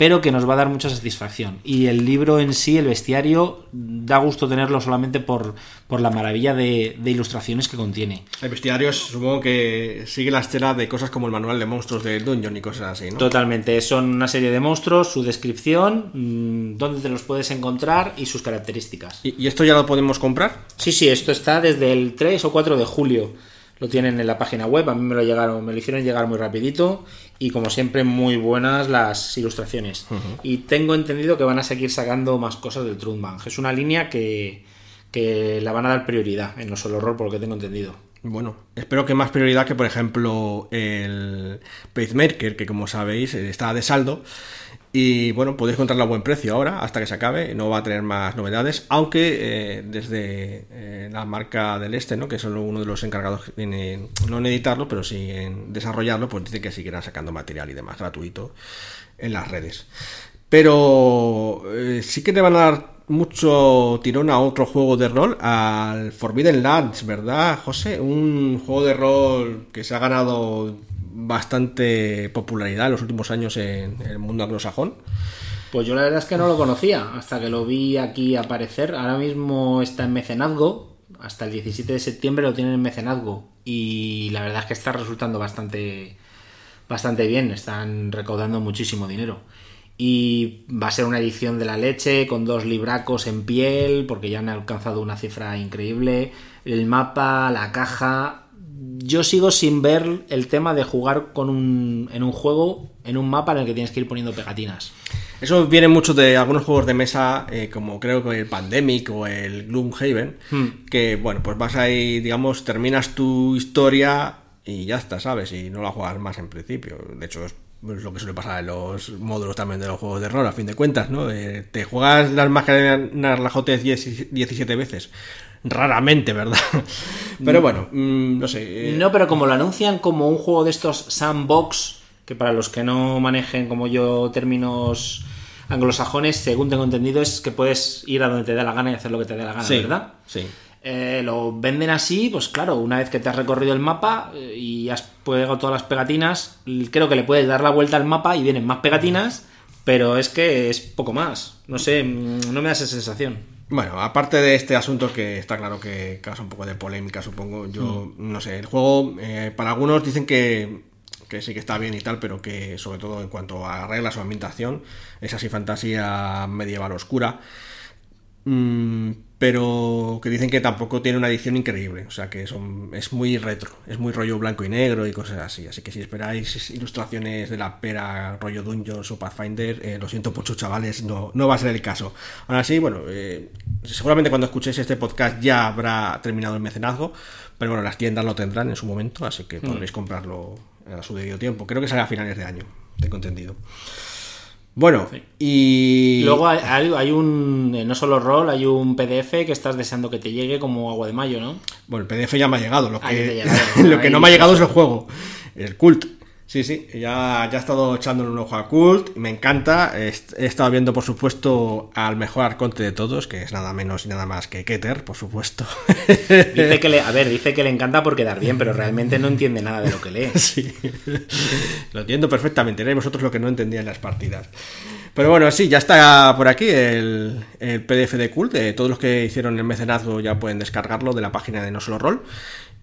pero que nos va a dar mucha satisfacción. Y el libro en sí, el bestiario, da gusto tenerlo solamente por, por la maravilla de, de, ilustraciones que contiene. El bestiario supongo que sigue la estela de cosas como el manual de monstruos de Dungeon y cosas así, ¿no? Totalmente, son una serie de monstruos, su descripción, mmm, dónde te los puedes encontrar y sus características. ¿Y, ¿Y esto ya lo podemos comprar? Sí, sí, esto está desde el 3 o 4 de julio lo tienen en la página web, a mí me lo llegaron, me lo hicieron llegar muy rapidito y como siempre muy buenas las ilustraciones. Uh -huh. Y tengo entendido que van a seguir sacando más cosas del Trunbang. Es una línea que, que la van a dar prioridad en no solo horror por lo que tengo entendido. Bueno, espero que más prioridad que por ejemplo el Pacemaker, que como sabéis está de saldo y bueno, podéis encontrarlo a buen precio ahora, hasta que se acabe. No va a tener más novedades, aunque eh, desde eh, la marca del Este, ¿no? que son uno de los encargados, en, no en editarlo, pero sí en desarrollarlo, pues dice que seguirán sacando material y demás gratuito en las redes. Pero eh, sí que te van a dar mucho tirón a otro juego de rol, al Forbidden Lands, ¿verdad, José? Un juego de rol que se ha ganado bastante popularidad en los últimos años en, el mundo anglosajón. Pues yo la verdad es que no lo conocía hasta que lo vi aquí aparecer. Ahora mismo está en mecenazgo. Hasta el 17 de septiembre lo tienen en mecenazgo. Y la verdad es que está resultando bastante, bastante bien. Están recaudando muchísimo dinero. Y va a ser una edición de la leche con dos libracos en piel, porque ya han alcanzado una cifra increíble. El mapa, la caja, yo sigo sin ver el tema de jugar con un, en un juego, en un mapa en el que tienes que ir poniendo pegatinas. Eso viene mucho de algunos juegos de mesa, eh, como creo que el Pandemic o el Gloomhaven, hmm. que bueno, pues vas ahí, digamos, terminas tu historia y ya está, ¿sabes? Y no la juegas más en principio. De hecho, es lo que suele pasar en los módulos también de los juegos de rol, a fin de cuentas, ¿no? Eh, te juegas las máscaras 10 17 veces. Raramente, ¿verdad? Pero bueno, mm, no sé. eh, No, pero como lo anuncian como un juego de estos sandbox, que para los que no manejen como yo términos anglosajones, según tengo entendido, es que puedes ir a donde te dé la gana y hacer lo que te dé la gana, sí, ¿verdad? Sí. Eh, lo venden así, pues claro, una vez que te has recorrido el mapa eh, y has pegado todas las pegatinas, creo que le puedes dar la vuelta al mapa y vienen más pegatinas, pero es que es poco más. No sé, mm, no me da esa sensación. Bueno, aparte de este asunto que está claro que causa un poco de polémica, supongo, yo no sé, el juego, eh, para algunos dicen que, que sí que está bien y tal, pero que sobre todo en cuanto a reglas o ambientación, es así fantasía medieval oscura. Mm, pero que dicen que tampoco tiene una edición increíble, o sea que son, es muy retro, es muy rollo blanco y negro y cosas así, así que si esperáis ilustraciones de la pera rollo Dungeons o Pathfinder, eh, lo siento mucho chavales, no, no va a ser el caso. Ahora sí, bueno, eh, seguramente cuando escuchéis este podcast ya habrá terminado el mecenazgo, pero bueno, las tiendas lo tendrán en su momento, así que Mm. podréis comprarlo a su debido tiempo. Creo que sale a finales de año, tengo entendido. Bueno, y... Luego hay, un, eh, no solo rol, hay un PDF que estás deseando que te llegue como agua de mayo, ¿no? Bueno, el PDF ya me ha llegado. Lo que, llegado. lo que no me ha llegado es el juego. El Cult. Sí, sí. Ya, ya he estado echándole un ojo a Cult. Me encanta. He, he estado viendo, por supuesto, al mejor arconte de todos, que es nada menos y nada más que Keter, por supuesto. Dice que le, a ver, dice que le encanta por quedar bien, pero realmente no entiende nada de lo que lee. Sí. Lo entiendo perfectamente. Erais vosotros lo que no entendía en las partidas. Pero bueno, sí, ya está por aquí el, el PDF de Cult. Todos los que hicieron el mecenazgo ya pueden descargarlo de la página de No Solo Roll.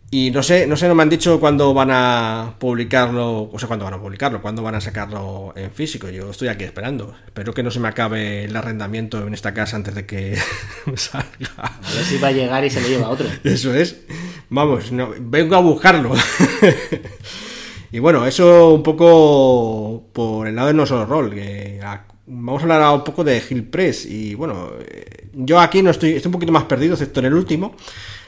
Y no sé, no sé, no me han dicho cuándo van a publicarlo, o sea, cuándo van a publicarlo, cuándo van a sacarlo en físico. Yo estoy aquí esperando. Espero que no se me acabe el arrendamiento en esta casa antes de que salga. A ver si va a llegar y se le lleva a otro. Eso es. Vamos, no, vengo a buscarlo. y bueno, eso un poco por el lado de no solo rol. Que a- vamos a hablar ahora un poco de Hill Press. Y bueno, eh, yo aquí no estoy, estoy un poquito más perdido, excepto en el último.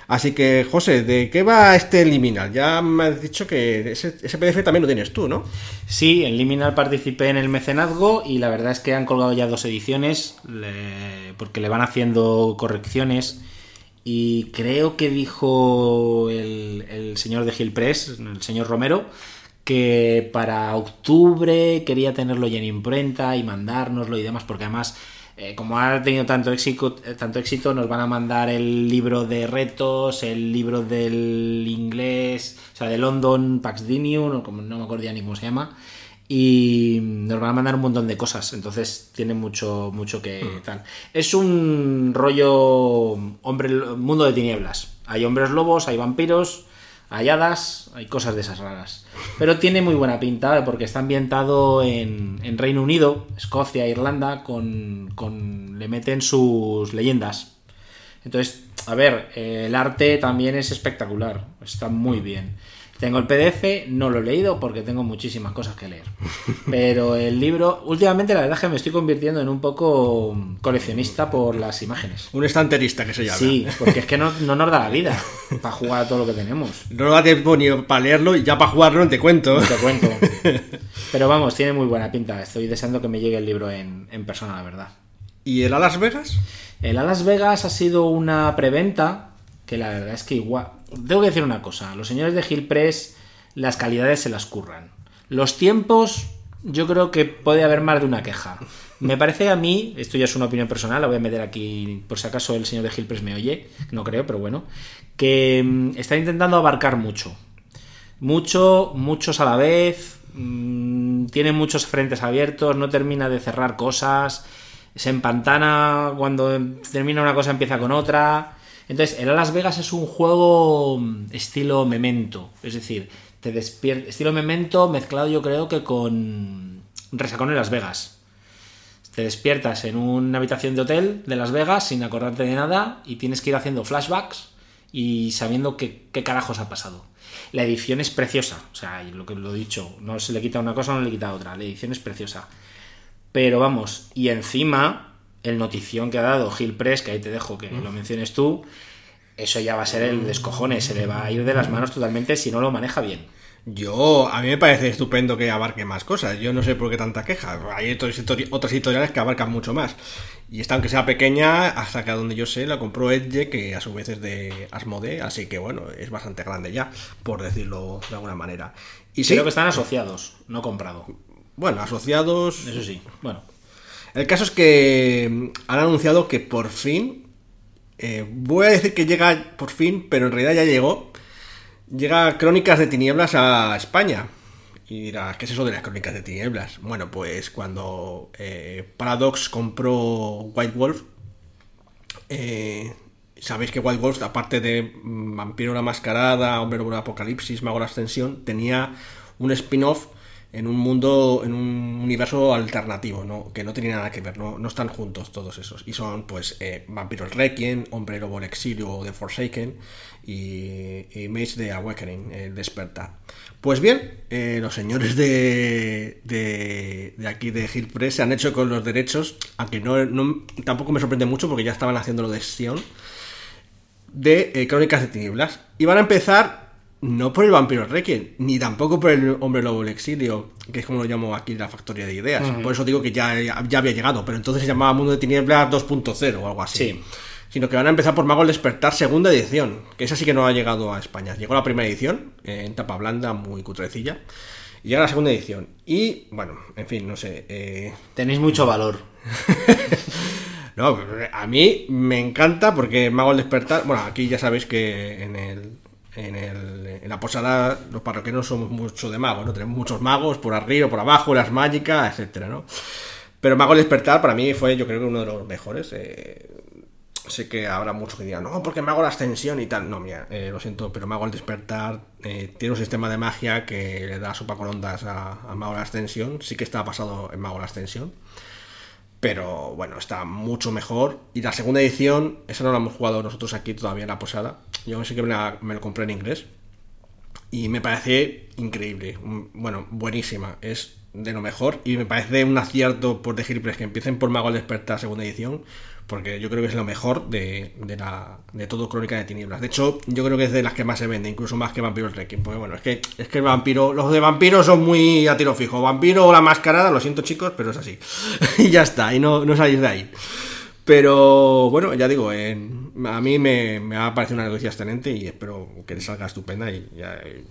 Así que, José, ¿de qué va este Liminal? Ya me has dicho que ese, PDF también lo tienes tú, ¿no? Sí, en Liminal participé en el mecenazgo y la verdad es que han colgado ya dos ediciones porque le van haciendo correcciones y creo que dijo el, el señor de Gil Press, el señor Romero, que para octubre quería tenerlo ya en imprenta y mandárnoslo y demás, porque además, eh, como ha tenido tanto éxito, eh, tanto éxito, nos van a mandar el libro de retos, el libro del inglés, o sea, de London Paxdinium, o como no me acuerdo ya ni cómo se llama, y nos van a mandar un montón de cosas, entonces tiene mucho, mucho que tal. Es un rollo hombre, mundo de tinieblas. Hay hombres lobos, hay vampiros, hay hadas, hay cosas de esas raras. Pero tiene muy buena pinta porque está ambientado en, en Reino Unido, Escocia, Irlanda, con, le meten sus leyendas. Entonces, a ver, eh, el arte también es espectacular, está muy bien. Tengo el PDF, no lo he leído porque tengo muchísimas cosas que leer. Pero el libro, últimamente la verdad es que me estoy convirtiendo en un poco coleccionista por las imágenes. Un estanterista que se llama. Sí, porque es que no, no nos da la vida para jugar a todo lo que tenemos. No da tiempo ni para leerlo y ya para jugarlo te cuento. Te cuento. Pero vamos, tiene muy buena pinta. Estoy deseando que me llegue el libro en, en persona, la verdad. ¿Y el a Las Vegas? El a Las Vegas ha sido una preventa que la verdad es que igual... Tengo que decir una cosa. Los señores de Gil Press, las calidades se las curran. Los tiempos, yo creo que puede haber más de una queja. Me parece a mí, esto ya es una opinión personal, la voy a meter aquí por si acaso el señor de Gil Press me oye, no creo, pero bueno, que mm, está intentando abarcar mucho. Mucho, muchos a la vez, mm, tiene muchos frentes abiertos, no termina de cerrar cosas, se empantana, cuando termina una cosa empieza con otra. Entonces, el Las Vegas es un juego mm, estilo memento, es decir, te despierta, estilo memento mezclado yo creo que con Resacón en Las Vegas. Te despiertas en una habitación de hotel de Las Vegas sin acordarte de nada y tienes que ir haciendo flashbacks y sabiendo qué, carajos ha pasado. La edición es preciosa, o sea, lo que lo he dicho, no se le quita una cosa, no le quita otra, la edición es preciosa. Pero vamos, y encima, el notición que ha dado Gil Press, que ahí te dejo que lo menciones tú, eso ya va a ser el descojone, se le va a ir de las manos totalmente si no lo maneja bien. Yo, a mí me parece estupendo que abarque más cosas. Yo no sé por qué tanta queja. Hay otras editoriales que abarcan mucho más. Y esta, aunque sea pequeña, hasta que a donde yo sé, la compró Edge, que a su vez es de Asmodee. Así que bueno, es bastante grande ya, por decirlo de alguna manera. Y sí, Creo que están asociados, no comprado. bueno, asociados. Eso sí, bueno. El caso es que mm, han anunciado que por fin. eh, voy a decir que llega por fin, pero en realidad ya llegó. Llega Crónicas de Tinieblas a España. Y dirás, ¿qué es eso de las Crónicas de Tinieblas? Bueno, pues cuando eh, Paradox compró White Wolf. eh, Sabéis que White Wolf, aparte de mm, Vampiro la Mascarada, Hombre Lobo Apocalipsis, Mago la Ascensión, tenía un spin-off en un mundo, en un universo alternativo, ¿no? que no tiene nada que ver, no, están juntos todos esos. Y son, pues, eh, Vampiro el Requiem, Hombre Lobo el Exilio The Forsaken y, Mage the Awakening, el Despertar. Pues bien, eh, los señores de, de, de aquí de Hill Press se han hecho con los derechos, aunque no, no- tampoco me sorprende mucho porque ya estaban haciendo lo de Sion de eh, Crónicas de Tinieblas. Y van a empezar no por el Vampiro Requiem, ni tampoco por el Hombre Lobo del Exilio, que es como lo llamo aquí la factoría de ideas. Por eso digo que ya, ya, había llegado, pero entonces se llamaba Mundo de Tinieblas 2.0 o algo así. Sí. Sino que van a empezar por Mago el Despertar, segunda edición, que esa sí que no ha llegado a España. Llegó la primera edición, en tapa blanda, muy cutrecilla. Y llega la segunda edición. Y, bueno, en fin, no sé. eh, Tenéis mucho valor. no, a mí me encanta porque Mago al despertar. Bueno, aquí ya sabéis que en el. En, el, en la posada los parroquianos somos mucho de magos, ¿no? Tenemos muchos magos por arriba, por abajo, las mágicas, etcétera, ¿no? Pero Mago al despertar para mí fue, yo creo que uno de los mejores. eh, sé que habrá muchos que digan, no, porque Mago la ascensión y tal. No, mira, eh, lo siento, pero Mago al despertar eh, tiene un sistema de magia que le da sopa con ondas a, a Mago la ascensión. Sí que está basado en Mago la ascensión. Pero bueno, está mucho mejor. Y la segunda edición, esa no la hemos jugado nosotros aquí todavía en la posada. Yo sí que me, la- lo compré en inglés. Y me parece increíble. Bueno, buenísima. Es de lo mejor. Y me parece un acierto por The Press que empiecen por Mago al Despertar segunda edición. Porque yo creo que es lo mejor de, de, la, de todo Crónica de Tinieblas. De hecho, yo creo que es de las que más se vende, incluso más que Vampiro el Requiem. Porque bueno, es que, es que el vampiro, los de vampiros son muy a tiro fijo. Vampiro o la mascarada, lo siento chicos, pero es así. y ya está, y no, no salís de ahí. Pero bueno, ya digo, en- a mí me, me ha parecido una noticia excelente y espero que le salga estupenda. Y ya, eh,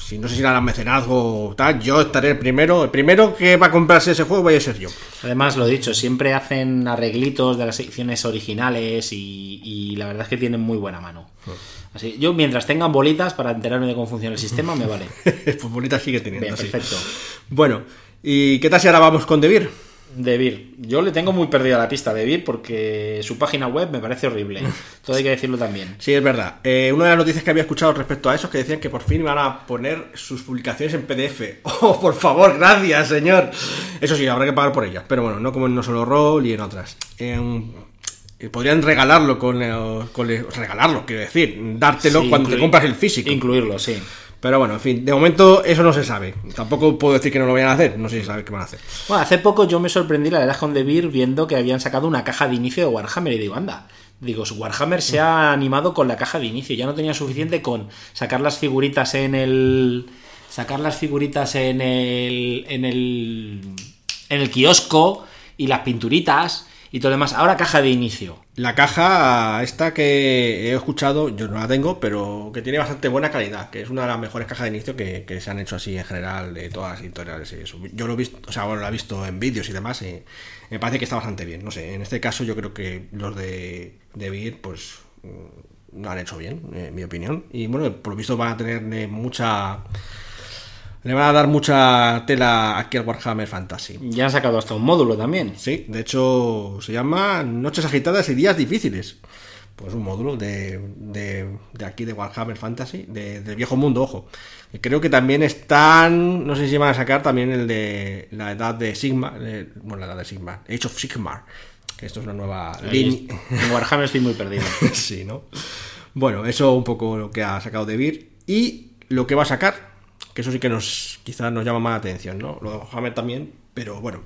si no sé si era mecenazgo o tal, yo estaré el primero. El primero que va a comprarse ese juego voy a ser yo. Además, lo dicho, siempre hacen arreglitos de las ediciones originales y, y la verdad es que tienen muy buena mano. Así, yo mientras tengan bolitas para enterarme de cómo funciona el sistema, me vale. pues bonita sigue teniendo. Bien, perfecto. Bueno, ¿y qué tal si ahora vamos con Debir? Debir. Yo le tengo muy perdida la pista a Debir porque su página web me parece horrible. Todo hay que decirlo también. Sí, es verdad. Eh, una de las noticias que había escuchado respecto a eso es que decían que por fin iban a poner sus publicaciones en PDF. ¡Oh, por favor, gracias, señor! Eso sí, habrá que pagar por ellas, pero bueno, no como en No Solo Roll y en otras. Eh, eh, podrían regalarlo con, con el- regalarlo, quiero decir, dártelo Sí, cuando te compras el físico. Incluirlo, sí. Pero bueno, en fin, de momento eso no se sabe. Tampoco puedo decir que no lo vayan a hacer, no sé si saben qué van a hacer. Bueno, hace poco yo me sorprendí, la verdad, con Debir viendo que habían sacado una caja de inicio de Warhammer y digo, anda. Digo, Warhammer se ha animado con la caja de inicio, ya no tenía suficiente con sacar las figuritas en el. sacar las figuritas en el. en el. en el kiosco y las pinturitas y todo lo demás. Ahora caja de inicio. La caja, esta que he escuchado, yo no la tengo, pero que tiene bastante buena calidad, que es una de las mejores cajas de inicio que, que se han hecho así en general de todas las editoriales y eso. Yo lo he visto, o sea, bueno, lo he visto en vídeos y demás, y me parece que está bastante bien. No sé, en este caso yo creo que los de, de Beer, pues mm, lo han hecho bien, en mi opinión. Y bueno, por lo visto van a tener eh, mucha... Le van a dar mucha tela aquí al Warhammer Fantasy. Ya han sacado hasta un módulo también. Sí, de hecho se llama Noches agitadas y días difíciles. Pues un módulo de, de, de aquí de Warhammer Fantasy, de, del viejo mundo, ojo. Y Creo que también están, no sé si van a sacar también el de la edad de Sigma, eh, bueno, la edad de Sigma, Age of Sigmar, que esto es una nueva línea. En Warhammer estoy muy perdido. sí, ¿no? Bueno, eso un poco lo que ha sacado de Beer. Y lo que va a sacar, que eso sí que nos quizás nos llama más la atención, ¿no? Lo de Warhammer también, pero bueno,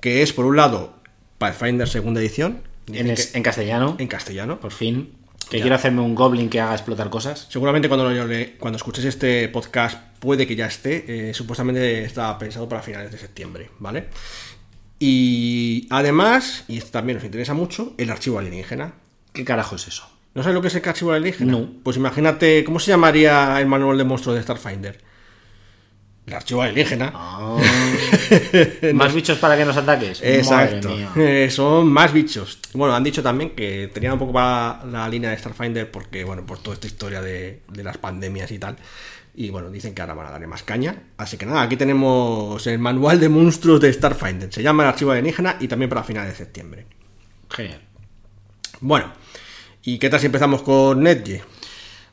que es por un lado Pathfinder segunda edición. En, castellano. En castellano. Por fin. Que Ya. quiero hacerme un goblin que haga explotar cosas. Seguramente cuando, lo- cuando escuches este podcast puede que ya esté. eh, supuestamente está pensado para finales de septiembre, ¿vale? Y además, y esto también nos interesa mucho, el archivo alienígena. ¿Qué carajo es eso? ¿No sabes lo que es el archivo alienígena? No. Pues imagínate, ¿cómo se llamaría el manual de monstruos de Starfinder? El archivo alienígena. Ah. ¿Más bichos para que nos ataques? Exacto. Eh, son más bichos. Bueno, han dicho también que tenían un poco para la línea de Starfinder porque, bueno, por toda esta historia de, de las pandemias y tal. Y bueno, dicen que ahora van a darle más caña. Así que nada, aquí tenemos el manual de monstruos de Starfinder. Se llama el archivo alienígena y también para finales de septiembre. Genial. Bueno, ¿y qué tal si empezamos con Netge?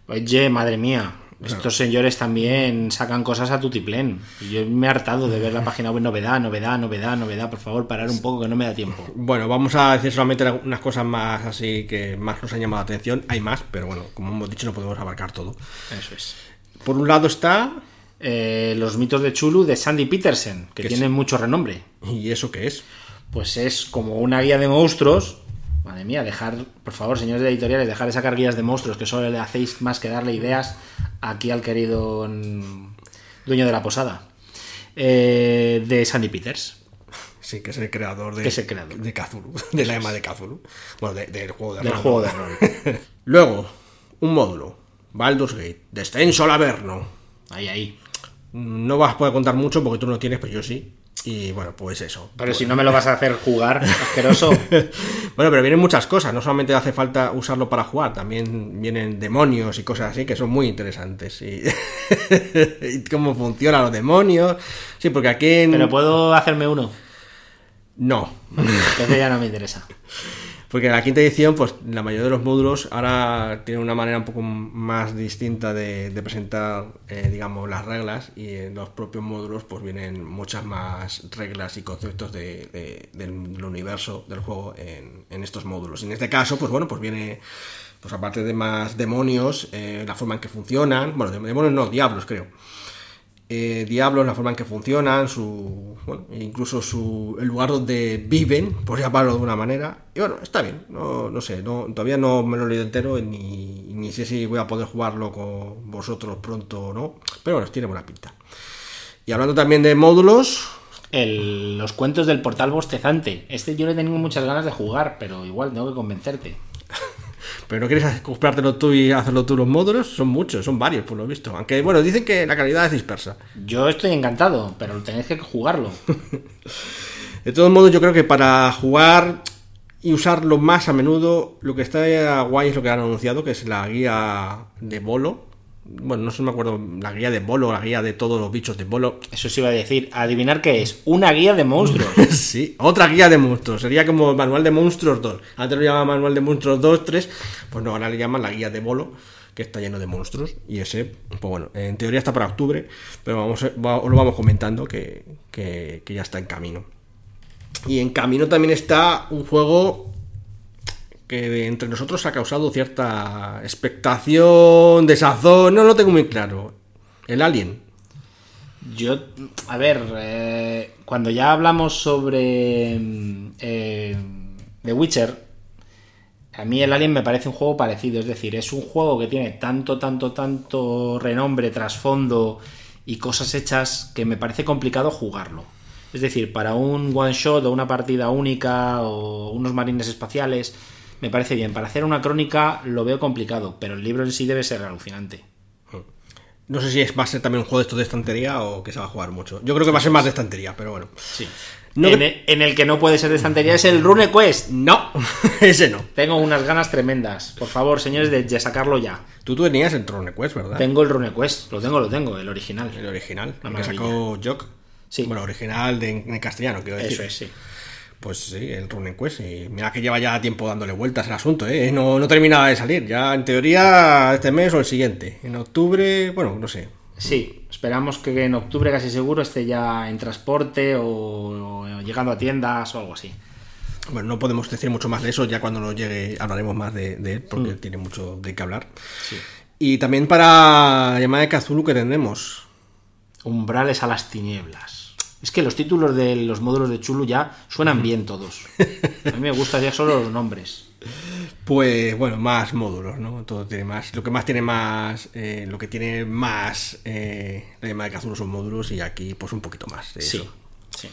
Oye, madre mía. Estos señores también sacan cosas a tutiplén. Yo me he hartado de ver la página web novedad, novedad, novedad, novedad. Por favor, parar un poco que no me da tiempo. Bueno, vamos a decir solamente unas cosas más así que más nos han llamado la atención. Hay más, pero bueno, como hemos dicho, no podemos abarcar todo. Eso es. Por un lado está. Eh, los mitos de Chulu de Sandy Peterson, que Que tienen sí. mucho renombre. ¿Y eso qué es? Pues es como una guía de monstruos. Madre mía, dejar, por favor, señores de editoriales, dejar de sacar guías de monstruos que solo le hacéis más que darle ideas aquí al querido mm, dueño de la posada. Eh, de Sandy Peters. Sí, que es el creador de, Que es el creador. de Cthulhu, de la ema de Cthulhu. Bueno, de- del juego de Del juego de rol. Luego, un módulo. Baldur's Gate. Descenso al Averno. Ahí, ahí. No vas a poder contar mucho porque tú no tienes, pero yo sí. Y bueno, pues eso. Pero si no me lo vas a hacer jugar, asqueroso. Bueno, pero vienen muchas cosas, no solamente hace falta usarlo para jugar, también vienen demonios y cosas así que son muy interesantes. Y, y cómo funcionan los demonios. Sí, porque aquí en... Pero puedo hacerme uno. No, Entonces ya no me interesa. porque en la quinta edición, pues la mayoría de los módulos ahora tienen una manera un poco más distinta de, presentar, eh, digamos, las reglas y en los propios módulos pues vienen muchas más reglas y conceptos de- de- del universo del juego en, en estos módulos. En este caso, pues bueno, pues viene, pues aparte de más demonios, eh, la forma en que funcionan, bueno, demonios no, diablos creo. Eh, diablos, la forma en que funcionan, su, bueno, incluso su, el lugar donde viven, por llamarlo de una manera. Y bueno, está bien, no, no sé, no, todavía no me lo he leído entero ni, ni sé si voy a poder jugarlo con vosotros pronto o no, pero bueno, tiene buena pinta. Y hablando también de módulos, El- los cuentos del portal bostezante. Este yo le tengo muchas ganas de jugar, pero igual tengo que convencerte. Pero no quieres comprártelo tú y hacerlo tú los módulos, son muchos, son varios por lo visto. Aunque bueno, dicen que la calidad es dispersa. Yo estoy encantado, pero tenéis que jugarlo. De todos modos, yo creo que para jugar y usarlo más a menudo, lo que está guay es lo que han anunciado, que es la guía de bolo. Bueno, no sé, me acuerdo, la guía de bolo, la guía de todos los bichos de bolo. Eso sí iba a decir. Adivinar qué es. Una guía de monstruos. sí, otra guía de monstruos. Sería como el manual de monstruos 2. Antes lo llamaban manual de monstruos 2, 3. Pues no, ahora le llaman la guía de bolo, que está lleno de monstruos. Y ese, pues bueno, en teoría está para octubre, pero vamos, lo vamos comentando que, que- que ya está en camino. Y en camino también está un juego que entre nosotros ha causado cierta expectación, desazón, no lo tengo muy claro. El Alien. Yo, a ver, eh, cuando ya hablamos sobre mm, eh, The Witcher, a mí el Alien me parece un juego parecido. Es decir, es un juego que tiene tanto, tanto, tanto renombre, trasfondo y cosas hechas que me parece complicado jugarlo. Es decir, para un one shot o una partida única o unos marines espaciales, me parece bien. Para hacer una crónica lo veo complicado, pero el libro en sí debe ser alucinante. No sé si es, va a ser también un juego de estos de estantería o que se va a jugar mucho. Yo creo que va a ser más de estantería, pero bueno. Sí. No en, el, en el que no puede ser de estantería es el Rune Quest. No, ese no. Tengo unas ganas tremendas. Por favor, señores, de, de sacarlo ya. Tú, tenías el Throne Quest, ¿verdad? Tengo el Rune Quest. Lo tengo, lo tengo, el original. El original. El que sacó Jock. Sí. Bueno, original de, en castellano, quiero decir. Eso es, sí. Pues sí, el Rune Quest. Y mira que lleva ya tiempo dándole vueltas el asunto, ¿eh? No, no terminaba de salir. Ya en teoría este mes o el siguiente. En octubre, bueno, no sé. Sí, esperamos que en octubre casi seguro esté ya en transporte o, o llegando a tiendas o algo así. Bueno, no podemos decir mucho más de eso. Ya cuando nos llegue hablaremos más de, de él porque Mm. tiene mucho de qué hablar. Sí. Y también para llamada de Kazulu que tendremos. Umbrales a las tinieblas. Es que los títulos de los módulos de Chulu ya suenan bien todos. A mí me gustan ya solo los nombres. Pues bueno, más módulos, ¿no? Todo tiene más. Lo que más tiene más. eh, lo que tiene más. Eh, la llamada de Kazulo son módulos y aquí, pues un poquito más. De Sí, eso. sí.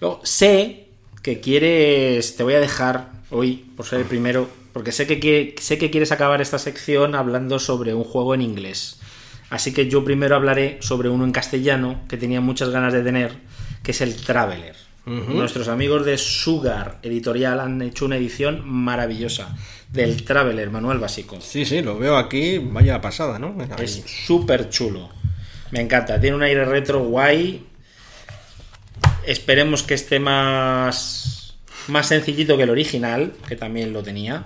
Luego, sé que quieres. Te voy a dejar hoy, por ser el primero, porque sé que, sé que quieres acabar esta sección hablando sobre un juego en inglés. Así que yo primero hablaré sobre uno en castellano que tenía muchas ganas de tener, que es el Traveler. Nuestros amigos de Sugar Editorial han hecho una edición maravillosa del Traveler, manual básico. Sí, sí, lo veo aquí. Vaya pasada, ¿no? Ahí. Es súper chulo. Me encanta. Tiene un aire retro guay. Esperemos que esté más, más sencillito que el original, que también lo tenía.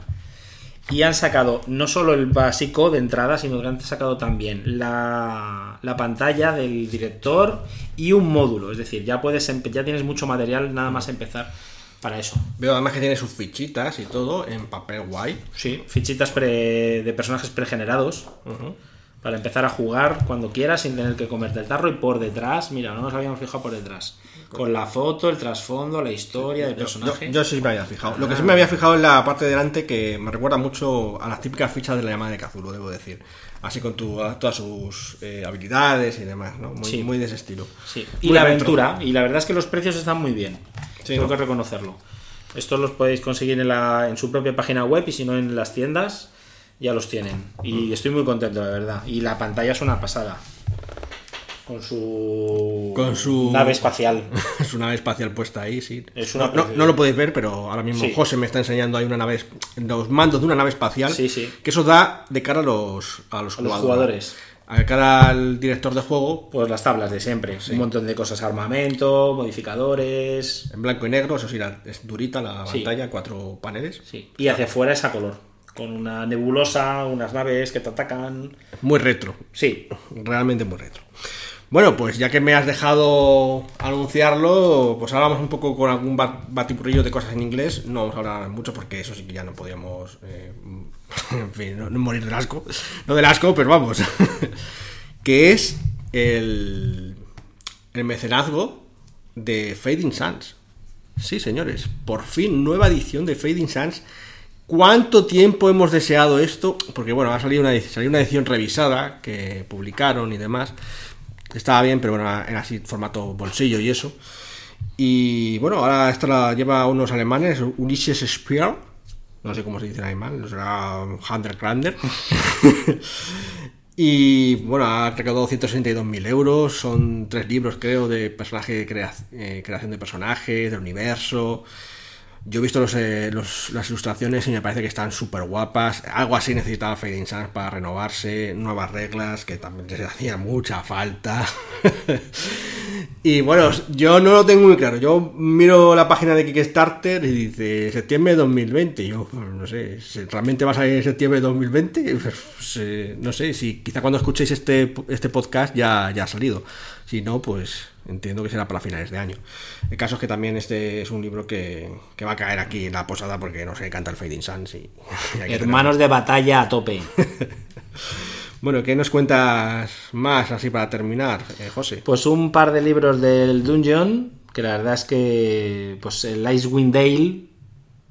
Y han sacado no solo el básico de entrada, sino que han sacado también la, la pantalla del director y un módulo. Es decir, ya puedes ya tienes mucho material nada más empezar para eso. Veo además que tiene sus fichitas y todo en papel guay. Sí, fichitas pre- de personajes pregenerados. Para empezar a jugar cuando quieras sin tener que comerte el tarro y por detrás, mira, no nos habíamos fijado por detrás. Con la foto, el trasfondo, la historia del personaje. yo sí me había fijado. Lo que Ah. sí me había fijado en la parte de delante que me recuerda mucho a las típicas fichas de la llamada de Kazulo, debo decir. Así con tu- todas sus eh, habilidades y demás, ¿no? Muy, Sí. muy de ese estilo. Sí. Y Muy la retro. aventura. Y la verdad es que los precios están muy bien. Sí, Tengo ¿no? que reconocerlo. Estos los podéis conseguir en, la, en su propia página web y si no en las tiendas ya los tienen. Y Mm. estoy muy contento, la verdad. Y la pantalla es una pasada. Con su, Con su nave espacial. su nave espacial puesta ahí, sí. Es una no, no lo podéis ver, pero ahora mismo Sí. José me está enseñando ahí una nave, los mandos de una nave espacial. Sí, sí. Que eso da de cara a los, a los A los jugadores. jugadores. A cara al director de juego, Pues las tablas de siempre. Un montón de cosas. Armamento, modificadores. en blanco y negro, eso sí, la- es durita la pantalla, cuatro paneles. Sí. Y hacia afuera es a color. Con una nebulosa, unas naves que te atacan. Muy retro. Sí. Realmente muy retro. Bueno, pues ya que me has dejado anunciarlo, pues ahora vamos un poco con algún bat- batiburrillo de cosas en inglés. No vamos a hablar mucho porque eso sí que ya no podíamos, eh, en fin, no, no morir del asco. No del asco, pero vamos. que es el, el mecenazgo de Fading Suns. Sí, señores, por fin nueva edición de Fading Suns. ¿Cuánto tiempo hemos deseado esto? Porque bueno, ha salido una, salió una edición revisada que publicaron y demás. Estaba bien, pero bueno, era así formato bolsillo y eso. Y bueno, ahora esta la lleva unos alemanes, Ulises Speer. No sé cómo se dice en alemán, no será Hunter Krander. Y bueno, ha recaudado 162.000 euros. Son tres libros, creo, de personaje, crea- eh, creación de personajes, del universo. Yo he visto los, eh, los- las ilustraciones y me parece que están súper guapas. Algo así necesitaba Fading Suns para renovarse. Nuevas reglas que también les hacía mucha falta. y bueno, yo no lo tengo muy claro. Yo miro la página de Kickstarter y dice septiembre de 2020. Y yo pues, no sé, ¿realmente va a salir en septiembre de 2020? Pues, eh, no sé, si quizá cuando escuchéis este, este podcast ya, ya ha salido. Si no, pues entiendo que será para finales de año. El caso es que también este es un libro que, que va a caer aquí en la posada porque no se canta el Fading Suns. Y, Hermanos de batalla a tope. Bueno, ¿qué nos cuentas más así para terminar, eh, José? Pues un par de libros del Dungeon, que la verdad es que pues el Icewind Dale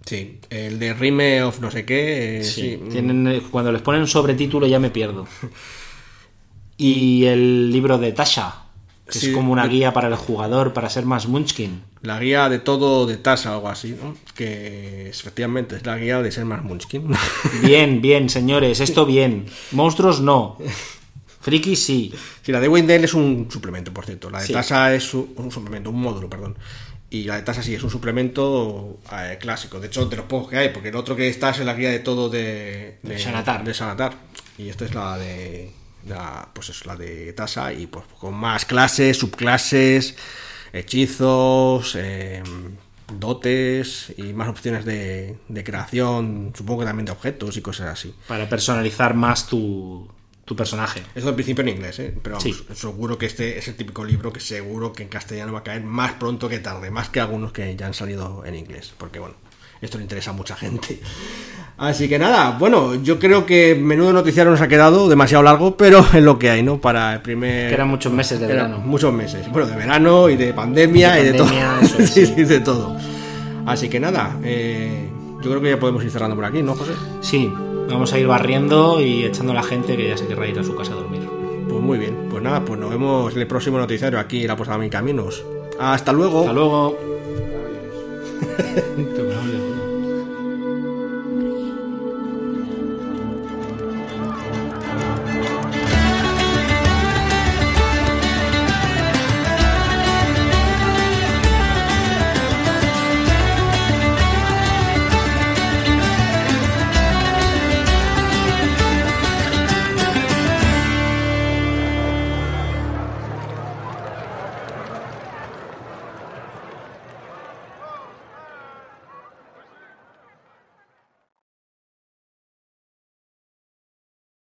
Sí, el de Rime of no sé qué. eh, sí, sí, tienen, eh, cuando les ponen sobretítulo ya me pierdo. Y el libro de Tasha, que Sí, es como una de- guía para el jugador para ser más Munchkin. La guía de todo de Tasa o algo así, ¿no? Que efectivamente es la guía de ser más Munchkin. Bien, bien, señores, esto bien. Monstruos no. Friki sí. Sí, la de Wendell es un suplemento, por cierto. La de Sí. Tasa es un, un suplemento, un módulo, perdón. Y la de Tasa sí es un suplemento eh, clásico. De hecho, de los pocos que hay, porque el otro que está es la guía de todo de, De Xanatar. de Xanatar. Y esta es la de. La, pues es la de Tasa y pues con más clases, subclases, hechizos, eh, dotes y más opciones de, de creación, supongo que también de objetos y cosas así. Para personalizar más tu, tu personaje. Eso al principio en inglés, ¿eh? pero vamos, Sí. seguro que este es el típico libro que seguro que en castellano va a caer más pronto que tarde, más que algunos que ya han salido en inglés, porque bueno, esto le interesa a mucha gente. Así que nada, bueno, yo creo que menudo noticiario nos ha quedado demasiado largo, pero es lo que hay, ¿no? Para el primer... Que eran muchos meses de Eran verano. Muchos meses, bueno, de verano y de pandemia De y de pandemia, todo. es, sí, sí. sí, de todo. Así que nada, eh, yo creo que ya podemos ir cerrando por aquí, ¿no, José? Sí, vamos a ir barriendo y echando a la gente que ya se querrá ir a su casa a dormir. Pues muy bien, pues nada, pues nos vemos en el próximo noticiario aquí en la Posada Mil Caminos. Hasta luego. Hasta luego.